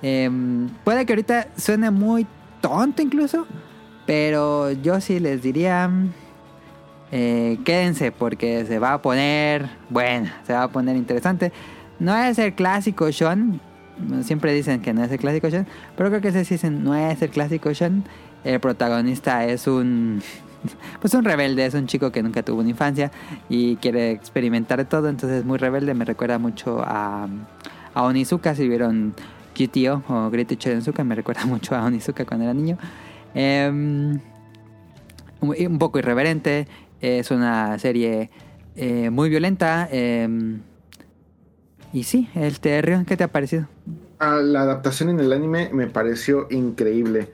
Em, puede que ahorita suene muy tonto incluso. Pero yo sí les diría... eh, quédense porque se va a poner buena, se va a poner interesante. No es el clásico Sean, siempre dicen que no es el clásico Sean, pero creo que se dicen no es el clásico Sean. El protagonista es un pues un rebelde, es un chico que nunca tuvo una infancia y quiere experimentar todo, entonces es muy rebelde, me recuerda mucho a, a Onizuka, si vieron GTO o Great Teacher Onizuka, me recuerda mucho a Onizuka cuando era niño. Em, un poco irreverente, es una serie eh, muy violenta. em, y sí, el Terrión, ¿qué te ha parecido? Ah, la adaptación en el anime me pareció increíble.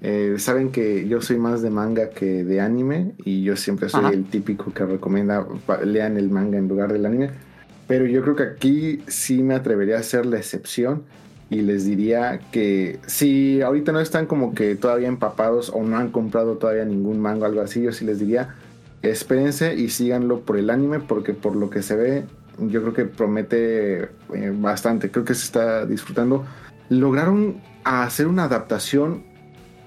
Eh, saben que yo soy más de manga que de anime y yo siempre soy Ajá. el típico que recomienda lean el manga en lugar del anime. Pero yo creo que aquí sí me atrevería a hacer la excepción y les diría que si ahorita no están como que todavía empapados o no han comprado todavía ningún manga o algo así, yo sí les diría espérense y síganlo por el anime porque por lo que se ve yo creo que promete eh, bastante, creo que se está disfrutando. Lograron hacer una adaptación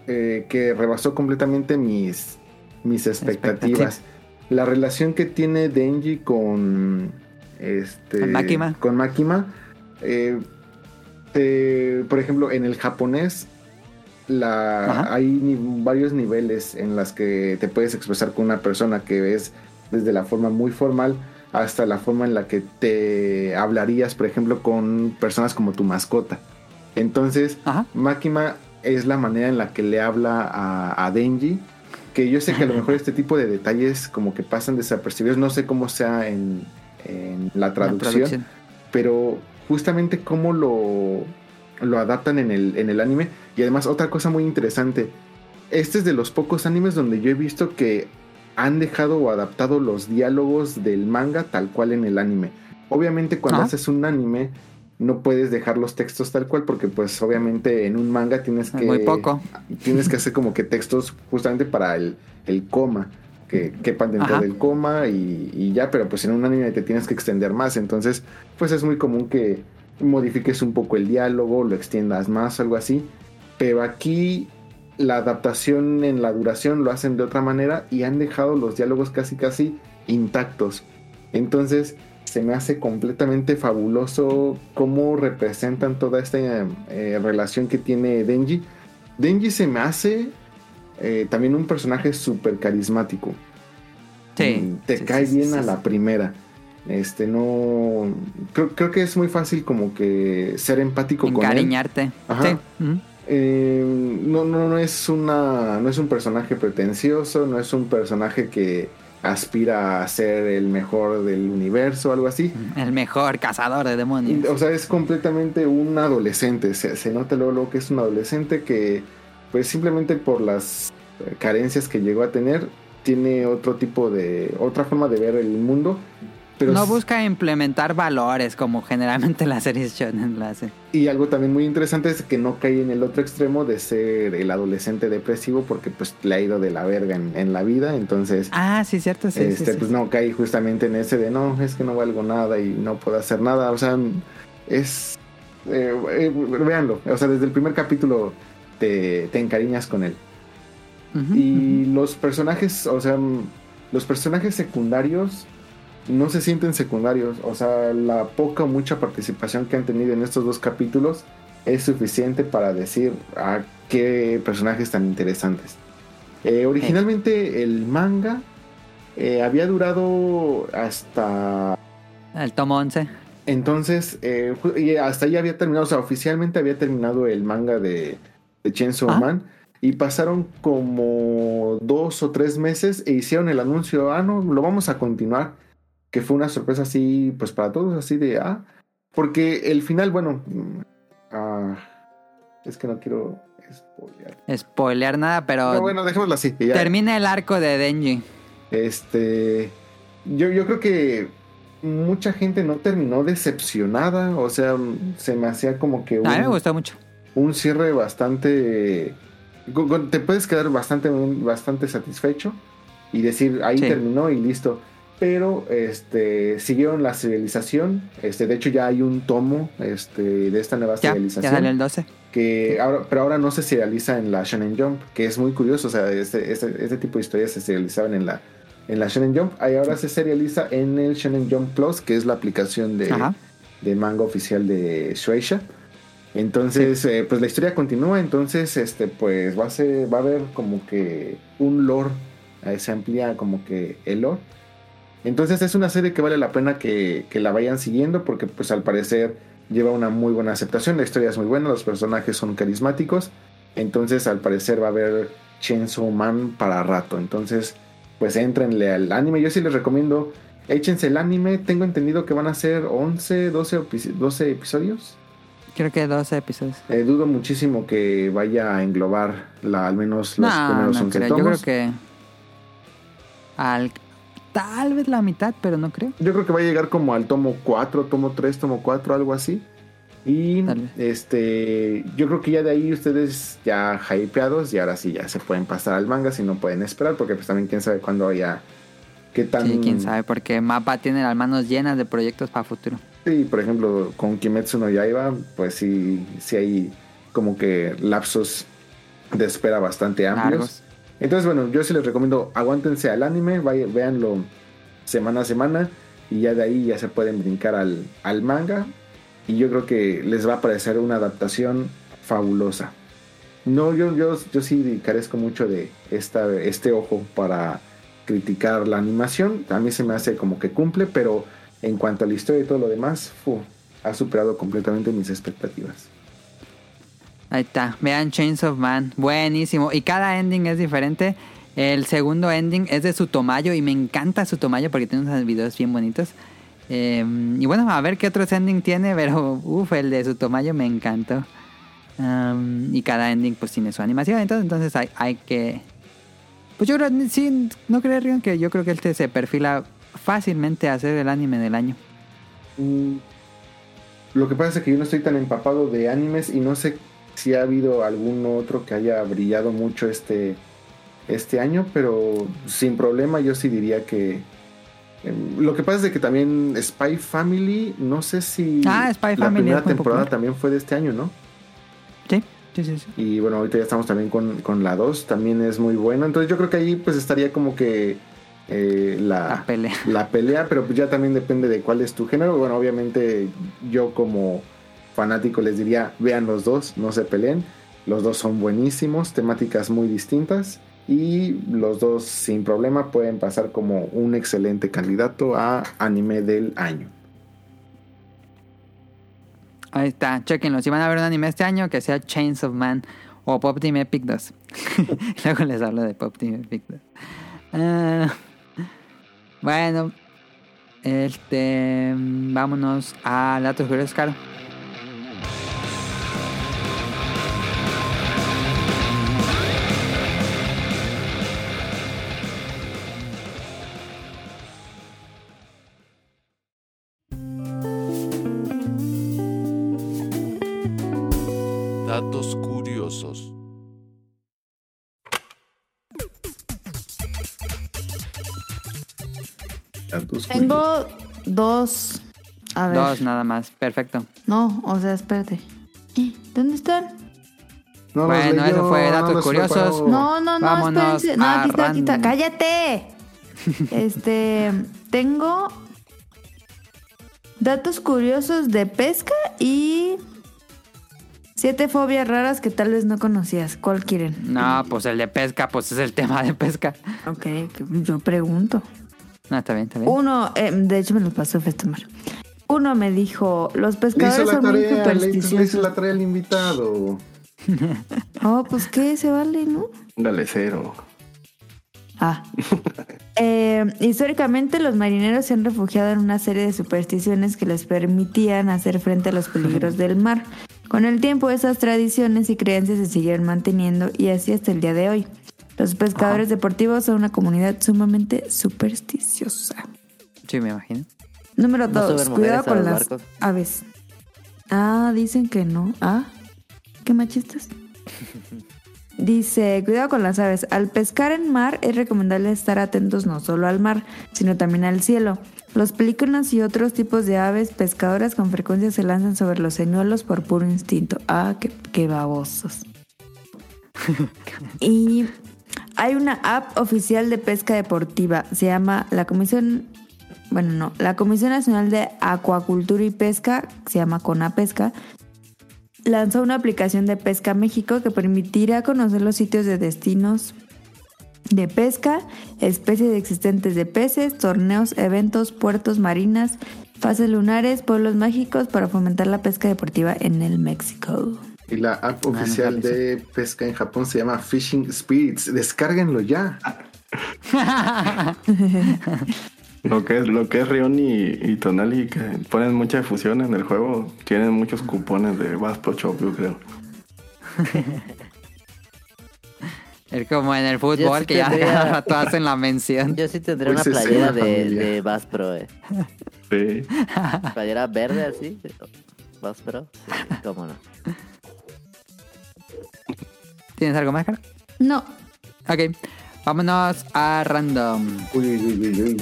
eh, que rebasó completamente mis, mis expectativas. La relación que tiene Denji con este Con Makima. con Makima, eh, por ejemplo, en el japonés la, Ajá. hay ni- varios niveles en las que te puedes expresar con una persona que ves desde la forma muy formal hasta la forma en la que te hablarías, por ejemplo, con personas como tu mascota. Entonces, Ajá. Makima es la manera en la que le habla a, a Denji. Que yo sé que a lo mejor este tipo de detalles como que pasan desapercibidos. No sé cómo sea en, en la La traducción. Pero justamente cómo lo, lo adaptan en el, en el anime. Y además otra cosa muy interesante. Este es de los pocos animes donde yo he visto que han dejado o adaptado los diálogos del manga tal cual en el anime. Obviamente cuando Ah. haces un anime no puedes dejar los textos tal cual porque pues obviamente en un manga tienes que Muy poco. tienes que hacer como que textos justamente para el, el coma que quepan dentro Ajá. del coma y, y ya pero pues en un anime te tienes que extender más entonces pues es muy común que modifiques un poco el diálogo lo extiendas más algo así pero aquí la adaptación en la duración lo hacen de otra manera y han dejado los diálogos casi casi intactos entonces se me hace completamente fabuloso cómo representan toda esta eh, relación que tiene Denji. Denji se me hace eh, también un personaje súper carismático. Sí. Mm, Te sí, cae sí, bien sí, a sí. la primera. Este, no. Creo, creo que es muy fácil como que ser empático con él. Encariñarte. Ajá. Eh, no, no, no es una. No es un personaje pretencioso, no es un personaje que aspira a ser el mejor del universo, algo así. El mejor cazador de demonios. O sea, es completamente un adolescente. Se, se nota luego, luego que es un adolescente que, pues simplemente por las eh, carencias que llegó a tener, tiene otro tipo de. otra forma de ver el mundo. Pero no busca implementar valores como generalmente las series shonen lo hacen. Y algo también muy interesante es que no cae en el otro extremo de ser el adolescente depresivo porque pues le ha ido de la verga en, en la vida. Entonces, Ah, sí, cierto, sí, este, sí. pues no cae justamente en ese de no, es que no valgo nada y no puedo hacer nada. O sea, es. eh, eh, véanlo. O sea, desde el primer capítulo te, te encariñas con él. Y los personajes, o sea, los personajes secundarios no se sienten secundarios. O sea, la poca o mucha participación que han tenido en estos dos capítulos es suficiente para decir a qué personajes tan interesantes. Eh, originalmente el manga eh, había durado hasta. El tomo 11. entonces, eh, y hasta ahí había terminado, o sea, oficialmente había terminado el manga de, de Chainsaw Ah. Man. Y pasaron como dos o tres meses e hicieron el anuncio, ah, no, lo vamos a continuar. Que fue una sorpresa así, pues para todos, así de, ah, porque el final, bueno, mm, ah, es que no quiero spoilear. Spoilear nada, pero No, bueno, dejémoslo así. ya. termina el arco de Denji. Este. Yo, yo creo que mucha gente no terminó decepcionada. O sea, se me hacía como que un, A mí me gustó mucho. un cierre bastante. Te puedes quedar bastante, bastante satisfecho y decir ahí Sí. terminó y listo. Pero este siguieron la serialización. Este, de hecho, ya hay un tomo este, de esta nueva Ya, ya serialización salió el 12. que ahora, pero ahora no se serializa en la Shonen Jump, que es muy curioso, o sea, este, este, este tipo de historias se serializaban en la, en la Shonen Jump, y ahora se serializa en el Shonen Jump Plus, que es la aplicación de, Ajá. de manga oficial de Shueisha. Entonces, eh, pues la historia continúa, entonces, este, pues va a ser, va a haber como que un lore, eh, se amplía como que el lore. Entonces es una serie que vale la pena que, que la vayan siguiendo porque pues al parecer lleva una muy buena aceptación, la historia es muy buena, los personajes son carismáticos, entonces al parecer va a haber Chainsaw Man para rato, entonces pues entrenle al anime, yo sí les recomiendo, échense el anime, tengo entendido que van a ser 11, 12, epi- 12 episodios. Creo que 12 episodios. Eh, dudo muchísimo que vaya a englobar la, al menos los No, primeros no 11 creo. Yo creo que. Al, tal vez la mitad, pero no creo. Yo creo que va a llegar como al tomo 4, tomo 3, tomo 4, algo así. Y este, yo creo que ya de ahí ustedes ya hypeados y ahora sí ya se pueden pasar al manga si no pueden esperar, porque pues también quién sabe cuándo haya qué tan Sí, quién sabe, porque Mapa tiene las manos llenas de proyectos para futuro. Sí, por ejemplo, con Kimetsu no Yaiba, pues sí, sí hay como que lapsos de espera bastante amplios. Largos. Entonces, bueno, yo sí les recomiendo, aguántense al anime, vaya, véanlo semana a semana y ya de ahí ya se pueden brincar al, al manga y yo creo que les va a parecer una adaptación fabulosa. No, yo, yo, yo sí carezco mucho de esta, este ojo para criticar la animación. A mí se me hace como que cumple, pero en cuanto a la historia y todo lo demás, fu, ha superado completamente mis expectativas. Ahí está. Vean Chains of Man. Buenísimo. Y cada ending es diferente. El segundo ending es de Sutomayo y me encanta Sutomayo porque tiene unos videos bien bonitos. Eh, y bueno, a ver qué otros ending tiene, pero uff, el de Sutomayo me encantó. Y cada ending pues tiene su animación, entonces, entonces hay, que... Pues yo creo, sí, no creo Rion, que yo creo que este se perfila fácilmente a hacer el anime del año. Mm, Lo que pasa es que yo no estoy tan empapado de animes y no sé si ha habido algún otro que haya brillado mucho este, este año, pero sin problema yo sí diría que... em, Lo que pasa es de que también Spy Family, no sé si Ah, Spy la Family primera temporada popular. también fue de este año, ¿no? Sí, sí, sí. sí. Y bueno, ahorita ya estamos también con, con la 2, también es muy buena. Entonces yo creo que ahí pues estaría como que eh, la, La pelea. la pelea, pero pues ya también depende de cuál es tu género. Bueno, obviamente yo como fanático les diría, vean los dos, no se peleen. Los dos son buenísimos, temáticas muy distintas y los dos sin problema pueden pasar como un excelente candidato a anime del año. Ahí está, chequenlo. Si van a ver un anime este año, que sea Chains of Man o Pop Team Epic 2. Luego les hablo de Pop Team Epic 2. Ah, bueno, este. Vámonos a curiosos, Caro. Nada más, perfecto. No, o sea, espérate. ¿Eh? ¿Dónde están? No Bueno, eso fue datos los curiosos. No, no, no, Vámonos espérense. No, aquí está, aquí está. ¡Cállate! Este. Tengo. Datos curiosos de pesca y. Siete fobias raras que tal vez no conocías. ¿Cuál quieren? No, pues el de pesca, pues es el tema de pesca. Ok, yo pregunto. No, está bien, está bien. Uno, eh, de hecho me lo pasó Festomar. Uno me dijo, los pescadores son muy tarea, le supersticiosos. la tarea al invitado. Oh, pues qué, se vale, ¿no? Dale cero. Ah. Eh, históricamente los marineros se han refugiado en una serie de supersticiones que les permitían hacer frente a los peligros del mar. Con el tiempo esas tradiciones y creencias se siguieron manteniendo y así hasta el día de hoy. Los pescadores deportivos son una comunidad sumamente supersticiosa. Sí, me imagino. Número ¿No dos, cuidado con las barcos? aves. Ah, dicen que no. Ah, qué machistas. Dice, cuidado con las aves. Al pescar en mar es recomendable estar atentos no solo al mar, sino también al cielo. Los pelícanos y otros tipos de aves pescadoras con frecuencia se lanzan sobre los señuelos por puro instinto. Ah, qué, qué babosos. y hay una app oficial de pesca deportiva. Se llama la Comisión bueno, no, la Comisión Nacional de Acuacultura y Pesca, se llama CONAPESCA, lanzó una aplicación de Pesca México que permitirá conocer los sitios de destinos de pesca, especies existentes de peces, torneos, eventos, puertos, marinas, fases lunares, pueblos mágicos para fomentar la pesca deportiva en el México. Y la app no oficial de pesca en Japón se llama Fishing Spirits. Descárguenlo ya. Lo que es, lo que es Rion y, y Tonali, que ponen mucha fusión en el juego, tienen muchos cupones de Pro Shop, yo creo. Es como en el fútbol sí que ya cada rato hacen la mención. Yo sí tendré una playera de, de Bass Pro, eh. Sí. Playera verde así. Bass Pro. Sí, cómo no. ¿Tienes algo más, Cara? No. Ok, vámonos a random. Uy, uy, uy, uy,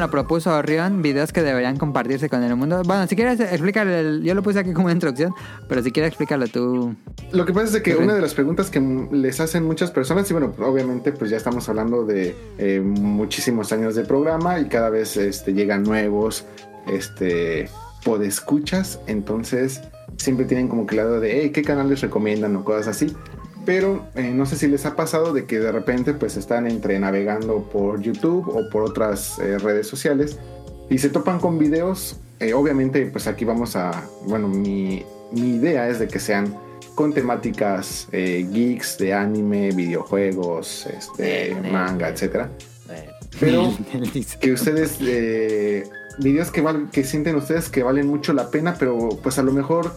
Lo propuso Rion, videos que deberían compartirse con el mundo. Bueno, si quieres explícalo, el- yo lo puse aquí como una introducción, pero si quieres explícalo tú. Lo que pasa es de que una de las preguntas que les hacen muchas personas, y bueno, obviamente pues ya estamos hablando de eh, muchísimos años de programa y cada vez este, llegan nuevos este, podescuchas, entonces siempre tienen como que la duda de, hey, ¿qué canales recomiendan o cosas así? Pero eh, no sé si les ha pasado de que de repente pues están entre navegando por YouTube o por otras eh, redes sociales y se topan con videos. eh, obviamente pues aquí vamos a, bueno, mi, mi idea es de que sean con temáticas eh, geeks de anime, videojuegos, este, Eh, manga, eh, etcétera. Eh, Pero que ustedes videos que val- que sienten ustedes que valen mucho la pena, pero pues a lo mejor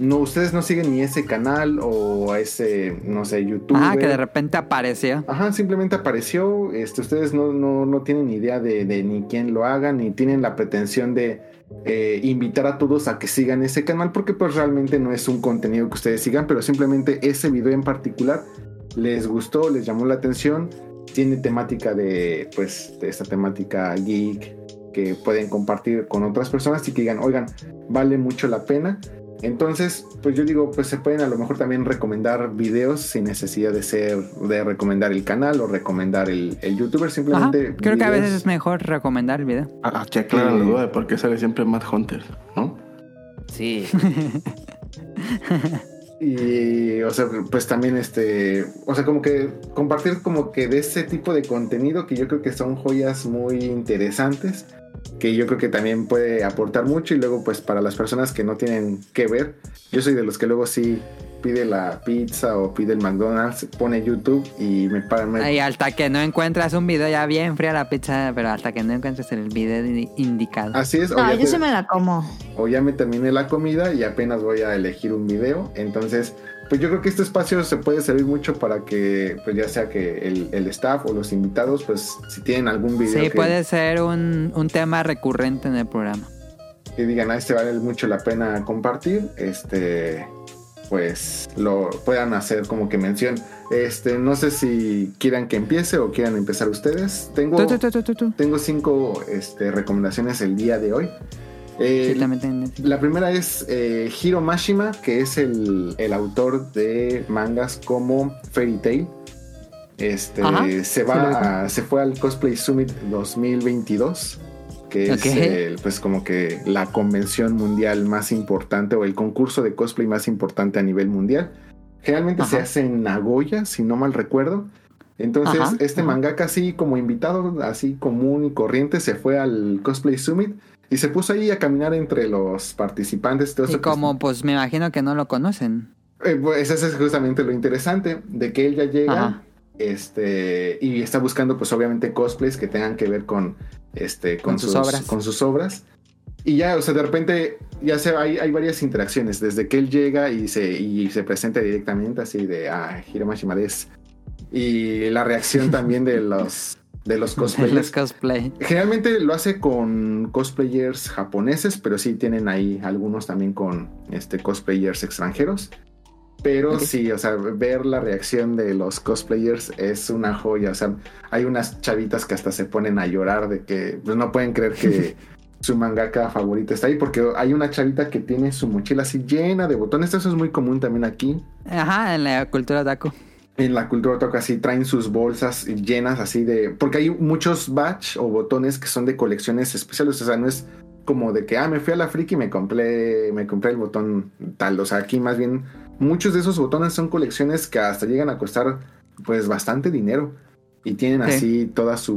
no ustedes no siguen ni ese canal o a ese no sé YouTube. Ah, que de repente apareció. Ajá, simplemente apareció. Este, ustedes no, no, no tienen ni idea de, de ni quién lo haga, ni tienen la pretensión de eh, invitar a todos a que sigan ese canal, porque pues realmente no es un contenido que ustedes sigan, pero simplemente ese video en particular les gustó, les llamó la atención, tiene temática de, pues, de esta temática geek que pueden compartir con otras personas y que digan, oigan, vale mucho la pena. Entonces, pues yo digo, pues se pueden a lo mejor también recomendar videos sin necesidad de ser, de recomendar el canal o recomendar el, el youtuber, Ajá, simplemente. creo que a veces es mejor recomendar el video. Ah, que aclaran la duda de por qué sale siempre Mad Hunter, ¿no? sí. Y, o sea, pues también este, o sea, como que compartir como que de ese tipo de contenido que yo creo que son joyas muy interesantes, que yo creo que también puede aportar mucho y luego pues para las personas que no tienen que ver, yo soy de los que luego sí pide la pizza o pide el McDonald's, pone YouTube y me pagan. Y hasta que no encuentras un video ya bien fría la pizza, pero hasta que no encuentres el video indi- indicado. Así es, No, yo te- sí me la como. o ya me terminé la comida y apenas voy a elegir un video. Entonces, pues yo creo que este espacio se puede servir mucho para que, pues ya sea que el, el staff o los invitados, pues si tienen algún video Sí, que, puede ser un, un tema recurrente en el programa. que digan, a este vale mucho la pena compartir, este, pues lo puedan hacer como que mención. Este, no sé si quieran que empiece o quieran empezar ustedes. Tengo, Tú, tú, tú, tengo cinco este, recomendaciones el día de hoy. Eh, Sí, La primera es eh, Hiro Mashima, que es el, el autor de mangas como Fairy Tail. Este Ajá, se va a- se fue al Cosplay Summit 2022, que es el, pues como que la convención mundial más importante o el concurso de cosplay más importante a nivel mundial. Generalmente se hace en Nagoya, si no mal recuerdo. Entonces, Ajá, este mangaka así como invitado, así común y corriente, se fue al Cosplay Summit y se puso ahí a caminar entre los participantes. Todo Y eso que- como, pues me imagino que no lo conocen. Eh, pues eso es justamente lo interesante, de que él ya llega Ajá. este, y está buscando pues obviamente cosplays que tengan que ver con, este, con, Con sus sus, obras. con sus obras. Y ya, o sea, de repente ya se, hay, hay varias interacciones, desde que él llega y se, y se presenta directamente así de, ah, Hiromashima des. Y la reacción también de los, de los cosplayers. Los cosplay. Generalmente lo hace con cosplayers japoneses, pero sí tienen ahí algunos también con este, cosplayers extranjeros. Pero sí, o sea, ver la reacción de los cosplayers es una joya. O sea, hay unas chavitas que hasta se ponen a llorar de que pues, no pueden creer que su mangaka favorita está ahí, porque hay una chavita que tiene su mochila así llena de botones. Eso es muy común también aquí. Ajá, en la cultura taco. En la cultura otaku así traen sus bolsas llenas así de... Porque hay muchos batch o botones que son de colecciones especiales, o sea, no es como de que, ah, me fui a la friki y me compré, me compré el botón tal, o sea, aquí más bien muchos de esos botones son colecciones que hasta llegan a costar pues bastante dinero. Y tienen Sí. así toda su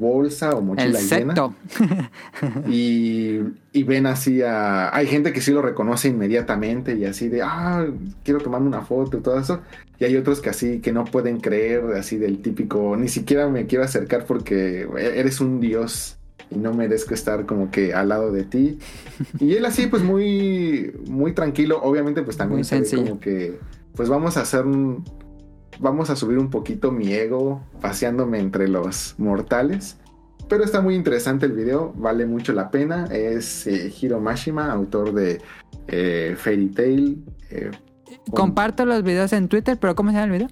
bolsa o El mochila llena. secto. Y, y ven así a... Hay gente que sí lo reconoce inmediatamente y así de, ah, quiero tomarme una foto y todo eso. Y hay otros que así que no pueden creer, así del típico, ni siquiera me quiero acercar porque eres un dios y no merezco estar como que al lado de ti. Y él así pues muy, muy tranquilo, obviamente pues también Muy se ve sencillo. como que pues vamos a hacer un... Vamos a subir un poquito mi ego paseándome entre los mortales. Pero está muy interesante el video, vale mucho la pena. Es eh, Hiro Mashima, autor de eh, Fairy Tail. eh, Comparto los videos en Twitter, pero ¿cómo se llama el video?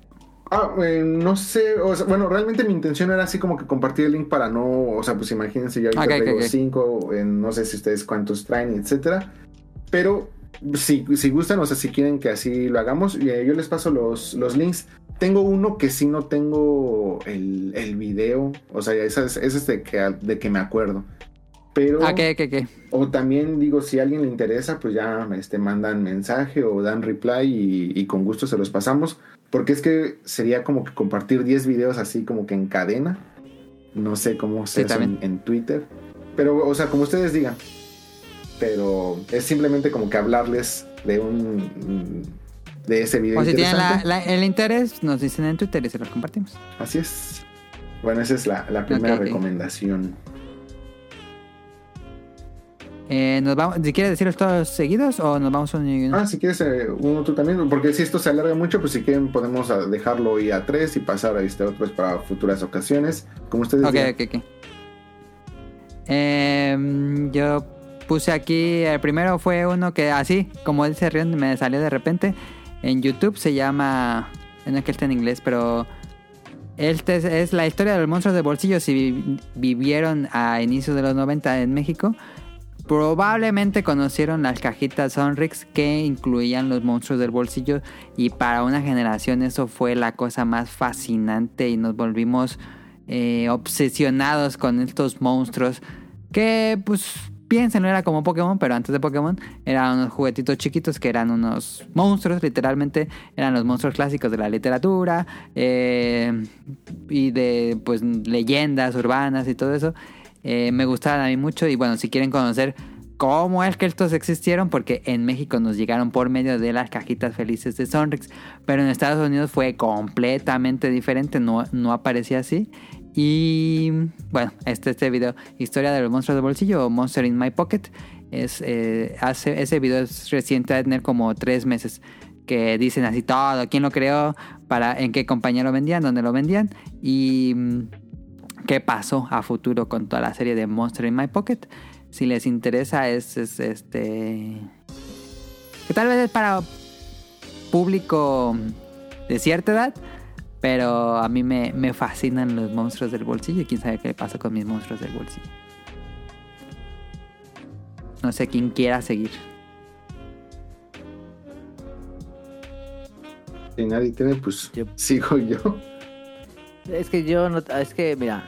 Ah, no sé, o sea, bueno, realmente mi intención era así como que compartir el link para no, o sea, pues imagínense, yo ahorita Ok, ok, traigo ok. cinco, no sé si ustedes cuántos traen, etcétera, pero si, si gustan, o sea, si quieren que así lo hagamos, yo les paso los, los links. Tengo uno que sí no tengo el, el video, o sea, ese es, ese es de, que, de que me acuerdo. Pero... Ah, ¿qué, qué, qué? O también digo, si a alguien le interesa, pues ya este, mandan mensaje o dan reply y, y con gusto se los pasamos. Porque es que sería como que compartir 10 videos así como que en cadena. No sé cómo se Sí, hace en, también. en Twitter. Pero, o sea, como ustedes digan. Pero es simplemente como que hablarles de un... de ese video. O si tienen la- interesante. la- el interés, nos dicen en Twitter y se los compartimos. Así es. Bueno, esa es la, la primera recomendación. Eh, nos vamos, si quieres decirlos todos seguidos o nos vamos y uno. Ah, si quieres eh, uno tú también, porque si esto se alarga mucho, pues si quieren podemos dejarlo hoy a tres y pasar a este otros para futuras ocasiones, como ustedes Ok, ok, ok. Em, yo puse aquí, el primero fue uno que así, como él se rió, me salió de repente. En YouTube se llama, no es que está en inglés, pero este es, es la historia de los monstruos de bolsillo si vi- vivieron a inicios de los 90 en México. Probablemente conocieron las cajitas Sonrix que incluían los monstruos del bolsillo y para una generación eso fue la cosa más fascinante y nos volvimos eh, obsesionados con estos monstruos que pues piénsenlo era como Pokémon pero antes de Pokémon eran unos juguetitos chiquitos que eran unos monstruos literalmente eran los monstruos clásicos de la literatura eh, y de pues leyendas urbanas y todo eso eh, me gustaban a mí mucho y bueno, si quieren conocer cómo es que estos existieron, porque en México nos llegaron por medio de las cajitas felices de Sonrix, pero en Estados Unidos fue completamente diferente, no, no aparecía así. Y bueno, este, este video, Historia de los monstruos de bolsillo o Monster in My Pocket, es, eh, hace, ese video es reciente, tener como tres meses que dicen así todo, quién lo creó, para en qué compañía lo vendían, dónde lo vendían y mm, qué pasó a futuro con toda la serie de Monster in My Pocket. Si les interesa, es, es, este. que tal vez es para público de cierta edad, pero a mí me, me fascinan los monstruos del bolsillo y quién sabe qué pasa con mis monstruos del bolsillo. No sé quién quiera seguir. Si nadie tiene, pues Yo- sigo yo. Es que yo no. Es que, mira.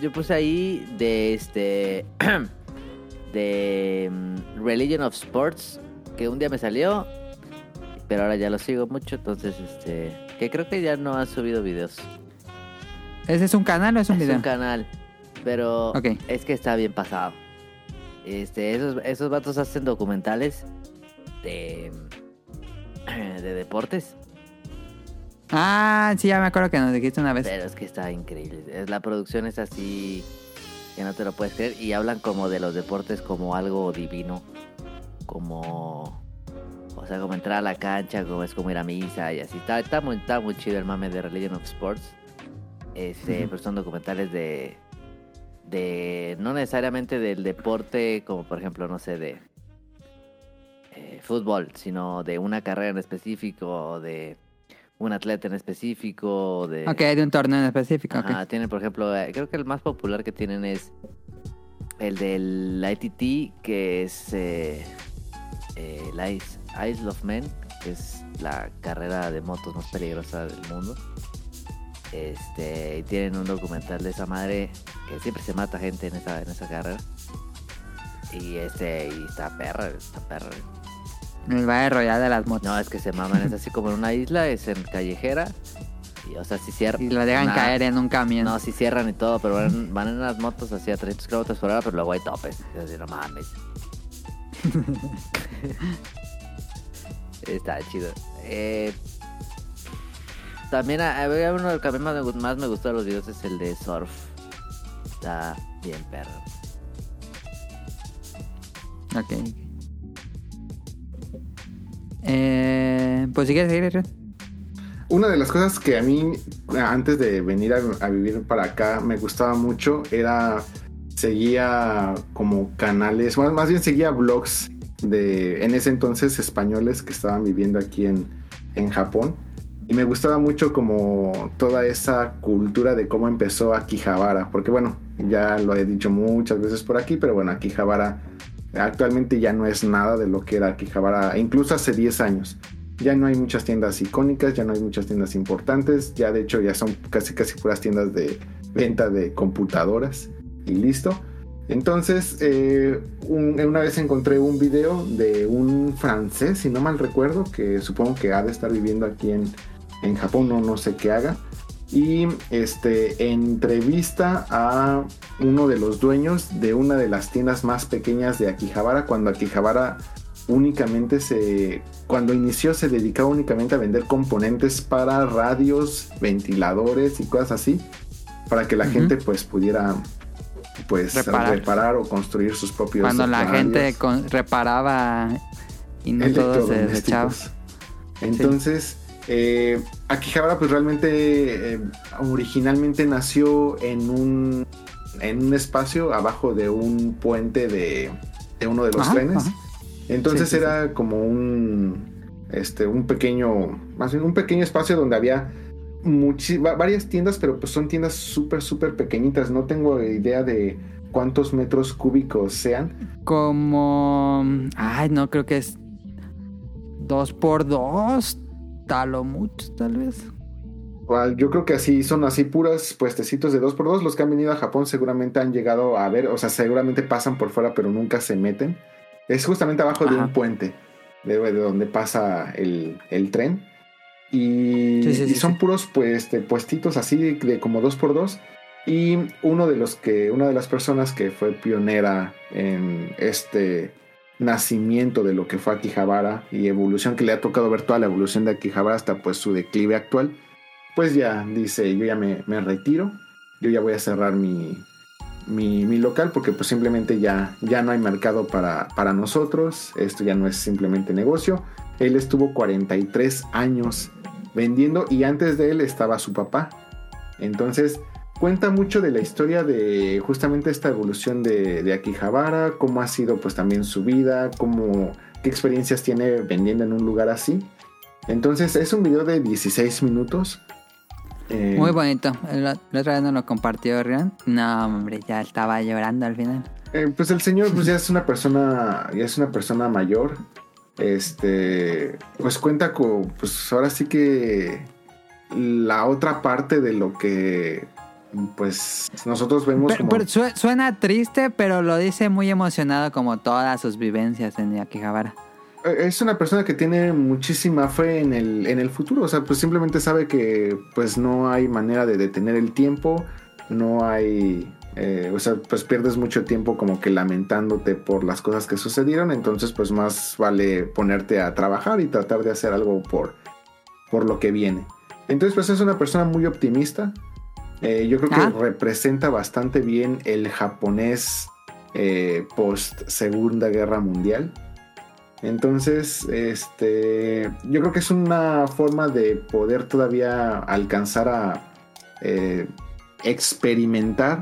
Yo puse ahí de este. de mm, Religion of Sports. Que un día me salió. Pero ahora ya lo sigo mucho. Entonces, este. Que creo que ya no han subido videos. ¿Ese es un canal o es un es video? un canal. Pero es que está bien pasado. Este, esos, esos vatos hacen documentales de. de deportes. Ah, sí, ya me acuerdo que nos dijiste una vez. Pero es que está increíble. Es, la producción es así que no te lo puedes creer. Y hablan como de los deportes como algo divino. Como... Sea, como entrar a la cancha, como es como ir a misa y así. Está, está, muy, está muy chido el mame de Religion of Sports. Este. Pero son documentales de... De... No necesariamente del deporte, como por ejemplo, no sé, de... eh, fútbol, sino de una carrera en específico o de un atleta en específico. De, Ok, de un torneo en específico. Ajá, tienen, por ejemplo, eh, creo que el más popular que tienen es el del ITT, que es eh, eh, Ice, Isle of Men, que es la carrera de motos más peligrosa del mundo. Este, y tienen un documental de esa madre que siempre se mata gente en esa, en esa carrera. Y este, y está perra, está perra. El Valle Royal de las motos. No, es que se maman, es así como en una isla, es en callejera. Y, o sea, si cierran. Y lo dejan caer en un camión. No, si cierran y todo, pero van, van en las motos así a 300 kilómetros por hora, pero luego hay topes. Y así, no mames. Está chido. Eh, también a, a ver, uno del que a mí más me, más me gustó de los videos es el de surf. Está bien perro. Ok. Eh, pues si quieres seguir. Una de las cosas que a mí, antes de venir a, a vivir para acá, me gustaba mucho era seguía como canales, más, más bien seguía blogs de en ese entonces españoles que estaban viviendo aquí en, en Japón. Y me gustaba mucho como toda esa cultura de cómo empezó Akihabara, porque bueno, ya lo he dicho muchas veces por aquí, pero bueno, Akihabara actualmente ya no es nada de lo que era Akihabara, incluso hace 10 años. Ya no hay muchas tiendas icónicas, ya no hay muchas tiendas importantes, ya de hecho ya son casi casi puras tiendas de venta de computadoras y listo. Entonces, eh, un- una vez encontré un video de un francés, si no mal recuerdo, que supongo que ha de estar viviendo aquí en, en Japón, no, no sé qué haga. Y este entrevista a uno de los dueños de una de las tiendas más pequeñas de Akihabara, cuando Akihabara únicamente se. Cuando inició se dedicaba únicamente a vender componentes para radios, ventiladores y cosas así. Para que la gente pues pudiera pues Reparar. reparar, o construir sus propios Cuando la gente con- reparaba y no todo se desechaba. Entonces, eh, Akihabara pues realmente eh, originalmente nació en un, en un espacio abajo de un puente de, de uno de los Ajá, trenes. ajá. Entonces Sí, sí, era como un, este, un pequeño, más bien un pequeño espacio donde había varias tiendas, pero pues son tiendas súper, súper pequeñitas. No tengo idea de cuántos metros cúbicos sean. Como. Ay, no, creo que es. Dos por dos. Tal o mucho, tal vez. Yo creo que así son así puras puestecitos de 2x2. Los que han venido a Japón seguramente han llegado a ver, o sea, seguramente pasan por fuera, pero nunca se meten. Es justamente abajo de un puente, de, de donde pasa el, el tren. Y, Sí, sí, y sí, son puros pues, este, puestitos así de, de como 2x2. Y uno de los que, una de las personas que fue pionera en este nacimiento de lo que fue Akihabara y evolución que le ha tocado ver toda la evolución de Akihabara hasta pues su declive actual pues ya dice, yo ya me, me retiro, yo ya voy a cerrar mi, mi, mi local porque pues simplemente ya, ya no hay mercado para, para nosotros, esto ya no es simplemente negocio. Él estuvo 43 años vendiendo y antes de él estaba su papá. Entonces cuenta mucho de la historia de justamente esta evolución de, de Akihabara, cómo ha sido pues también su vida, cómo, qué experiencias tiene vendiendo en un lugar así. Entonces es un video de 16 minutos. Eh, Muy bonito. La, la otra vez nos lo compartió Rian. No, hombre, ya estaba llorando al final. Eh, pues el señor pues ya es una persona, ya es una persona mayor. Este, pues cuenta con, pues ahora sí que la otra parte de lo que, pues nosotros vemos Pero, como... pero suena triste, pero lo dice muy emocionado como todas sus vivencias en Akihabara. Eh, es una persona que tiene muchísima fe en el, en el futuro. O sea, pues simplemente sabe que pues no hay manera de detener el tiempo. No hay. Eh, o sea, pues pierdes mucho tiempo como que lamentándote por las cosas que sucedieron. Entonces, pues más vale ponerte a trabajar y tratar de hacer algo por, por lo que viene. Entonces, pues es una persona muy optimista. Eh, yo creo que Ah. representa bastante bien el japonés eh, post Segunda Guerra Mundial. Entonces, este, yo creo que es una forma de poder todavía alcanzar a experimentar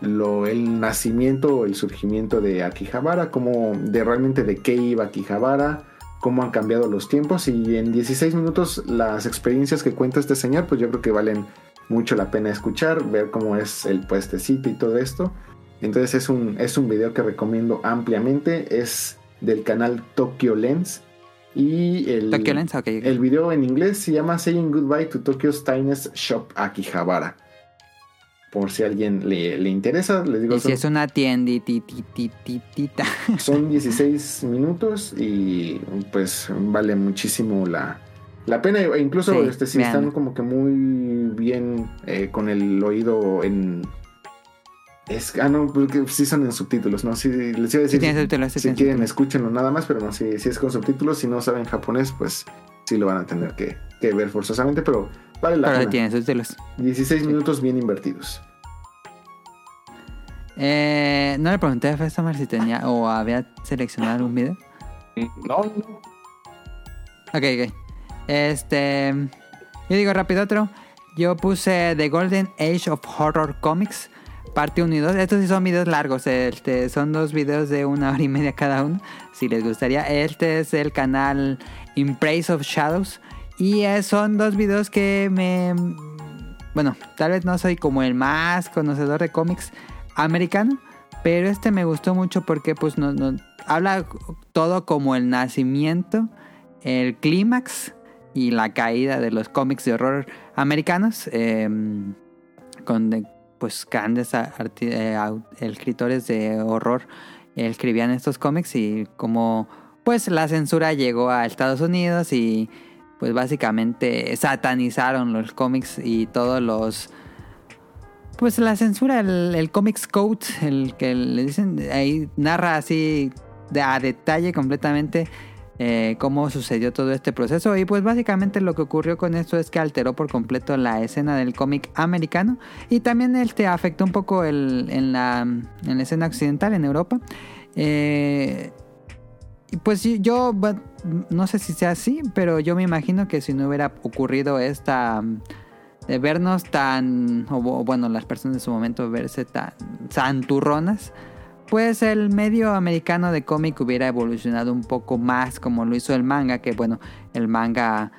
lo, el nacimiento o el surgimiento de Akihabara, como de realmente de qué iba Akihabara, cómo han cambiado los tiempos y en 16 minutos las experiencias que cuenta este señor, pues yo creo que valen mucho la pena escuchar, ver cómo es el puestecito y todo esto. Entonces es un, es un video que recomiendo ampliamente, es del canal Tokyo Lens Y el, Tokyo Lens, el video en inglés se llama Saying Goodbye to Tokyo's Tiniest Shop Akihabara. Por si a alguien le, le interesa, les digo, y si son, es una tiendititititita. son 16 minutos y pues vale muchísimo la, la pena. E incluso Sí, este, si están como que muy bien eh, con el oído en... Es, ah, no, porque sí son en subtítulos, ¿no? Sí, les iba a Sí decir, tiene subtítulos, sí si tiene quieren subtítulos. escúchenlo nada más, pero no, si, si es con subtítulos, si no saben japonés, pues sí lo van a tener que, que ver forzosamente, pero vale la Pero pena. tiene subtítulos. 16 minutos bien invertidos. Eh, no le pregunté a Festomer si tenía o había seleccionado algún video. No, no. Ok, ok. Este. Yo digo rápido otro. Yo puse The Golden Age of Horror Comics, parte 1 y 2. Estos sí son videos largos. Este, son dos videos de una hora y media cada uno. Si les gustaría. Este es el canal In Praise of Shadows. Y eh, son dos videos que me. Bueno, tal vez no soy como el más conocedor de cómics americano. Pero este me gustó mucho porque pues no, no- habla todo como el nacimiento, el clímax y la caída de los cómics de horror americanos. eh, con de- pues grandes eh, escritores de horror eh, escribían estos cómics y como pues la censura llegó a Estados Unidos y pues básicamente satanizaron los cómics y todos los pues la censura, el, el Comics Code, el que le dicen, ahí narra así de, a detalle completamente eh, cómo sucedió todo este proceso. Y pues básicamente lo que ocurrió con esto es que alteró por completo la escena del cómic americano. Y también este afectó un poco el, en, la, en la escena occidental, en Europa. Eh, pues yo no sé si sea así, pero yo me imagino que si no hubiera ocurrido esta de vernos tan, o bu- bueno, las personas de su momento verse tan santurronas, pues el medio americano de cómic hubiera evolucionado un poco más como lo hizo el manga, que bueno, el manga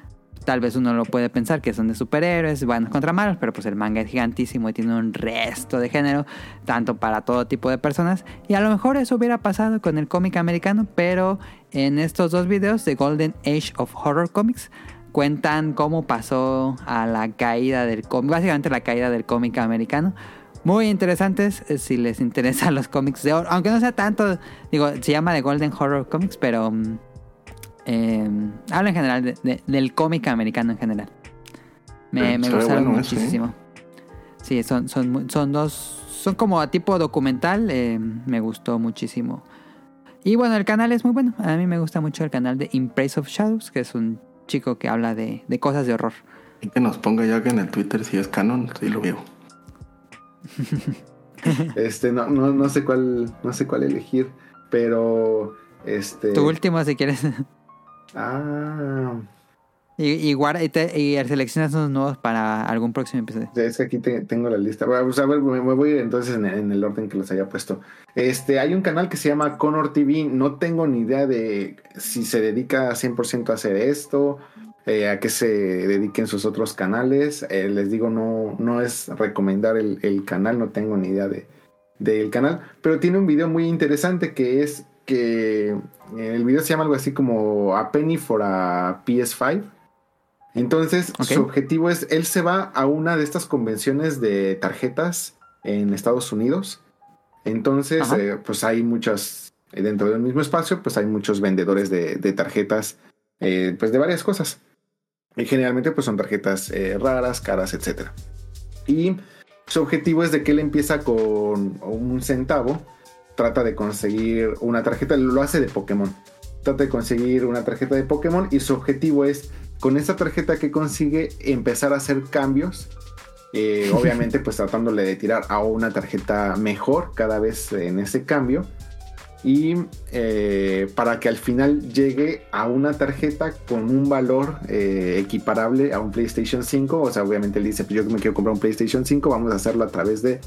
tal vez uno lo puede pensar que son de superhéroes, buenos contra malos, pero pues el manga es gigantísimo y tiene un resto de género, tanto para todo tipo de personas, y a lo mejor eso hubiera pasado con el cómic americano, pero en estos dos videos de Golden Age of Horror Comics, cuentan cómo pasó a la caída del cómic, básicamente la caída del cómic americano. Muy interesantes eh, si les interesan los cómics de horror, aunque no sea tanto, digo, se llama The Golden Horror Comics, pero mm, eh, habla en general de- de- del cómic americano en general. Me, gustaron bueno eso, ¿eh? muchísimo. Sí, son, son, son dos, son como tipo documental, eh, me gustó muchísimo. Y bueno, el canal es muy bueno. A mí me gusta mucho el canal de Impress of Shadows, que es un chico que habla de, de cosas de horror. Y que nos ponga ya que en el Twitter si es canon, sí lo veo. Este, no, no, no sé cuál, no sé cuál elegir, pero este. Tu último, si quieres. Ah, y, y, guarda- y, te- y seleccionas unos nuevos para algún próximo episodio. es que aquí te- tengo la lista. Pues, a ver, me, me voy a ir entonces en, en el orden que los haya puesto. Este, hay un canal que se llama Connor TV. No tengo ni idea de si se dedica 100% a hacer esto, eh, a qué se dediquen sus otros canales. Eh, les digo, no, no es recomendar el, el canal, no tengo ni idea de, del canal, pero tiene un video muy interesante que es que eh, el video se llama algo así como A Penny for a PS5. Entonces, su objetivo es, él se va a una de estas convenciones de tarjetas en Estados Unidos. Entonces, eh, pues hay muchas, eh, dentro del mismo espacio, pues hay muchos vendedores de, de tarjetas, eh, pues de varias cosas. Y generalmente pues son tarjetas eh, raras, caras, etc. Y su objetivo es de que él empieza con un centavo, trata de conseguir una tarjeta, lo hace de Pokémon. Trata de conseguir una tarjeta de Pokémon y su objetivo es con esa tarjeta que consigue empezar a hacer cambios. eh, obviamente pues tratándole de tirar a una tarjeta mejor cada vez en ese cambio. Y eh, para que al final llegue a una tarjeta con un valor eh, equiparable a un PlayStation 5. O sea, obviamente él dice, pues yo me quiero comprar un PlayStation 5, vamos a hacerlo a través de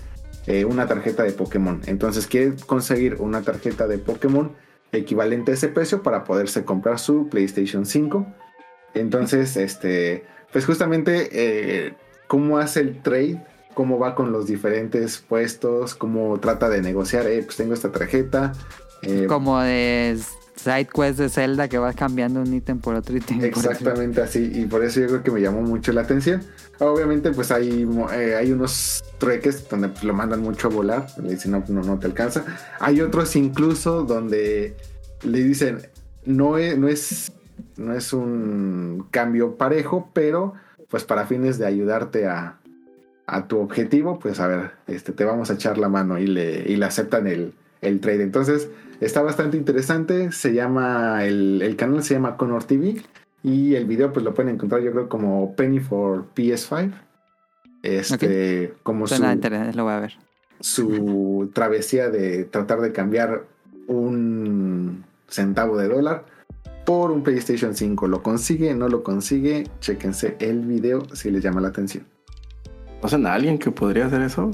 eh, una tarjeta de Pokémon. Entonces quiere conseguir una tarjeta de Pokémon equivalente a ese precio para poderse comprar su PlayStation 5. Entonces, este, pues justamente eh, cómo hace el trade, cómo va con los diferentes puestos, cómo trata de negociar, eh, pues tengo esta tarjeta. Eh, Como de side quest de Zelda que vas cambiando un ítem por otro ítem. por otro. Exactamente así, y por eso yo creo que me llamó mucho la atención. Obviamente, pues hay, eh, hay unos trueques donde pues, lo mandan mucho a volar, le dicen no, no, no te alcanza. Hay otros incluso donde le dicen no es, no es, no es un cambio parejo, pero pues para fines de ayudarte a, a tu objetivo, pues a ver, este, te vamos a echar la mano y le, y le aceptan el, el trade. Entonces, está bastante interesante. Se llama, el, el canal se llama Connor TV y el video pues lo pueden encontrar yo creo como Penny for PS5. Este, como su, Suena interesante, lo voy a ver. su travesía de tratar de cambiar un centavo de dólar por un PlayStation 5. ¿Lo consigue? ¿No lo consigue? Chéquense el video si les llama la atención. ¿Conocen a alguien que podría hacer eso?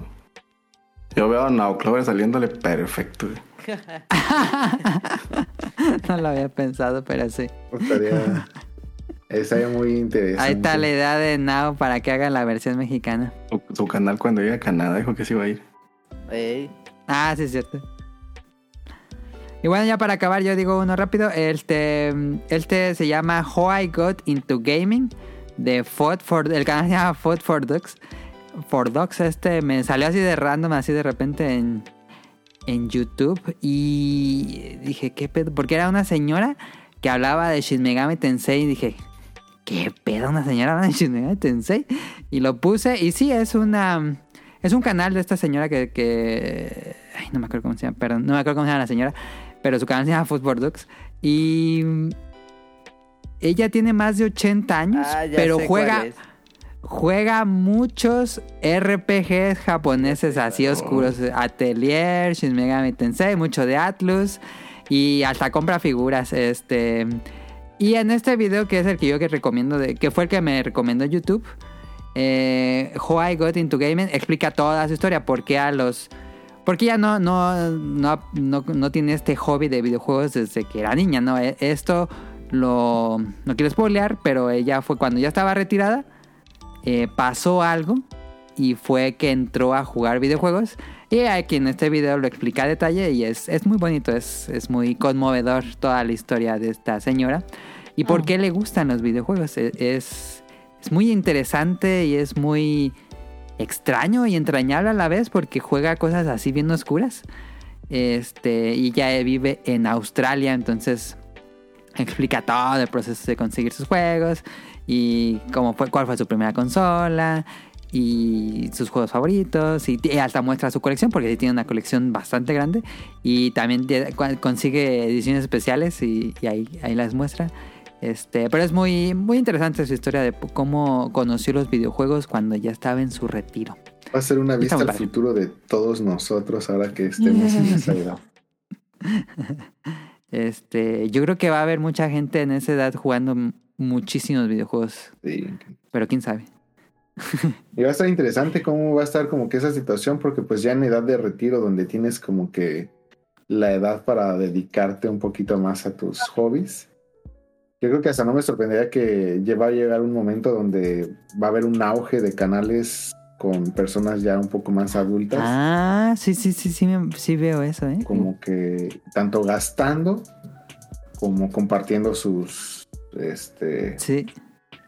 Yo veo a Now Clover saliéndole perfecto. güey. no lo había pensado, pero sí. Estaría, estaría muy interesante. Ahí está la idea de Now para que hagan la versión mexicana. Su, su canal cuando llegue a Canadá dijo que se iba a ir. Ah, sí, es cierto. Y bueno, ya para acabar, yo digo uno rápido. Este, este se llama How I Got Into Gaming. De Fought for, el canal se llama Fought for Dogs. For Dogs, este me salió así de random, así de repente en, en YouTube. Y dije, ¿qué pedo? Porque era una señora que hablaba de Shin Megami Tensei. Y dije, ¿qué pedo? Una señora habla de Shin Megami Tensei. Y lo puse. Y sí, es una. Es un canal de esta señora que, que- Ay, no me acuerdo cómo se llama, perdón. No me acuerdo cómo se llama la señora. Pero su canal se llama Football Dogs. Y. Ella tiene más de 80 años, ah, pero juega, cuál es. Juega muchos RPGs japoneses así oscuros. Atelier, Shin Megami Tensei, mucho de Atlus. Y hasta compra figuras. Este. Y en este video, que es el que yo que recomiendo, que fue el que me recomendó YouTube, eh, How I Got Into Gaming, explica toda su historia. Por qué a los. Porque ella no, no, no, no, no tiene este hobby de videojuegos desde que era niña, ¿no? E- Esto lo. No quiero spoilear, pero ella fue cuando ya estaba retirada. Eh, pasó algo y fue que entró a jugar videojuegos. Y aquí en este video lo explica a detalle y es, es muy bonito, es, es muy conmovedor toda la historia de esta señora. Y por Oh. qué le gustan los videojuegos. E- Es, es muy interesante y es muy extraño y entrañable a la vez porque juega cosas así bien oscuras. Este, y ya vive en Australia, entonces explica todo el proceso de conseguir sus juegos y cómo fue, cuál fue su primera consola y sus juegos favoritos y, hasta muestra su colección porque sí tiene una colección bastante grande y también consigue ediciones especiales y, y ahí, ahí las muestra. Este, pero es muy, muy interesante su historia de cómo conoció los videojuegos cuando ya estaba en su retiro. Va a ser una vista al futuro de todos nosotros ahora que estemos en esa edad. Este, yo creo que va a haber mucha gente en esa edad jugando muchísimos videojuegos, Sí. pero quién sabe. Y va a estar interesante cómo va a estar como que esa situación, porque pues ya en edad de retiro, donde tienes como que la edad para dedicarte un poquito más a tus hobbies. Yo creo que hasta no me sorprendería que va a llegar un momento donde va a haber un auge de canales con personas ya un poco más adultas, Ah, sí, sí, sí, sí, sí veo eso, ¿eh? como que tanto gastando como compartiendo sus este Sí,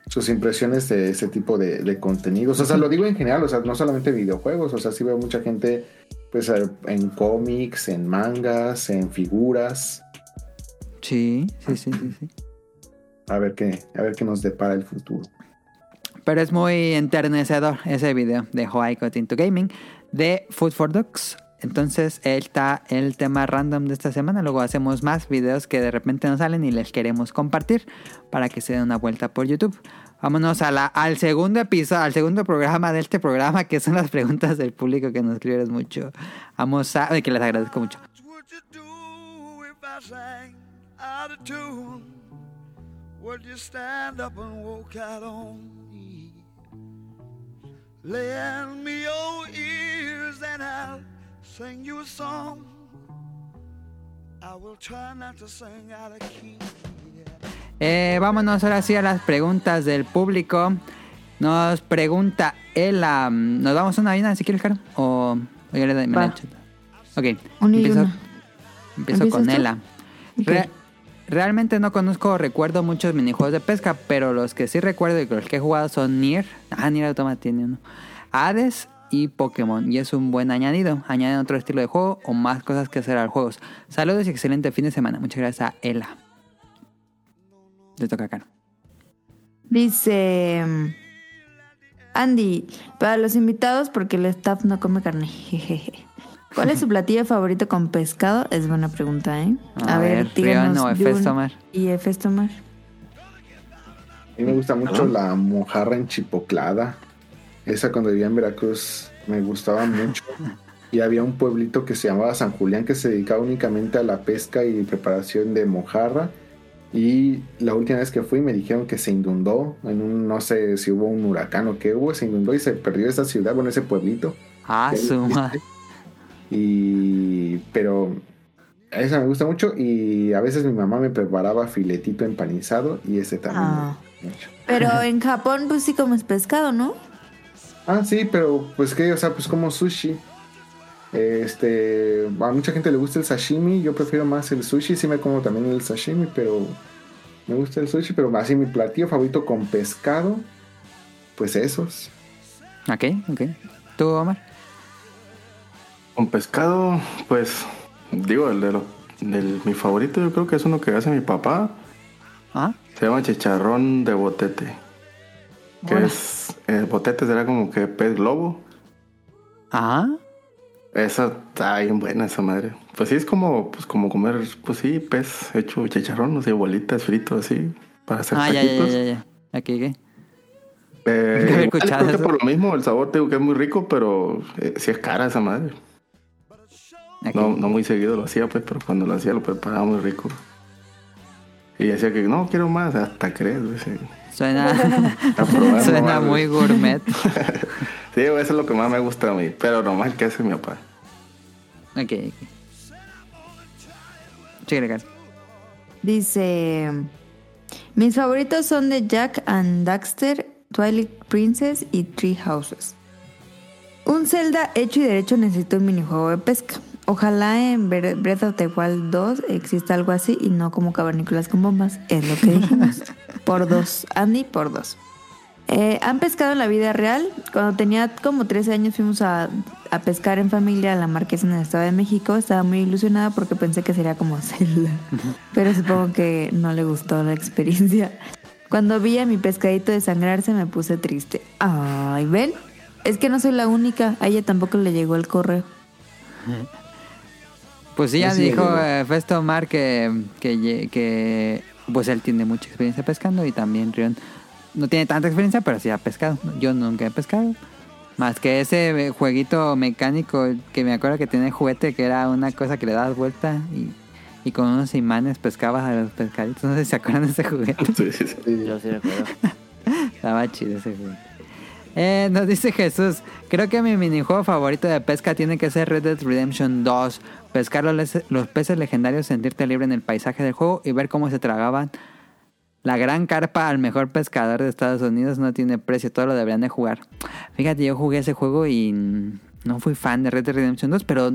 sus impresiones de ese tipo de, de contenidos. O sea, lo digo en general, o sea, no solamente videojuegos, o sea, sí veo mucha gente pues en cómics, en mangas, en figuras. sí, sí, sí, sí, sí. A ver qué, a ver qué nos depara el futuro. Pero es muy enternecedor ese video de How I Got Into Gaming de Food for Dogs. Entonces, él está el tema random de esta semana. Luego hacemos más videos que de repente nos salen y les queremos compartir para que se den una vuelta por YouTube. Vámonos al segundo episodio, al segundo programa de este programa, que son las preguntas del público que nos escribieron mucho. Vamos a. que les agradezco mucho. Lend me your ears and I'll sing you a song. I will try not to sing out of key. Eh, vámonos ahora sí a las preguntas del público. Nos pregunta Ela. ¿Nos vamos una a una si quieres, Caro? O, o yo le doy me? Ok. Una y empiezo una. empiezo ¿Empiezas con tú? Ela. Re- realmente no conozco o recuerdo muchos minijuegos de pesca, pero los que sí recuerdo y los que he jugado son Nier. Ah, Nier Automata tiene uno. Hades y Pokémon. Y es un buen añadido. Añaden otro estilo de juego o más cosas que hacer al juegos. Saludos y excelente fin de semana. Muchas gracias a Ela. Le toca acá. Dice Andy, para los invitados, porque el staff no come carne. jejeje. ¿Cuál es su platillo favorito con pescado? Es buena pregunta, ¿eh? A ver, o Jun Efestomar. Y Efestomar. A mí me gusta mucho la mojarra enchipoclada. Esa cuando vivía en Veracruz me gustaba mucho. Y había un pueblito que se llamaba San Julián que se dedicaba únicamente a la pesca y preparación de mojarra. Y la última vez que fui me dijeron que se inundó en un, no sé si hubo un huracán o qué hubo, se inundó y se perdió esa ciudad, bueno, ese pueblito. Ah, su madre. Y pero esa me gusta mucho y a veces mi mamá me preparaba filetito empanizado y ese también Ah. me gusta mucho. Pero en Japón, pues sí comes pescado, ¿no? Ah, sí, pero pues que, o sea, pues como sushi. Este, a mucha gente le gusta el sashimi, yo prefiero más el sushi, sí me como también el sashimi, pero me gusta el sushi, pero así mi platillo favorito con pescado, pues esos. Ok, ok. ¿Tú, Omar? Con pescado, pues, digo, el de lo, del, mi favorito yo creo que es uno que hace mi papá. Ah, Se llama chicharrón de botete. Que es, el botete será como que pez globo. ah. Esa está bien buena esa madre. Pues sí, es como, pues como comer, pues sí, pez hecho chicharrón, o sea, bolitas frito así, para hacer Ah, ya, ya, taquitos. ya, ya. Aquí, ¿qué? Eh, igual creo que por lo mismo, el sabor te digo que es muy rico, pero eh, sí es cara esa madre. Aquí. No, no muy seguido lo hacía, pues, pero cuando lo hacía lo preparaba muy rico. Y decía que no, quiero más, hasta crees, güey, sí. Suena, suena nomás, muy gourmet. Sí, eso es lo que más me gusta a mí, pero nomás que hace mi papá. Ok, ok. Chíquele, Car. Dice: Mis favoritos son de Jack and Daxter, Twilight Princess y Tree Houses. Un Zelda hecho y derecho necesita un minijuego de pesca. Ojalá en Bre- Breath of the Wild 2 exista algo así y no como cavernícolas con bombas. Es lo que dijimos. por dos. Andy, por dos. Eh, ¿Han pescado en la vida real? Cuando tenía como 13 años fuimos a, a pescar en familia a la Marquesa en el Estado de México. Estaba muy ilusionada porque pensé que sería como Zelda. Pero supongo que no le gustó la experiencia. Cuando vi a mi pescadito desangrarse me puse triste. Ay, ¿ven? Es que no soy la única. A ella tampoco le llegó el correo. Pues sí, ya dijo eh, Festo Omar que, que, pues él tiene mucha experiencia pescando y también Rion no tiene tanta experiencia, pero sí ha pescado. Yo nunca he pescado. Más que ese jueguito mecánico que me acuerdo que tenía juguete que era una cosa que le dabas vuelta y, y con unos imanes pescabas a los pescaditos. No sé si se acuerdan de ese juguete. Sí, sí, sí. Sí. Yo sí recuerdo. Estaba chido ese juego. Eh, nos dice Jesús, creo que mi minijuego favorito de pesca tiene que ser Red Dead Redemption 2. Pescar los, los peces legendarios, sentirte libre en el paisaje del juego y ver cómo se tragaban. La gran carpa al mejor pescador de Estados Unidos no tiene precio, todo lo deberían de jugar. Fíjate, yo jugué ese juego y no fui fan de Red Dead Redemption 2, pero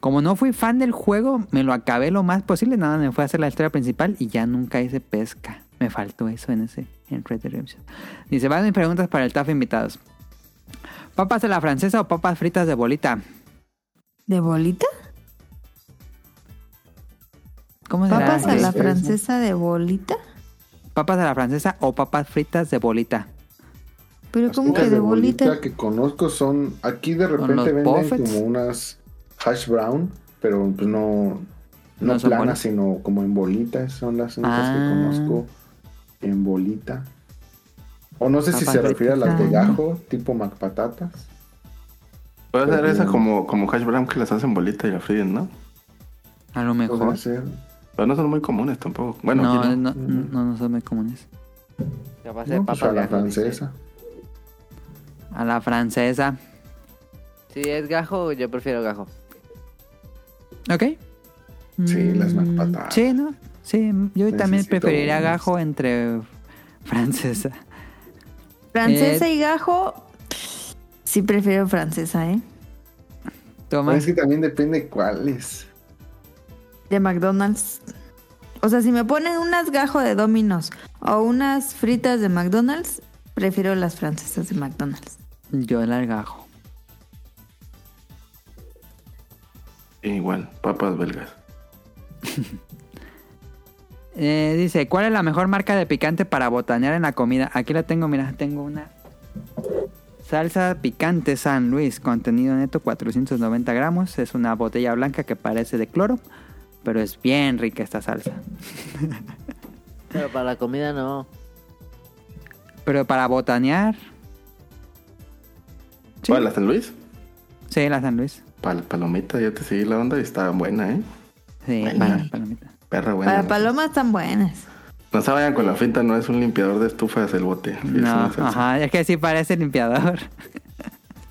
como no fui fan del juego, me lo acabé lo más posible. Nada, me fue a hacer la historia principal y ya nunca hice pesca. Me faltó eso en ese, en Red Dead Redemption. Dice, van mis preguntas para el TAF invitados. ¿Papas a la francesa o papas fritas de bolita? ¿De bolita? ¿Cómo será? ¿Papas a la es- francesa de bolita? ¿Papas a la francesa o papas fritas de bolita? ¿Pero cómo que de bolita? que conozco son. Aquí de repente venden buffets? como unas hash brown, pero pues no. No, ¿No son planas, sino como en bolitas. Son las únicas Ah. que conozco en bolita. O no sé si se refiere a las de gajo, tipo macpatatas. Puede ser esa como, como hash brown que las hacen bolita y la fríen, ¿no? A lo mejor. ser. Pero no son muy comunes tampoco. Bueno, no, no, no. no, no son muy comunes. Capaz de No, pues a la gajo, dice. francesa. A la francesa. Si es gajo, yo prefiero gajo. ¿Ok? Sí, las Mm, patatas. Sí, ¿no? Sí, yo también preferiría gajo entre francesa. Francesa Eh, y gajo. Sí, prefiero francesa, ¿eh? Toma. Es que también depende cuáles. De McDonald's. O sea, si me ponen unas gajo de Domino's o unas fritas de McDonald's, prefiero las francesas de McDonald's. Yo el algajo. Igual, papas belgas. Eh, dice, ¿cuál es la mejor marca de picante para botanear en la comida? Aquí la tengo, mira, tengo una salsa picante San Luis, contenido neto 490 gramos. Es una botella blanca que parece de cloro, pero es bien rica esta salsa. Pero para la comida no. Pero para botanear, Sí. ¿Cuál, la San Luis? sí, la San Luis. Pal palomita, ya te seguí la onda y está buena, ¿eh? Sí, para palomita. Perra buena. Para palomas están buenas. No se vayan con la finta, no es un limpiador de estufas el bote. es No, salsa. ajá, es que sí parece limpiador.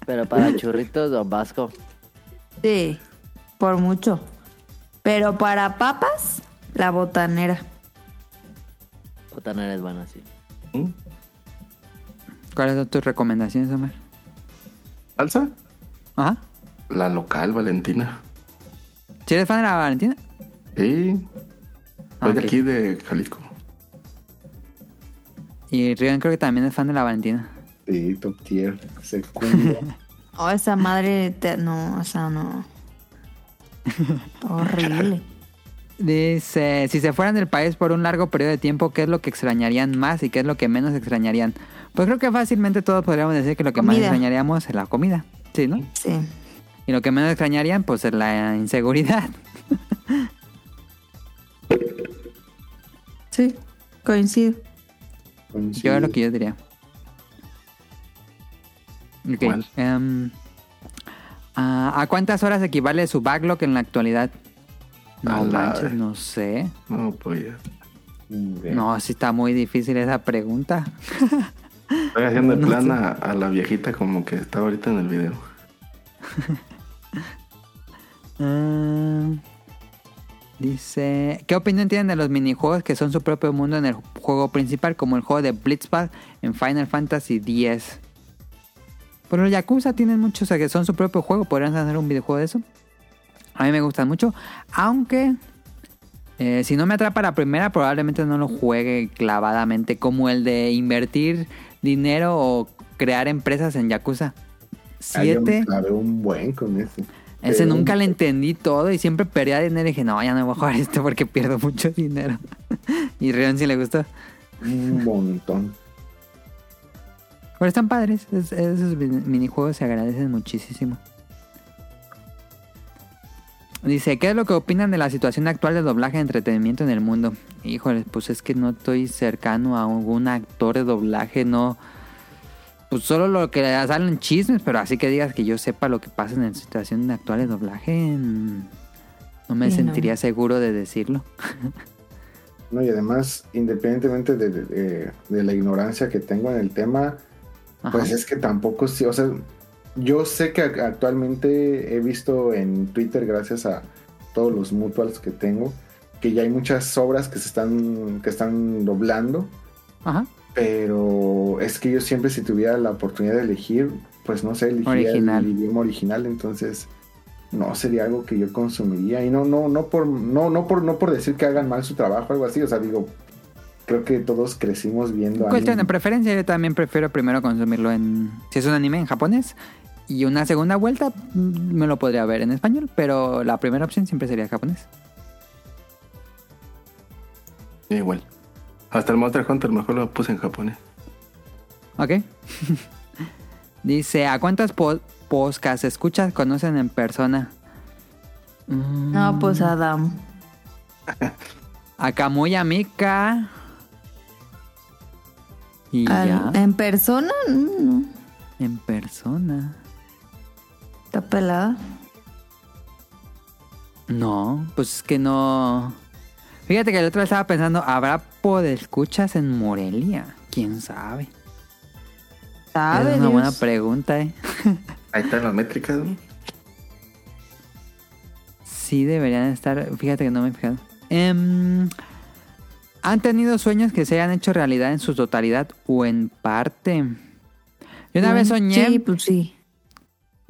Pero para churritos, Don Vasco. Sí, por mucho. Pero para papas, la botanera. Botanera es buena, sí. ¿Mm? ¿Cuáles son tus recomendaciones, Omar? ¿Salsa? Ajá. La local, Valentina. ¿Sí eres fan de la Valentina? Sí. Ah, de aquí, de Jalisco. Y Rion creo que también es fan de la Valentina. Sí, top tier, secundio. Oh, esa madre, te- no, o sea, no. Horrible. Dice, si se fueran del país por un largo periodo de tiempo, ¿qué es lo que extrañarían más y qué es lo que menos extrañarían? Pues creo que fácilmente todos podríamos decir que lo que más extrañaríamos es la comida. Sí, ¿no? Sí. Y lo que menos extrañarían, pues es la inseguridad. Sí, coincido. Yo es lo que yo diría. Ok. ¿Cuál? em, ¿A cuántas horas equivale su backlog en la actualidad? No manches, no sé. No, pues ya. No, sí está muy difícil esa pregunta. Estoy haciendo el plan a, a la viejita como que está ahorita en el video. Ah, dice, ¿qué opinión tienen de los minijuegos que son su propio mundo en el juego principal, como el juego de Blitzball en Final Fantasy X? Pero los Yakuza tienen muchos, o sea, que son su propio juego, podrían hacer un videojuego de eso. A mí me gustan mucho, aunque eh, si no me atrapa la primera, probablemente no lo juegue clavadamente, como el de invertir dinero o crear empresas en Yakuza. Ah, yo me Siete. clavé un buen con ese. Ese Pero nunca un- le entendí todo y siempre perdía dinero y dije, no, ya no voy a jugar esto porque pierdo mucho dinero. y Rion sí le gustó. Un montón. Pero están padres, es- esos mini- minijuegos se agradecen muchísimo. Dice, ¿qué es lo que opinan de la situación actual del doblaje de entretenimiento en el mundo? Híjole, pues es que no estoy cercano a algún actor de doblaje, no... Pues solo lo que salen chismes, pero así que digas que yo sepa lo que pasa en la situación actual de doblaje, mm, no me Sí, no. sentiría seguro de decirlo. No, y además, independientemente de, de- de la ignorancia que tengo en el tema, Ajá. pues es que tampoco sí, o sea, yo sé que ac- actualmente he visto en Twitter, gracias a todos los mutuals que tengo, que ya hay muchas obras que se están, que están doblando, Ajá. Pero es que yo siempre si tuviera la oportunidad de elegir, pues no sé, elegiría Original. el idioma original, entonces no sería algo que yo consumiría y no no no por no no por no por decir que hagan mal su trabajo algo así, o sea, digo, creo que todos crecimos viendo Cuestión de anime. preferencia, yo también prefiero primero consumirlo en... Si es un anime en japonés. Y una segunda vuelta mm, me lo podría ver en español, pero la primera opción siempre sería japonés. Igual. Hasta el Monster Hunter mejor lo puse en japonés. ¿Ok? Dice, ¿a cuántas po podcasts escuchas conocen en persona? Mm, No, pues Adam. A Kamuya Mika. Y Al- ya, ¿En persona? No, en persona. está pelada. No, pues es que no. Fíjate que el otro estaba pensando, ¿habrá podescuchas en Morelia? ¿Quién sabe? ¿Sabe, es una buena pregunta, ¿eh? Ahí están las métricas, ¿no? Sí deberían estar, fíjate que no me he fijado. Em, ¿Han tenido sueños que se hayan hecho realidad en su totalidad o en parte? Yo una vez soñé Sí, pues sí.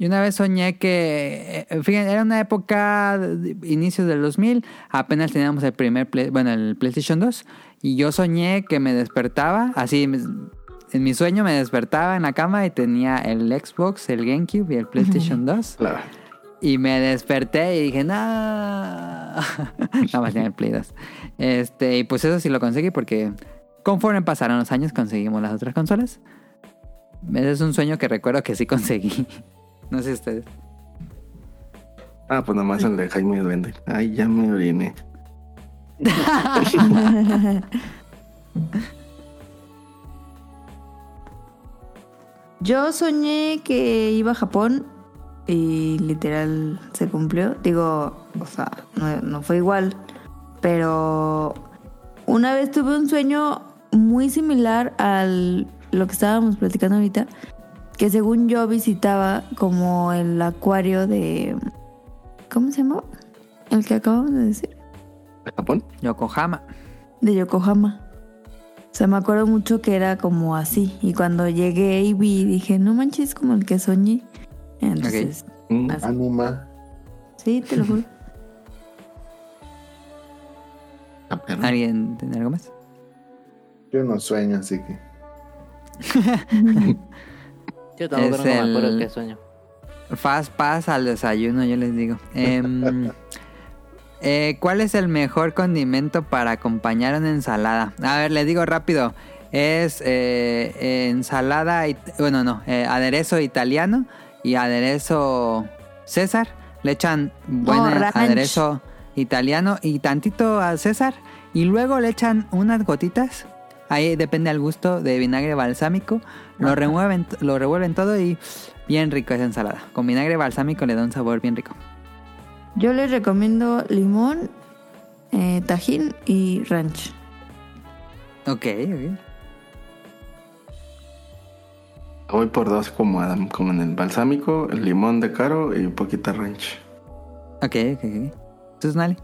Y una vez soñé que, eh, fíjense, era una época, de- inicios del 2000, apenas teníamos el primer, Play- bueno, el PlayStation 2, y yo soñé que me despertaba, así, en mi sueño me despertaba en la cama y tenía el Xbox, el GameCube y el PlayStation 2, Claro. y me desperté y dije, no, nada más tenía el Play 2. Este, y pues eso sí lo conseguí porque conforme pasaron los años conseguimos las otras consolas. Ese es un sueño que recuerdo que sí conseguí. No sé ustedes. Ah, pues nomás el de Jaime Duende. Ay, ya me oriné. Yo soñé que iba a Japón y literal se cumplió. Digo, o sea, no, no fue igual, pero una vez tuve un sueño muy similar al lo que estábamos platicando ahorita, que según yo visitaba como el acuario de ¿cómo se llama? El que acabamos de decir, ¿De Japón? Yokohama. de Yokohama. O sea, me acuerdo mucho que era como así. Y cuando llegué y vi, dije, no manches, es como el que soñé. Entonces, Mm, Así. Anuma. sí, te lo juro. ah. ¿Alguien tiene algo más? Yo no sueño, así que. Yo tampoco Es no me acuerdo el- qué sueño. Fast pass al desayuno, yo les digo. Em, eh, ¿Cuál es el mejor condimento para acompañar una ensalada? A ver, les digo rápido. Es eh, eh, ensalada, bueno, no, eh, aderezo italiano y aderezo César. Le echan buen Oh, aderezo italiano y tantito a César. Y luego le echan unas gotitas. Ahí depende al gusto de vinagre balsámico. Lo remueven, lo revuelven todo y bien rico esa ensalada. Con vinagre balsámico le da un sabor bien rico. Yo les recomiendo limón, eh, tajín y ranch. Ok, ok. Voy por dos como Adam, como en el balsámico, el limón de caro y un poquito de ranch. Ok, ok, ok. Entonces, Nali.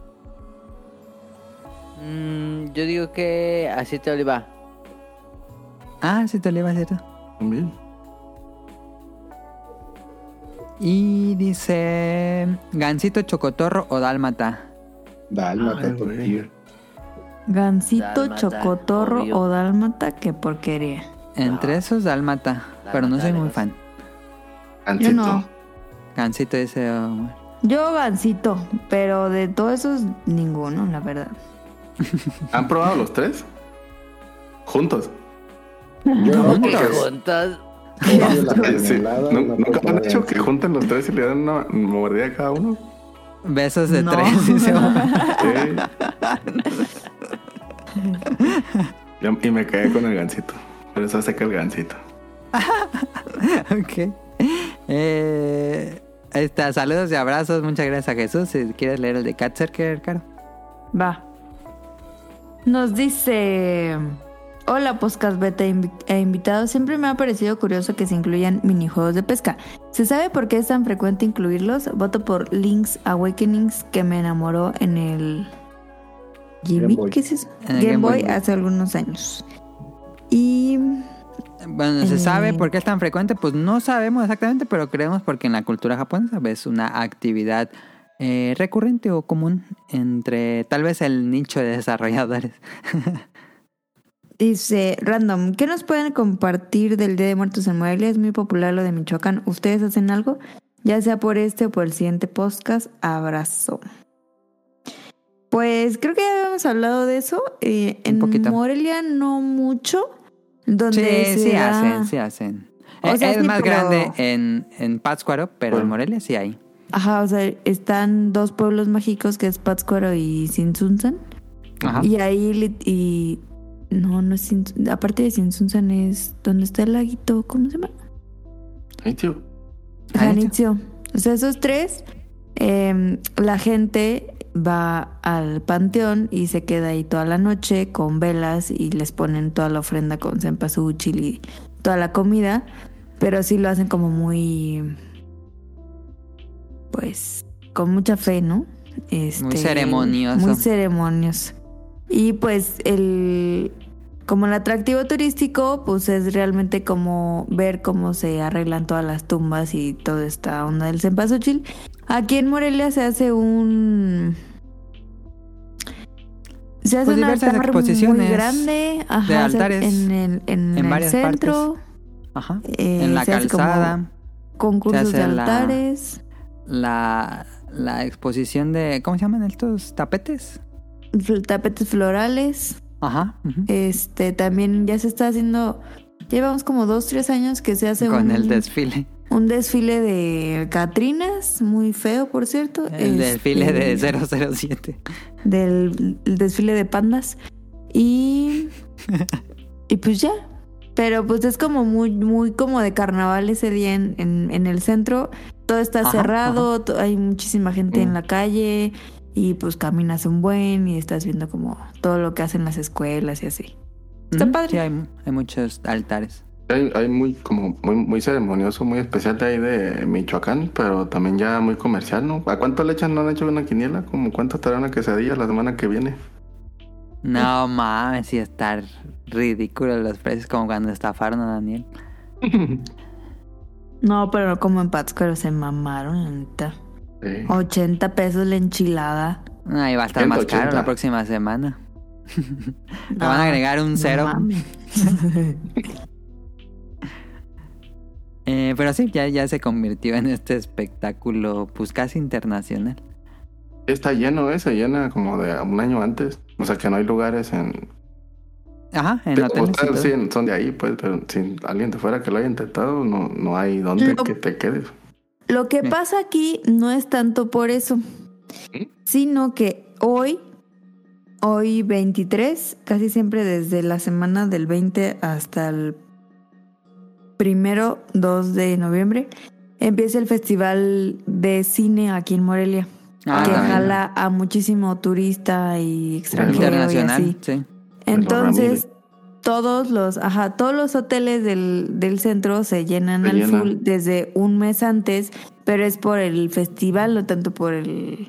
Mm, yo digo que aceite de oliva. Ah, sí te oliva, ¿cierto? También. Y dice... Gansito, chocotorro o dálmata. Dálmata, Ay, tier. Gansito, Dálmata, chocotorro obvio. o dálmata, qué porquería. Entre esos, dálmata. Pero no soy muy fan. Ancito. Yo no. Gansito dice... Omar. Yo gansito, pero de todos esos, ninguno, la verdad. ¿Han probado los tres? Juntos. Yo no, ¿Qué porque juntas? Sí. mermelada, ¿Nu- no ¿Nunca han dicho que juntan los tres y le dan una mordida a cada uno? Besos de No. tres, dice Omar. Sí. Ya- y me quedé con el gancito. Por eso saca el gancito. ok. Eh, ahí está, saludos y abrazos. Muchas gracias a Jesús. Si quieres leer el de Catcerker, Caro. Va. Nos dice... Hola, podcast beta invi- e invitados. Siempre me ha parecido curioso que se incluyan minijuegos de pesca. ¿Se sabe por qué es tan frecuente incluirlos? Voto por Link's Awakenings, que me enamoró en el... Game Game Boy. ¿Qué es eso? En el Game, Game Boy, Boy. hace algunos años. Y... Bueno, ¿se Eh. sabe por qué es tan frecuente? Pues no sabemos exactamente, pero creemos porque en la cultura japonesa es una actividad eh, recurrente o común entre tal vez el nicho de desarrolladores. Dice, random, ¿qué nos pueden compartir del Día de Muertos en Morelia? Es muy popular lo de Michoacán. ¿Ustedes hacen algo? Ya sea por este o por el siguiente podcast. Abrazo. Pues creo que ya habíamos hablado de eso. Eh, en poquito. Morelia no mucho. Donde Sí, se sí da- hacen, sí hacen. O Eh, sea, es más grande en, en Pátzcuaro, pero en. Morelia sí hay. Ajá, o sea, están dos pueblos mágicos que es Pátzcuaro y Sinsunzan. Ajá. Y ahí, y... No, no es Aparte de Sinsunzan es donde está el laguito, ¿cómo se llama? Ay, tío. Janitzio. O sea, esos tres, eh, la gente va al panteón y se queda ahí toda la noche con velas y les ponen toda la ofrenda con cempasúchil y toda la comida, pero sí lo hacen como muy, pues, con mucha fe, ¿no? Este, Muy ceremonioso. Muy ceremonioso. Y pues el, como el atractivo turístico, pues es realmente como ver cómo se arreglan todas las tumbas y toda esta onda del cempasúchil. Aquí en Morelia se hace un... Se hace Pues un diversas altar exposiciones muy grande ajá, de altares en el, en en el varias centro, Ajá. Eh, en la se como- calzada. concursos se de la- altares, La, la exposición de. ¿Cómo se llaman estos tapetes? Tapetes florales. Ajá. Este también ya se está haciendo. Llevamos como dos, tres años que se hace Con un, el desfile. un desfile de Catrinas, muy feo, por cierto. El Este, desfile de 007. Del el desfile de pandas. Y. y pues ya. Pero pues es como muy, muy como de carnaval ese día en, en, en el centro. Todo está Ajá, cerrado, hay muchísima gente en Mm. la calle. Y pues caminas un buen y estás viendo como todo lo que hacen las escuelas y así. Está padre. Sí, hay, hay muchos altares. Hay, hay muy, como, muy, muy ceremonioso, muy especial de ahí de Michoacán, pero también ya muy comercial, ¿no? ¿A cuánto le echan? ¿No han hecho una quiniela? ¿Como cuánto estará una quesadilla la semana que viene? No mames, sí está ridículo los precios como cuando estafaron a Daniel. No, pero como en Pátzcuaro se mamaron, la neta. Sí. 80 pesos la enchilada. Ahí va a estar más 180. caro la próxima semana. Le No, van a agregar un cero. Eh, pero sí, ya, ya se convirtió en este espectáculo pues casi internacional. Está lleno, ¿eh? Se llena como de un año antes. O sea que no hay lugares en... Ajá, en hoteles. sí, son de ahí, pues, pero si alguien de fuera que lo haya intentado, no, no hay dónde Lo- que te quedes. Lo que Sí. pasa aquí no es tanto por eso, sino que hoy, hoy 23, casi siempre desde la semana del 20 hasta el primero, 2 de noviembre, empieza el Festival de Cine aquí en Morelia, Ah, que también. jala a muchísimo turista y extranjero y así. sí. Entonces, todos los, ajá, todos los hoteles del, del centro se llenan Se al llenan. full desde un mes antes, pero es por el festival, no tanto por el,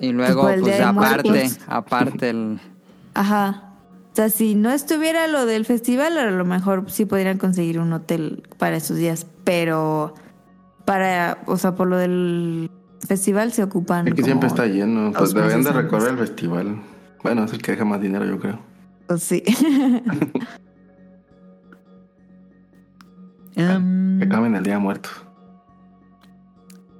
Y luego, pues aparte, aparte el... ajá. O sea, si no estuviera lo del festival, a lo mejor sí podrían conseguir un hotel para esos días, pero para, o sea, por lo del festival se ocupan. Es que como siempre está lleno. Pues deberían de recorrer el festival. Bueno, es el que deja más dinero, yo creo. Sí. Em, Que caben el día de muertos.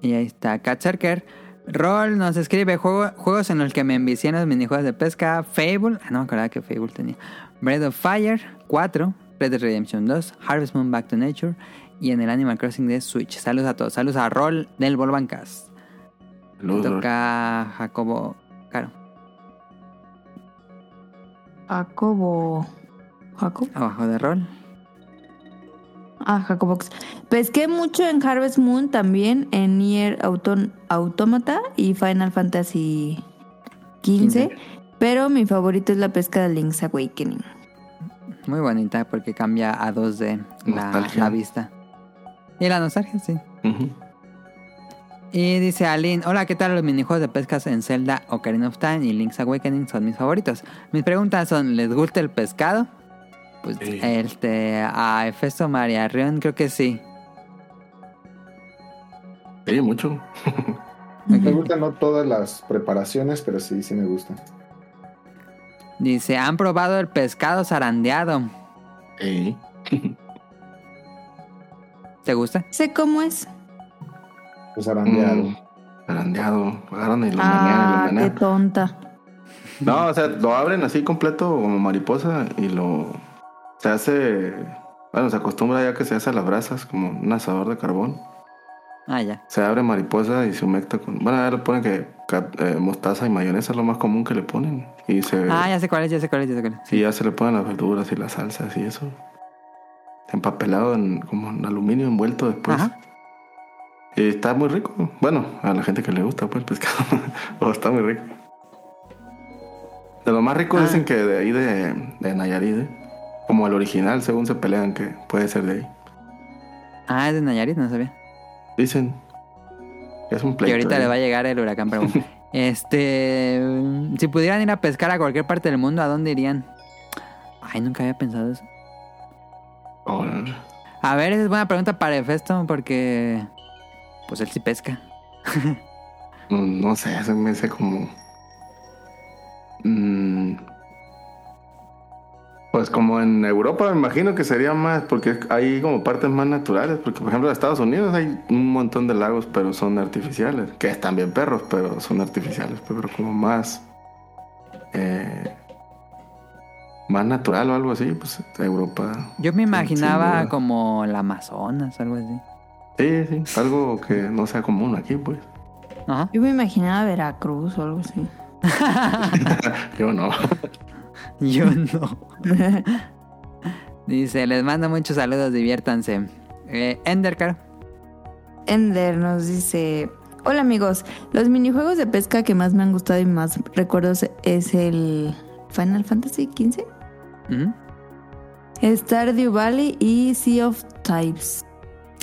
y ahí está, Katzerker. Roll nos escribe juego- juegos en los que me envicié en los minijuegos de pesca. Fable, ah, no me acordaba que Fable tenía. Breath of Fire 4, Red Dead Redemption 2, Harvest Moon Back to Nature y en el Animal Crossing de Switch. Saludos a todos, saludos a Roll del Volvancast. Saludos. Toca Jacobo Jacobo. Jacob. abajo de Roll. Ah, Jacobox. Pesqué mucho en Harvest Moon también, en Nier Auton- Automata y Final Fantasy XV, 15. pero mi favorito es la pesca de Link's Awakening. Muy bonita porque cambia a 2D la, vista. Y la nostalgia, sí. Y dice Aline, hola, ¿qué tal los minijuegos de pescas en Zelda, Ocarina of Time y Link's Awakening son mis favoritos? Mis preguntas son, ¿les gusta el pescado? Pues Sí. este, a Efesto María Rion creo que sí. Sí, mucho. Me gustan no todas las preparaciones, pero sí, sí me gustan. Dice, ¿han probado el pescado zarandeado? Sí. ¿Te gusta? Sé cómo es. Pues arandeado. Mm, Zarandeado. Agarran y lo menean y lo Ah, qué tonta. No, o sea, lo abren así completo como mariposa y lo... Se hace... Bueno, se acostumbra ya que se hace a las brasas como un asador de carbón. Ah, ya. Se abre mariposa y se humecta con... Bueno, ya le ponen que eh, mostaza y mayonesa es lo más común que le ponen. Y se... Ah, ya sé cuál es, ya sé cuál es, ya sé cuál es. Y ya se le ponen las verduras y las salsas y eso. Empapelado en como en aluminio envuelto después. Ajá. Y está muy rico. Bueno, a la gente que le gusta pues el pescado. oh, está muy rico. De lo más rico Ah. dicen que de ahí de, de Nayarit. ¿eh? Como el original, según se pelean, que puede ser de ahí. Ah, es de Nayarit, no sabía. Dicen. que Es un Que pleito. ahorita ahí. le va a llegar el huracán, pero. Este, si pudieran ir a pescar a cualquier parte del mundo, ¿a dónde irían? Ay, nunca había pensado eso. A ver, esa es buena pregunta para Hefesto porque. Pues él sí pesca. No, no sé, se me hace como. Mm, pues como en Europa me imagino que sería más, porque hay como partes más naturales, porque por ejemplo en Estados Unidos hay un montón de lagos, pero son artificiales, que están bien perros, pero son artificiales, pero como más... eh, más natural o algo así, pues Europa. Yo me imaginaba como el Amazonas, algo así. Sí, sí, algo que no sea común aquí, pues. Ajá. Yo me imaginaba Veracruz o algo así. Yo no. Yo no. Dice, les mando muchos saludos, diviértanse. Eh, Endercar. Ender nos dice: Hola amigos, los minijuegos de pesca que más me han gustado y más recuerdos es el Final Fantasy XV. Stardew Valley y Sea of Types.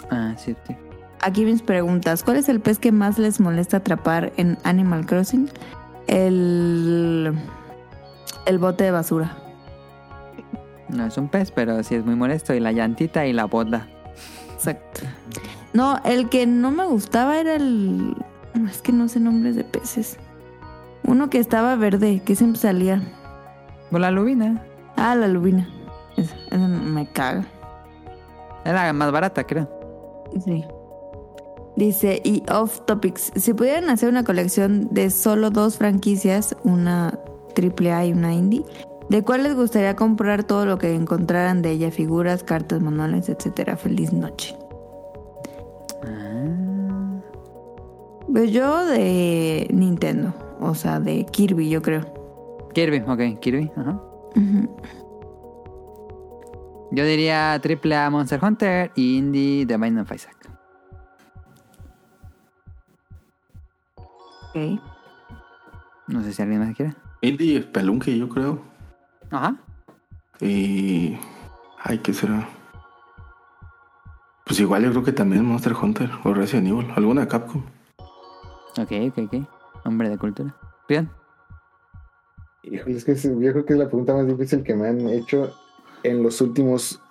Ah, sí, sí. Aquí mis preguntas: ¿Cuál es el pez que más les molesta atrapar en Animal Crossing? El. El bote de basura. No es un pez, pero sí es muy molesto. Y la llantita y la bota. Exacto. No, el que no me gustaba era el. Es que no sé nombres de peces. Uno que estaba verde, que siempre salía. Pues la lubina. Ah, la lubina. Esa, esa me caga. Es la más barata, creo. Sí. Dice, y off topics, si pudieran hacer una colección de solo dos franquicias, una triple A y una indie, ¿de cuál les gustaría comprar todo lo que encontraran de ella? Figuras, cartas, manuales, etcétera. Feliz noche. Ah. Pues yo de Nintendo, o sea, de Kirby, yo creo. Kirby, ok, Kirby. Ajá. Ujú. Yo diría AAA Monster Hunter y Indie The Binding of Isaac. Ok. No sé si alguien más quiere. Indie Spelunky, yo creo. Ajá. Y. Ay, ¿qué será? Pues igual yo creo que también Monster Hunter o Resident Evil, alguna de Capcom. Ok, ok, ok. Hombre de cultura. Bien. Híjole, es que yo creo que es la pregunta más difícil que me han hecho en los últimos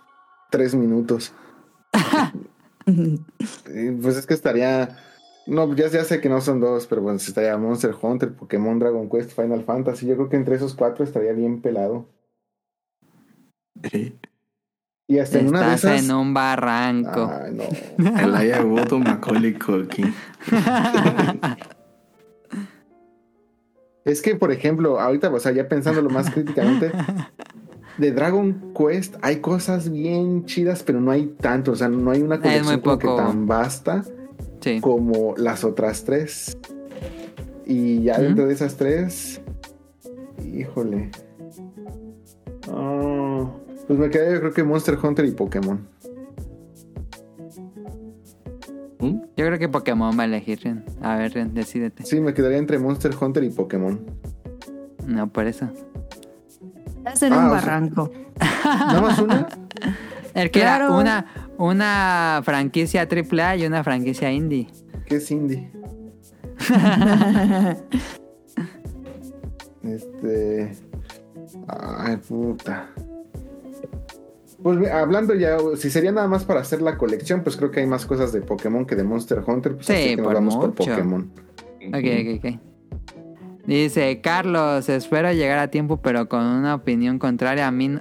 tres minutos. Pues es que estaría. No, ya, ya sé que no son dos, pero bueno, estaría Monster Hunter, Pokémon, Dragon Quest, Final Fantasy. Yo creo que entre esos cuatro estaría bien pelado. Sí. Y hasta en una de Estás esas. en un barranco. Ay, no. El Aya Goto Macaulay Culkin. Es que, por ejemplo, ahorita, o sea, ya pensándolo más críticamente, de Dragon Quest hay cosas bien chidas, pero no hay tanto, o sea, no hay una muy colección como que tan vasta sí. como las otras tres. Y ya dentro de esas tres, híjole. Ah, pues me quedé yo creo que Monster Hunter y Pokémon. ¿Mm? Yo creo que Pokémon va a elegir. Ren. A ver, Ren, decídete. Sí, me quedaría entre Monster Hunter y Pokémon. No, por eso. Estás en Ah, un sea- barranco. ¿Nada más una? El que era una, una franquicia AAA y una franquicia indie. ¿Qué es indie? Este. Ay, puta. Pues hablando ya, si sería nada más para hacer la colección, pues creo que hay más cosas de Pokémon que de Monster Hunter. Pues Sí, así que nos por vamos por mucho. Pokémon. Ok, ok, ok. Dice, Carlos, espero llegar a tiempo, pero con una opinión contraria a mí... no-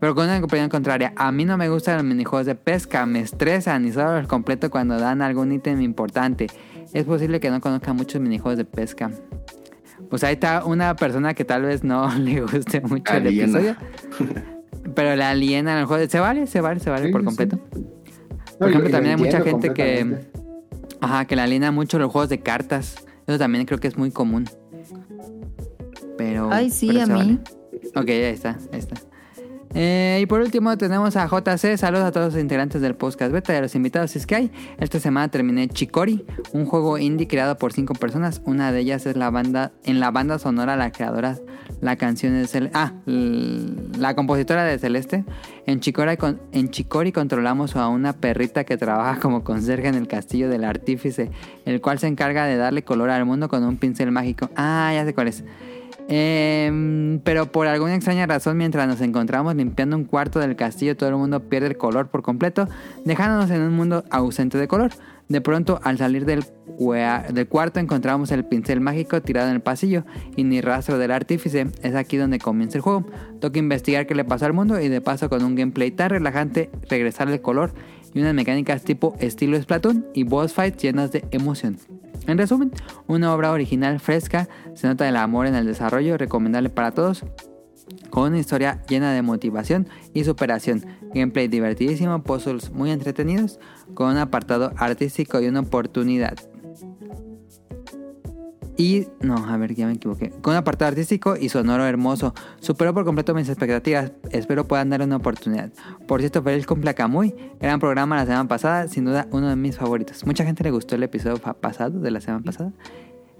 Pero con una opinión contraria, a mí no me gustan los minijuegos de pesca, me estresan y solo los completo cuando dan algún ítem importante. Es posible que no conozca muchos minijuegos de pesca. Pues ahí está una persona que tal vez no le guste mucho el episodio. Pero le aliena el juego. Se vale, se vale, se vale Sí, por sí. completo. No, Por ejemplo, también hay mucha gente que... Ajá, que le aliena mucho los juegos de cartas. Eso también creo que es muy común. Pero... Ay, sí, pero a mí. vale. Ok, ahí está, ahí está. Eh, y por último tenemos a JC. Saludos a todos los integrantes del podcast beta y a los invitados si es que hay. Esta semana terminé Chicori, un juego indie creado por cinco personas. Una de ellas es la banda, en la banda sonora la creadora, la canción es el, ah, la compositora de Celeste. En Chicori, en Chicori controlamos a una perrita que trabaja como conserje en el castillo del artífice, el cual se encarga de darle color al mundo con un pincel mágico. Ah, ya sé cuál es. Em, pero por alguna extraña razón, mientras nos encontramos limpiando un cuarto del castillo, todo el mundo pierde el color por completo, dejándonos en un mundo ausente de color. De pronto, al salir del, del cuarto, encontramos el pincel mágico tirado en el pasillo y ni rastro del artífice. Es aquí donde comienza el juego. Toca investigar qué le pasó al mundo y de paso con un gameplay tan relajante, regresar el color y unas mecánicas tipo estilo Splatoon y boss fights llenas de emoción. En resumen, una obra original fresca, se nota el amor en el desarrollo, recomendable para todos, con una historia llena de motivación y superación, gameplay divertidísimo, puzzles muy entretenidos, con un apartado artístico y una oportunidad. Y, no, a ver, ya me equivoqué. Con un apartado artístico y sonoro hermoso. Superó por completo mis expectativas. Espero puedan darle una oportunidad. Por cierto, feliz cumple a Kamui. Gran programa la semana pasada. Sin duda, uno de mis favoritos. Mucha gente le gustó el episodio pasado, de la semana pasada.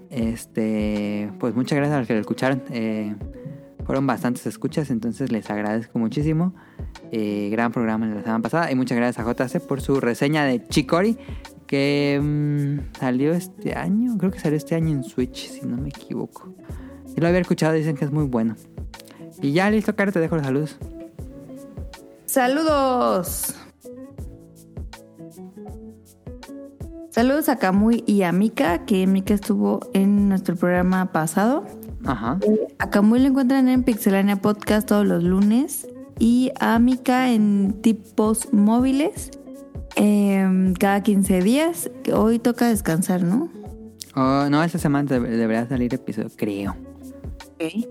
Este, pues muchas gracias a los que lo escucharon. Eh, fueron bastantes escuchas, entonces les agradezco muchísimo. Eh, gran programa la semana pasada. Y muchas gracias a JC por su reseña de Chicori, que mm, salió este año. Creo que salió este año en Switch, si no me equivoco. Si lo había escuchado, dicen que es muy bueno. Y ya listo, Caro, te dejo los saludos. Saludos. Saludos a Kamui y a Mika, que Mika estuvo en nuestro programa pasado. Ajá. A Kamui lo encuentran en Pixelania Podcast todos los lunes y a Mika en tipos móviles em, cada 15 días. Hoy toca descansar, ¿no? Oh, no, esta semana deb- debería salir episodio, creo. Ok. Eh,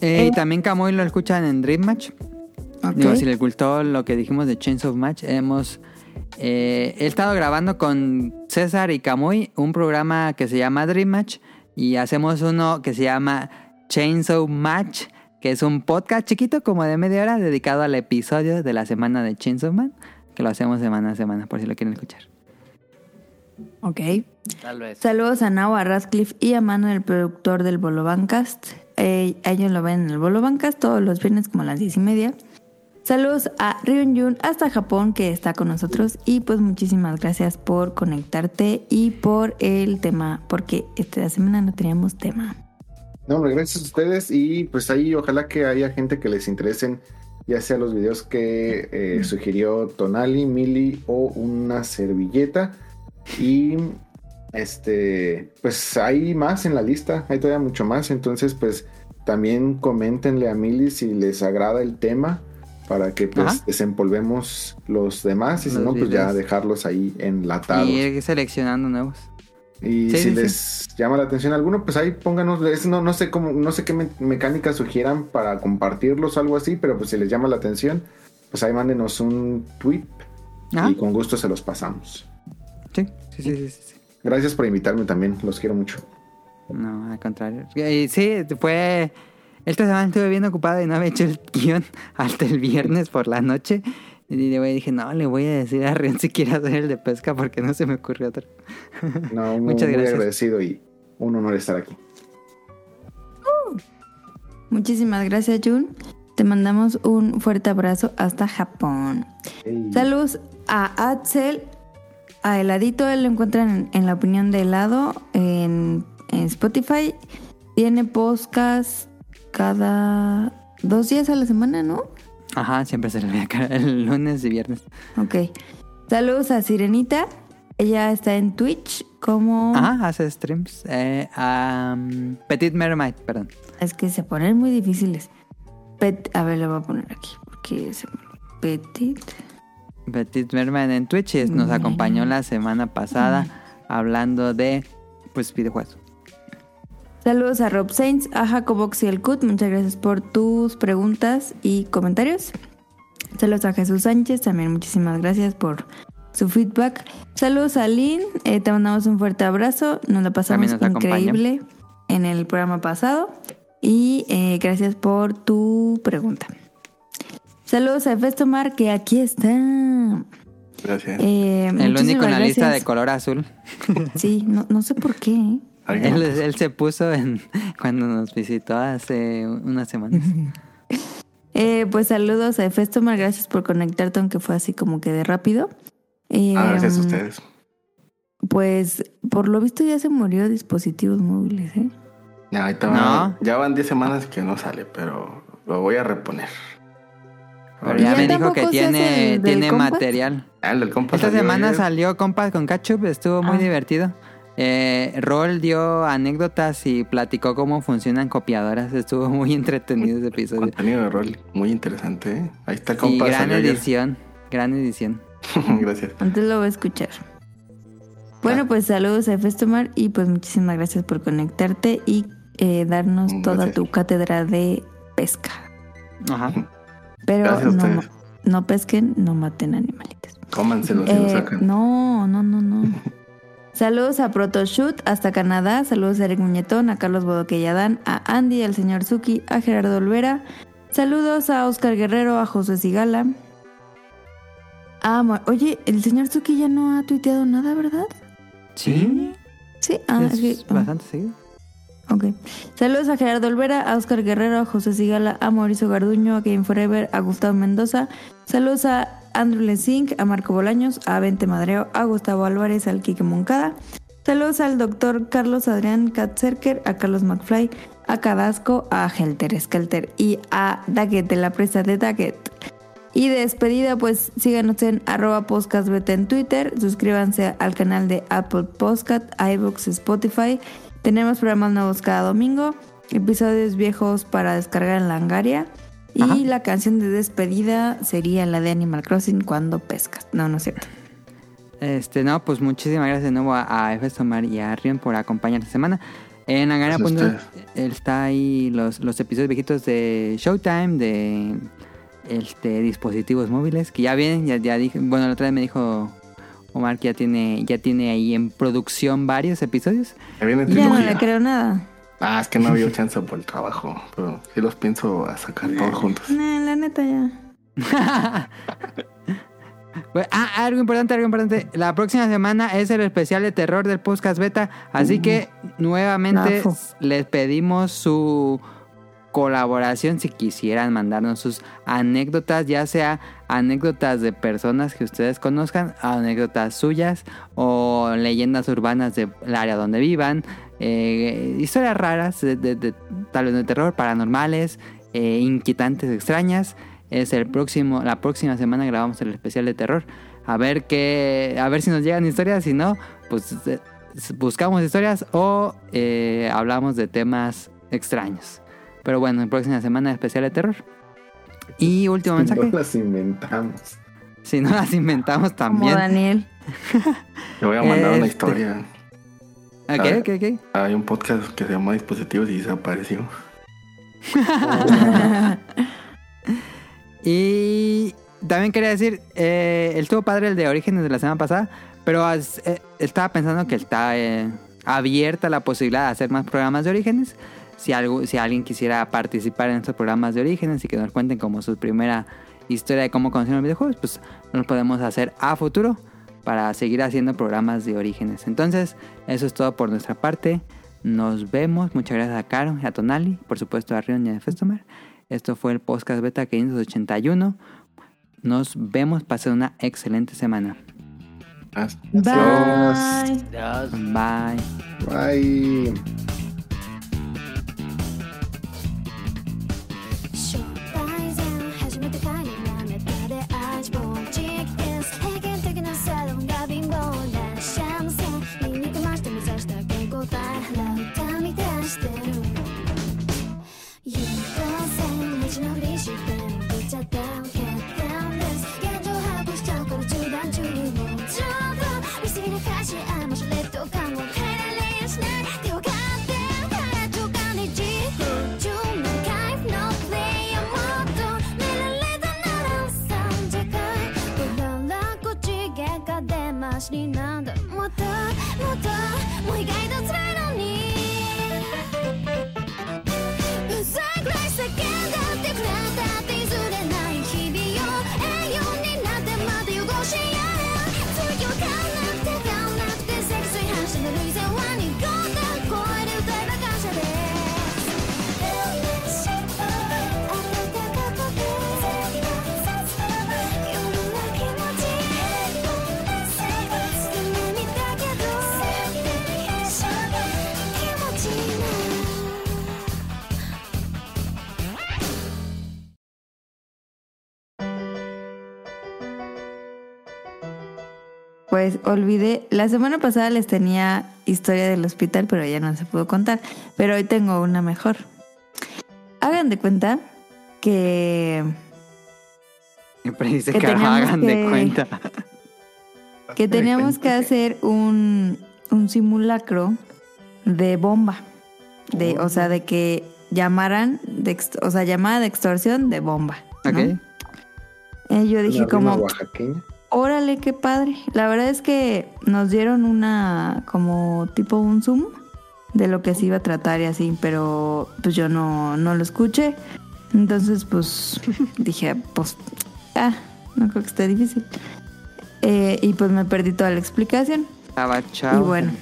Eh. Y también Kamui lo escuchan en Dream Match. Ok. Digo, si les gustó lo que dijimos de Chains of Match, hemos eh, he estado grabando con César y Camuy un programa que se llama Dream Match y hacemos uno que se llama Chains of Match, que es un podcast chiquito como de media hora dedicado al episodio de la semana de Chains of Man, que lo hacemos semana a semana por si lo quieren escuchar. Ok. Tal vez. Saludos a Nao, a Radcliffe y a Manu, el productor del Bolo Bancast. Eh, ellos lo ven en el Bolo Bancast todos los viernes como a las diez y media. Saludos a Ryun Jun hasta Japón que está con nosotros y pues muchísimas gracias por conectarte y por el tema, porque esta semana no teníamos tema. No, hombre, gracias a ustedes y pues ahí ojalá que haya gente que les interesen ya sea los videos que eh, sugirió Tonali, Mili o una servilleta y este pues hay más en la lista, hay todavía mucho más, entonces pues también coméntenle a Mili si les agrada el tema para que pues Ajá. desempolvemos los demás y si Los no pues ya dejarlos ahí enlatados. Y ir seleccionando nuevos. Y Sí, si sí, les llama la atención alguno, pues ahí pónganos, es- no, no sé cómo, no sé qué me- mecánica sugieran para compartirlos o algo así, pero pues si les llama la atención, pues ahí mándenos un tweet Ajá. y con gusto se los pasamos. Sí, sí, sí, sí, sí, sí. Gracias por invitarme también, los quiero mucho. No, al contrario. Y sí, fue. Esta semana estuve bien ocupado y no había hecho el guion hasta el viernes por la noche. Y dije, no, le voy a decir a Rion si quiere hacer el de pesca porque no se me ocurrió otro. No, muy, Muchas muy gracias. agradecido y un honor estar aquí. Muchísimas gracias Jun. Te mandamos un fuerte abrazo hasta Japón. Saludos a Axel, a Heladito, él lo encuentran en, en la opinión de helado en, en Spotify. Tiene podcast cada dos días a la semana, ¿no? Ajá, siempre se le ve acá el lunes y viernes. Ok. Saludos a Sirenita. Ella está en Twitch como... Ajá, hace streams. Eh, um, Petit Mermaid, perdón. Es que se ponen muy difíciles. Pet... A ver, le voy a poner aquí. Porque se... Petit... Petit Mermaid en Twitch y nos acompañó la semana pasada hablando de pues videojuegos. Saludos a Rob Saints, a Jacobox y el Cut. Muchas gracias por tus preguntas y comentarios. Saludos a Jesús Sánchez, también muchísimas gracias por su feedback. Saludos a Lynn, eh, te mandamos un fuerte abrazo. Nos la pasamos acompaña. increíble en el programa pasado. Y eh, gracias por tu pregunta. Saludos a Festomar, que aquí está. Gracias. Eh, El único en la lista de color azul. Sí, no, no sé por qué. Él, él se puso en, cuando nos visitó hace unas semanas. Eh, pues saludos a Festomar, gracias por conectarte, aunque fue así como que de rápido. Eh, Ah, gracias a ustedes. Pues por lo visto ya se murió dispositivos móviles, ¿eh? Ya, No. van- ya van 10 semanas que no sale, pero lo voy a reponer. Pero ¿Y ya ya me dijo que tiene, compas? material. Ah, el del compa Esta salió semana ayer. salió Compas con Ketchup, estuvo muy Ah. divertido. Eh, Rol dio anécdotas y platicó cómo funcionan copiadoras. Estuvo muy entretenido ese episodio. Contenido de rol muy interesante, ¿eh? Ahí está el Y gran ayer. edición, gran edición. Gracias. Antes lo voy a escuchar. Bueno, pues saludos a Festomar y pues muchísimas gracias por conectarte y eh, darnos Mm, toda tu cátedra de pesca. Ajá. Pero no, pesquen, no maten animalitos. Cómanselo si lo Eh, sacan. no, no, no, no. Saludos a Protoshoot hasta Canadá. Saludos a Eric Muñetón, a Carlos Bodoquelladán, a Andy, al señor Suki, a Gerardo Olvera. Saludos a Oscar Guerrero, a José Sigala. Ah, oye, el señor Suki ya no ha tuiteado nada, ¿verdad? Sí. Sí, ah, es ah, bastante seguido. ok. Saludos a Gerardo Olvera, a Oscar Guerrero, a José Sigala, a Mauricio Garduño, a Game Forever, a Gustavo Mendoza. Saludos a Andrew Lezink, a Marco Bolaños, a Vente Madreo, a Gustavo Álvarez, al Quique Moncada. Saludos al doctor Carlos Adrián Katzerker, a Carlos McFly, a Cadasco, a Helter Skelter y a Daggett de la presa de Daggett. Y de despedida, pues síganos en arroba podcastbeta en Twitter, suscríbanse al canal de Apple Podcast, iVoox, Spotify. Tenemos programas nuevos cada domingo, episodios viejos para descargar en la Angaria. Y Ajá. la canción de despedida sería la de Animal Crossing cuando pescas. No, no es cierto. Este, no, pues muchísimas gracias de nuevo a, a Efes Tomar y a Rion por acompañar esta semana. En Gracias a Angana.net ustedes. está ahí los, los episodios viejitos de Showtime, de este, dispositivos móviles, que ya vienen, ya, ya dije, bueno, la otra vez me dijo Omar que ya tiene, ya tiene ahí en producción varios episodios. Ya viene Ya no le creo nada. Ah, es que no había chance por el trabajo, pero sí los pienso a sacar todos juntos. Nah, la neta ya. Bueno, ah, algo importante, algo importante. La próxima semana es el especial de terror del podcast beta. Así que nuevamente Bravo. les pedimos su colaboración si quisieran mandarnos sus anécdotas, ya sea anécdotas de personas que ustedes conozcan, anécdotas suyas o leyendas urbanas del área donde vivan, eh, historias raras, de, de- de- tal vez de terror, paranormales, eh, inquietantes, extrañas. Es el próximo, la próxima semana grabamos el especial de terror. A ver qué, a ver si nos llegan historias, si no, pues eh, buscamos historias o eh, hablamos de temas extraños. Pero bueno, la próxima semana especial de terror. Y último mensaje. No las inventamos. Si no las inventamos Como también. Daniel. Te voy a mandar una Este. historia. Ok, ok, ok. Hay un podcast que se llama Dispositivos y desapareció. Y también quería decir, eh, estuvo padre el de Orígenes de la semana pasada, pero as- eh, estaba pensando que está eh, abierta la posibilidad de hacer más programas de Orígenes. Si, algo, si alguien quisiera participar en estos programas de Orígenes y que nos cuenten como su primera historia de cómo conocieron los videojuegos, pues nos podemos hacer a futuro para seguir haciendo programas de Orígenes. Entonces, eso es todo por nuestra parte. Nos vemos. Muchas gracias a Caro, a Tonali, por supuesto a Rion y a Festomar. Esto fue el podcast beta 581. Nos vemos. Pasen una excelente semana. Hasta Bye. Dios. Bye. Bye. になんだ。またまたもう意外と辛いの Pues olvidé, la semana pasada les tenía historia del hospital, pero ya no se pudo contar. Pero hoy tengo una mejor. Hagan de cuenta que, Siempre dice Que hagan de que- cuenta. que teníamos que hacer un, un simulacro de bomba. De, o sea, de que llamaran, de, o sea, llamada de extorsión de bomba. ¿no? Ok. Eh, yo dije como, oaxaqueña. Órale, qué padre. La verdad es que nos dieron una, como tipo un zoom de lo que se iba a tratar y así, pero pues yo no, no lo escuché. Entonces, pues dije, pues, ah, no creo que esté difícil. Eh, y pues me perdí toda la explicación. Chava, chao. Y bueno,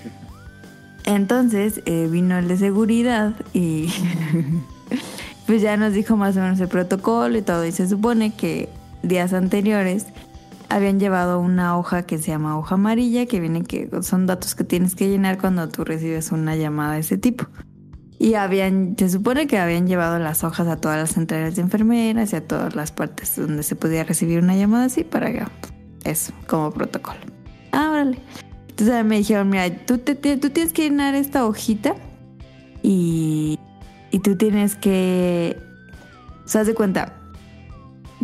entonces eh, vino el de seguridad y pues ya nos dijo más o menos el protocolo y todo. Y se supone que días anteriores habían llevado una hoja que se llama hoja amarilla, que viene que son datos que tienes que llenar cuando tú recibes una llamada de ese tipo. Y habían, se supone que habían llevado las hojas a todas las centrales de enfermeras y a todas las partes donde se podía recibir una llamada así para que, eso, como protocolo. Ah, órale. Entonces me dijeron, mira, tú, te, te- tú tienes que llenar esta hojita y, y tú tienes que... O sea, haz de cuenta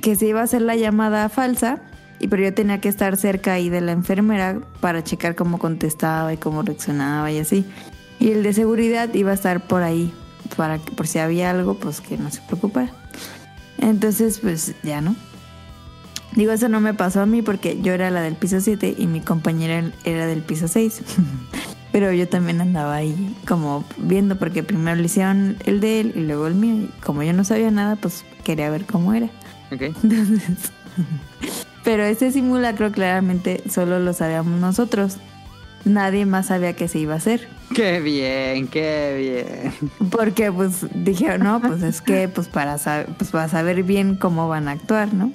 que se iba a hacer la llamada falsa, y pero yo tenía que estar cerca ahí de la enfermera para checar cómo contestaba y cómo reaccionaba y así. Y el de seguridad iba a estar por ahí, para que por si había algo, pues que no se preocupara. Entonces, pues ya no. Digo, eso no me pasó a mí porque yo era la del piso 7 y mi compañera era del piso 6. Pero yo también andaba ahí como viendo porque primero le hicieron el de él y luego el mío. Y como yo no sabía nada, pues quería ver cómo era. Entonces, pero ese simulacro claramente solo lo sabíamos nosotros. Nadie más sabía que se iba a hacer. Qué bien, qué bien. Porque pues dije, no, pues es que pues para, sab- pues para saber bien cómo van a actuar, ¿no?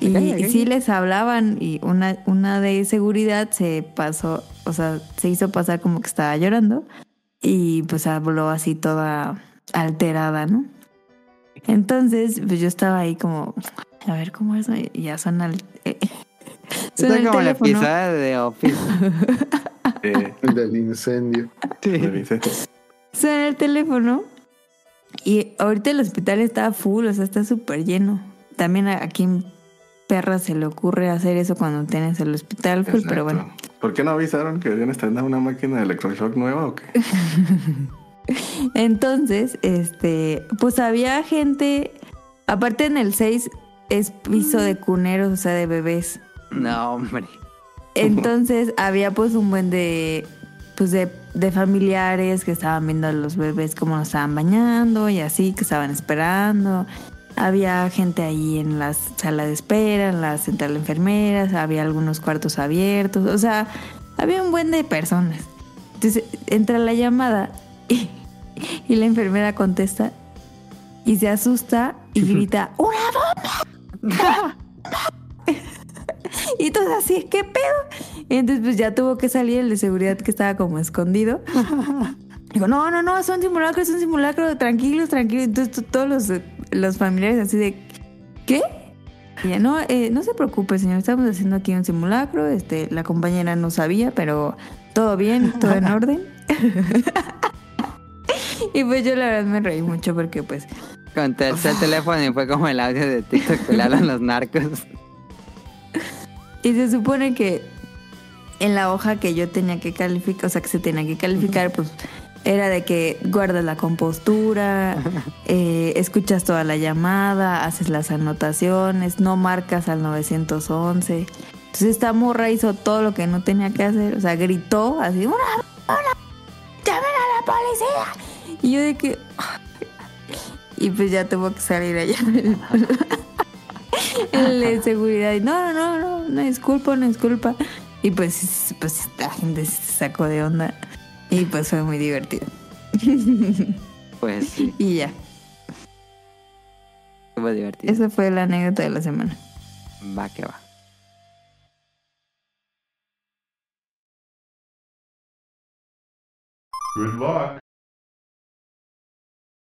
Y, y sí les hablaban y una, una de seguridad se pasó, o sea, se hizo pasar como que estaba llorando y pues habló así toda alterada, ¿no? Entonces, pues yo estaba ahí como, a ver cómo es, ya suena el, eh, suena Está el como el teléfono. episodio de Office. Eh, El del incendio. dice, Suena el teléfono y ahorita el hospital está full, o sea, está súper lleno. También a- aquí en Perra se le ocurre hacer eso cuando tienes el hospital full, pero bueno. ¿Por qué no avisaron que habían estrenado una máquina de electroshock nueva o qué? Entonces, este, pues había gente, aparte en el 6 es piso de cuneros, o sea, de bebés. No, hombre. Entonces había pues un buen de pues de, de familiares que estaban viendo a los bebés cómo los estaban bañando y así, que estaban esperando. Había gente ahí en la sala de espera, en la central de enfermeras, había algunos cuartos abiertos, o sea, había un buen de personas. Entonces entra la llamada y, y la enfermera contesta y se asusta y grita, ¡Una bomba! Y entonces así, ¿qué pedo? Y entonces pues ya tuvo que salir el de seguridad que estaba como escondido. Dijo, no, no, no, es un simulacro, es un simulacro, tranquilos, tranquilos. Entonces todos los, los familiares así de, ¿qué? Y ella, no, eh, no se preocupe, señor, estamos haciendo aquí un simulacro. Este, la compañera no sabía, pero todo bien, todo en orden. y pues yo la verdad me reí mucho porque pues Contesté el teléfono y fue como el audio de TikTok que le hablan los narcos. Y se supone que en la hoja que yo tenía que calificar, o sea, que se tenía que calificar, pues era de que guardas la compostura, eh, escuchas toda la llamada, haces las anotaciones, no marcas al 911. Entonces esta morra hizo todo lo que no tenía que hacer, o sea, gritó así, ¡Una, una, llamen a la policía! Y yo de que... Y pues ya tuvo que salir allá. el de seguridad. y, No, no, no, no, no, disculpa, no disculpa. Y pues, pues la gente se sacó de onda. Y pues fue muy divertido. Pues sí, Y ya, estuvo divertido. esa fue la anécdota de la semana. Va que va. Good luck.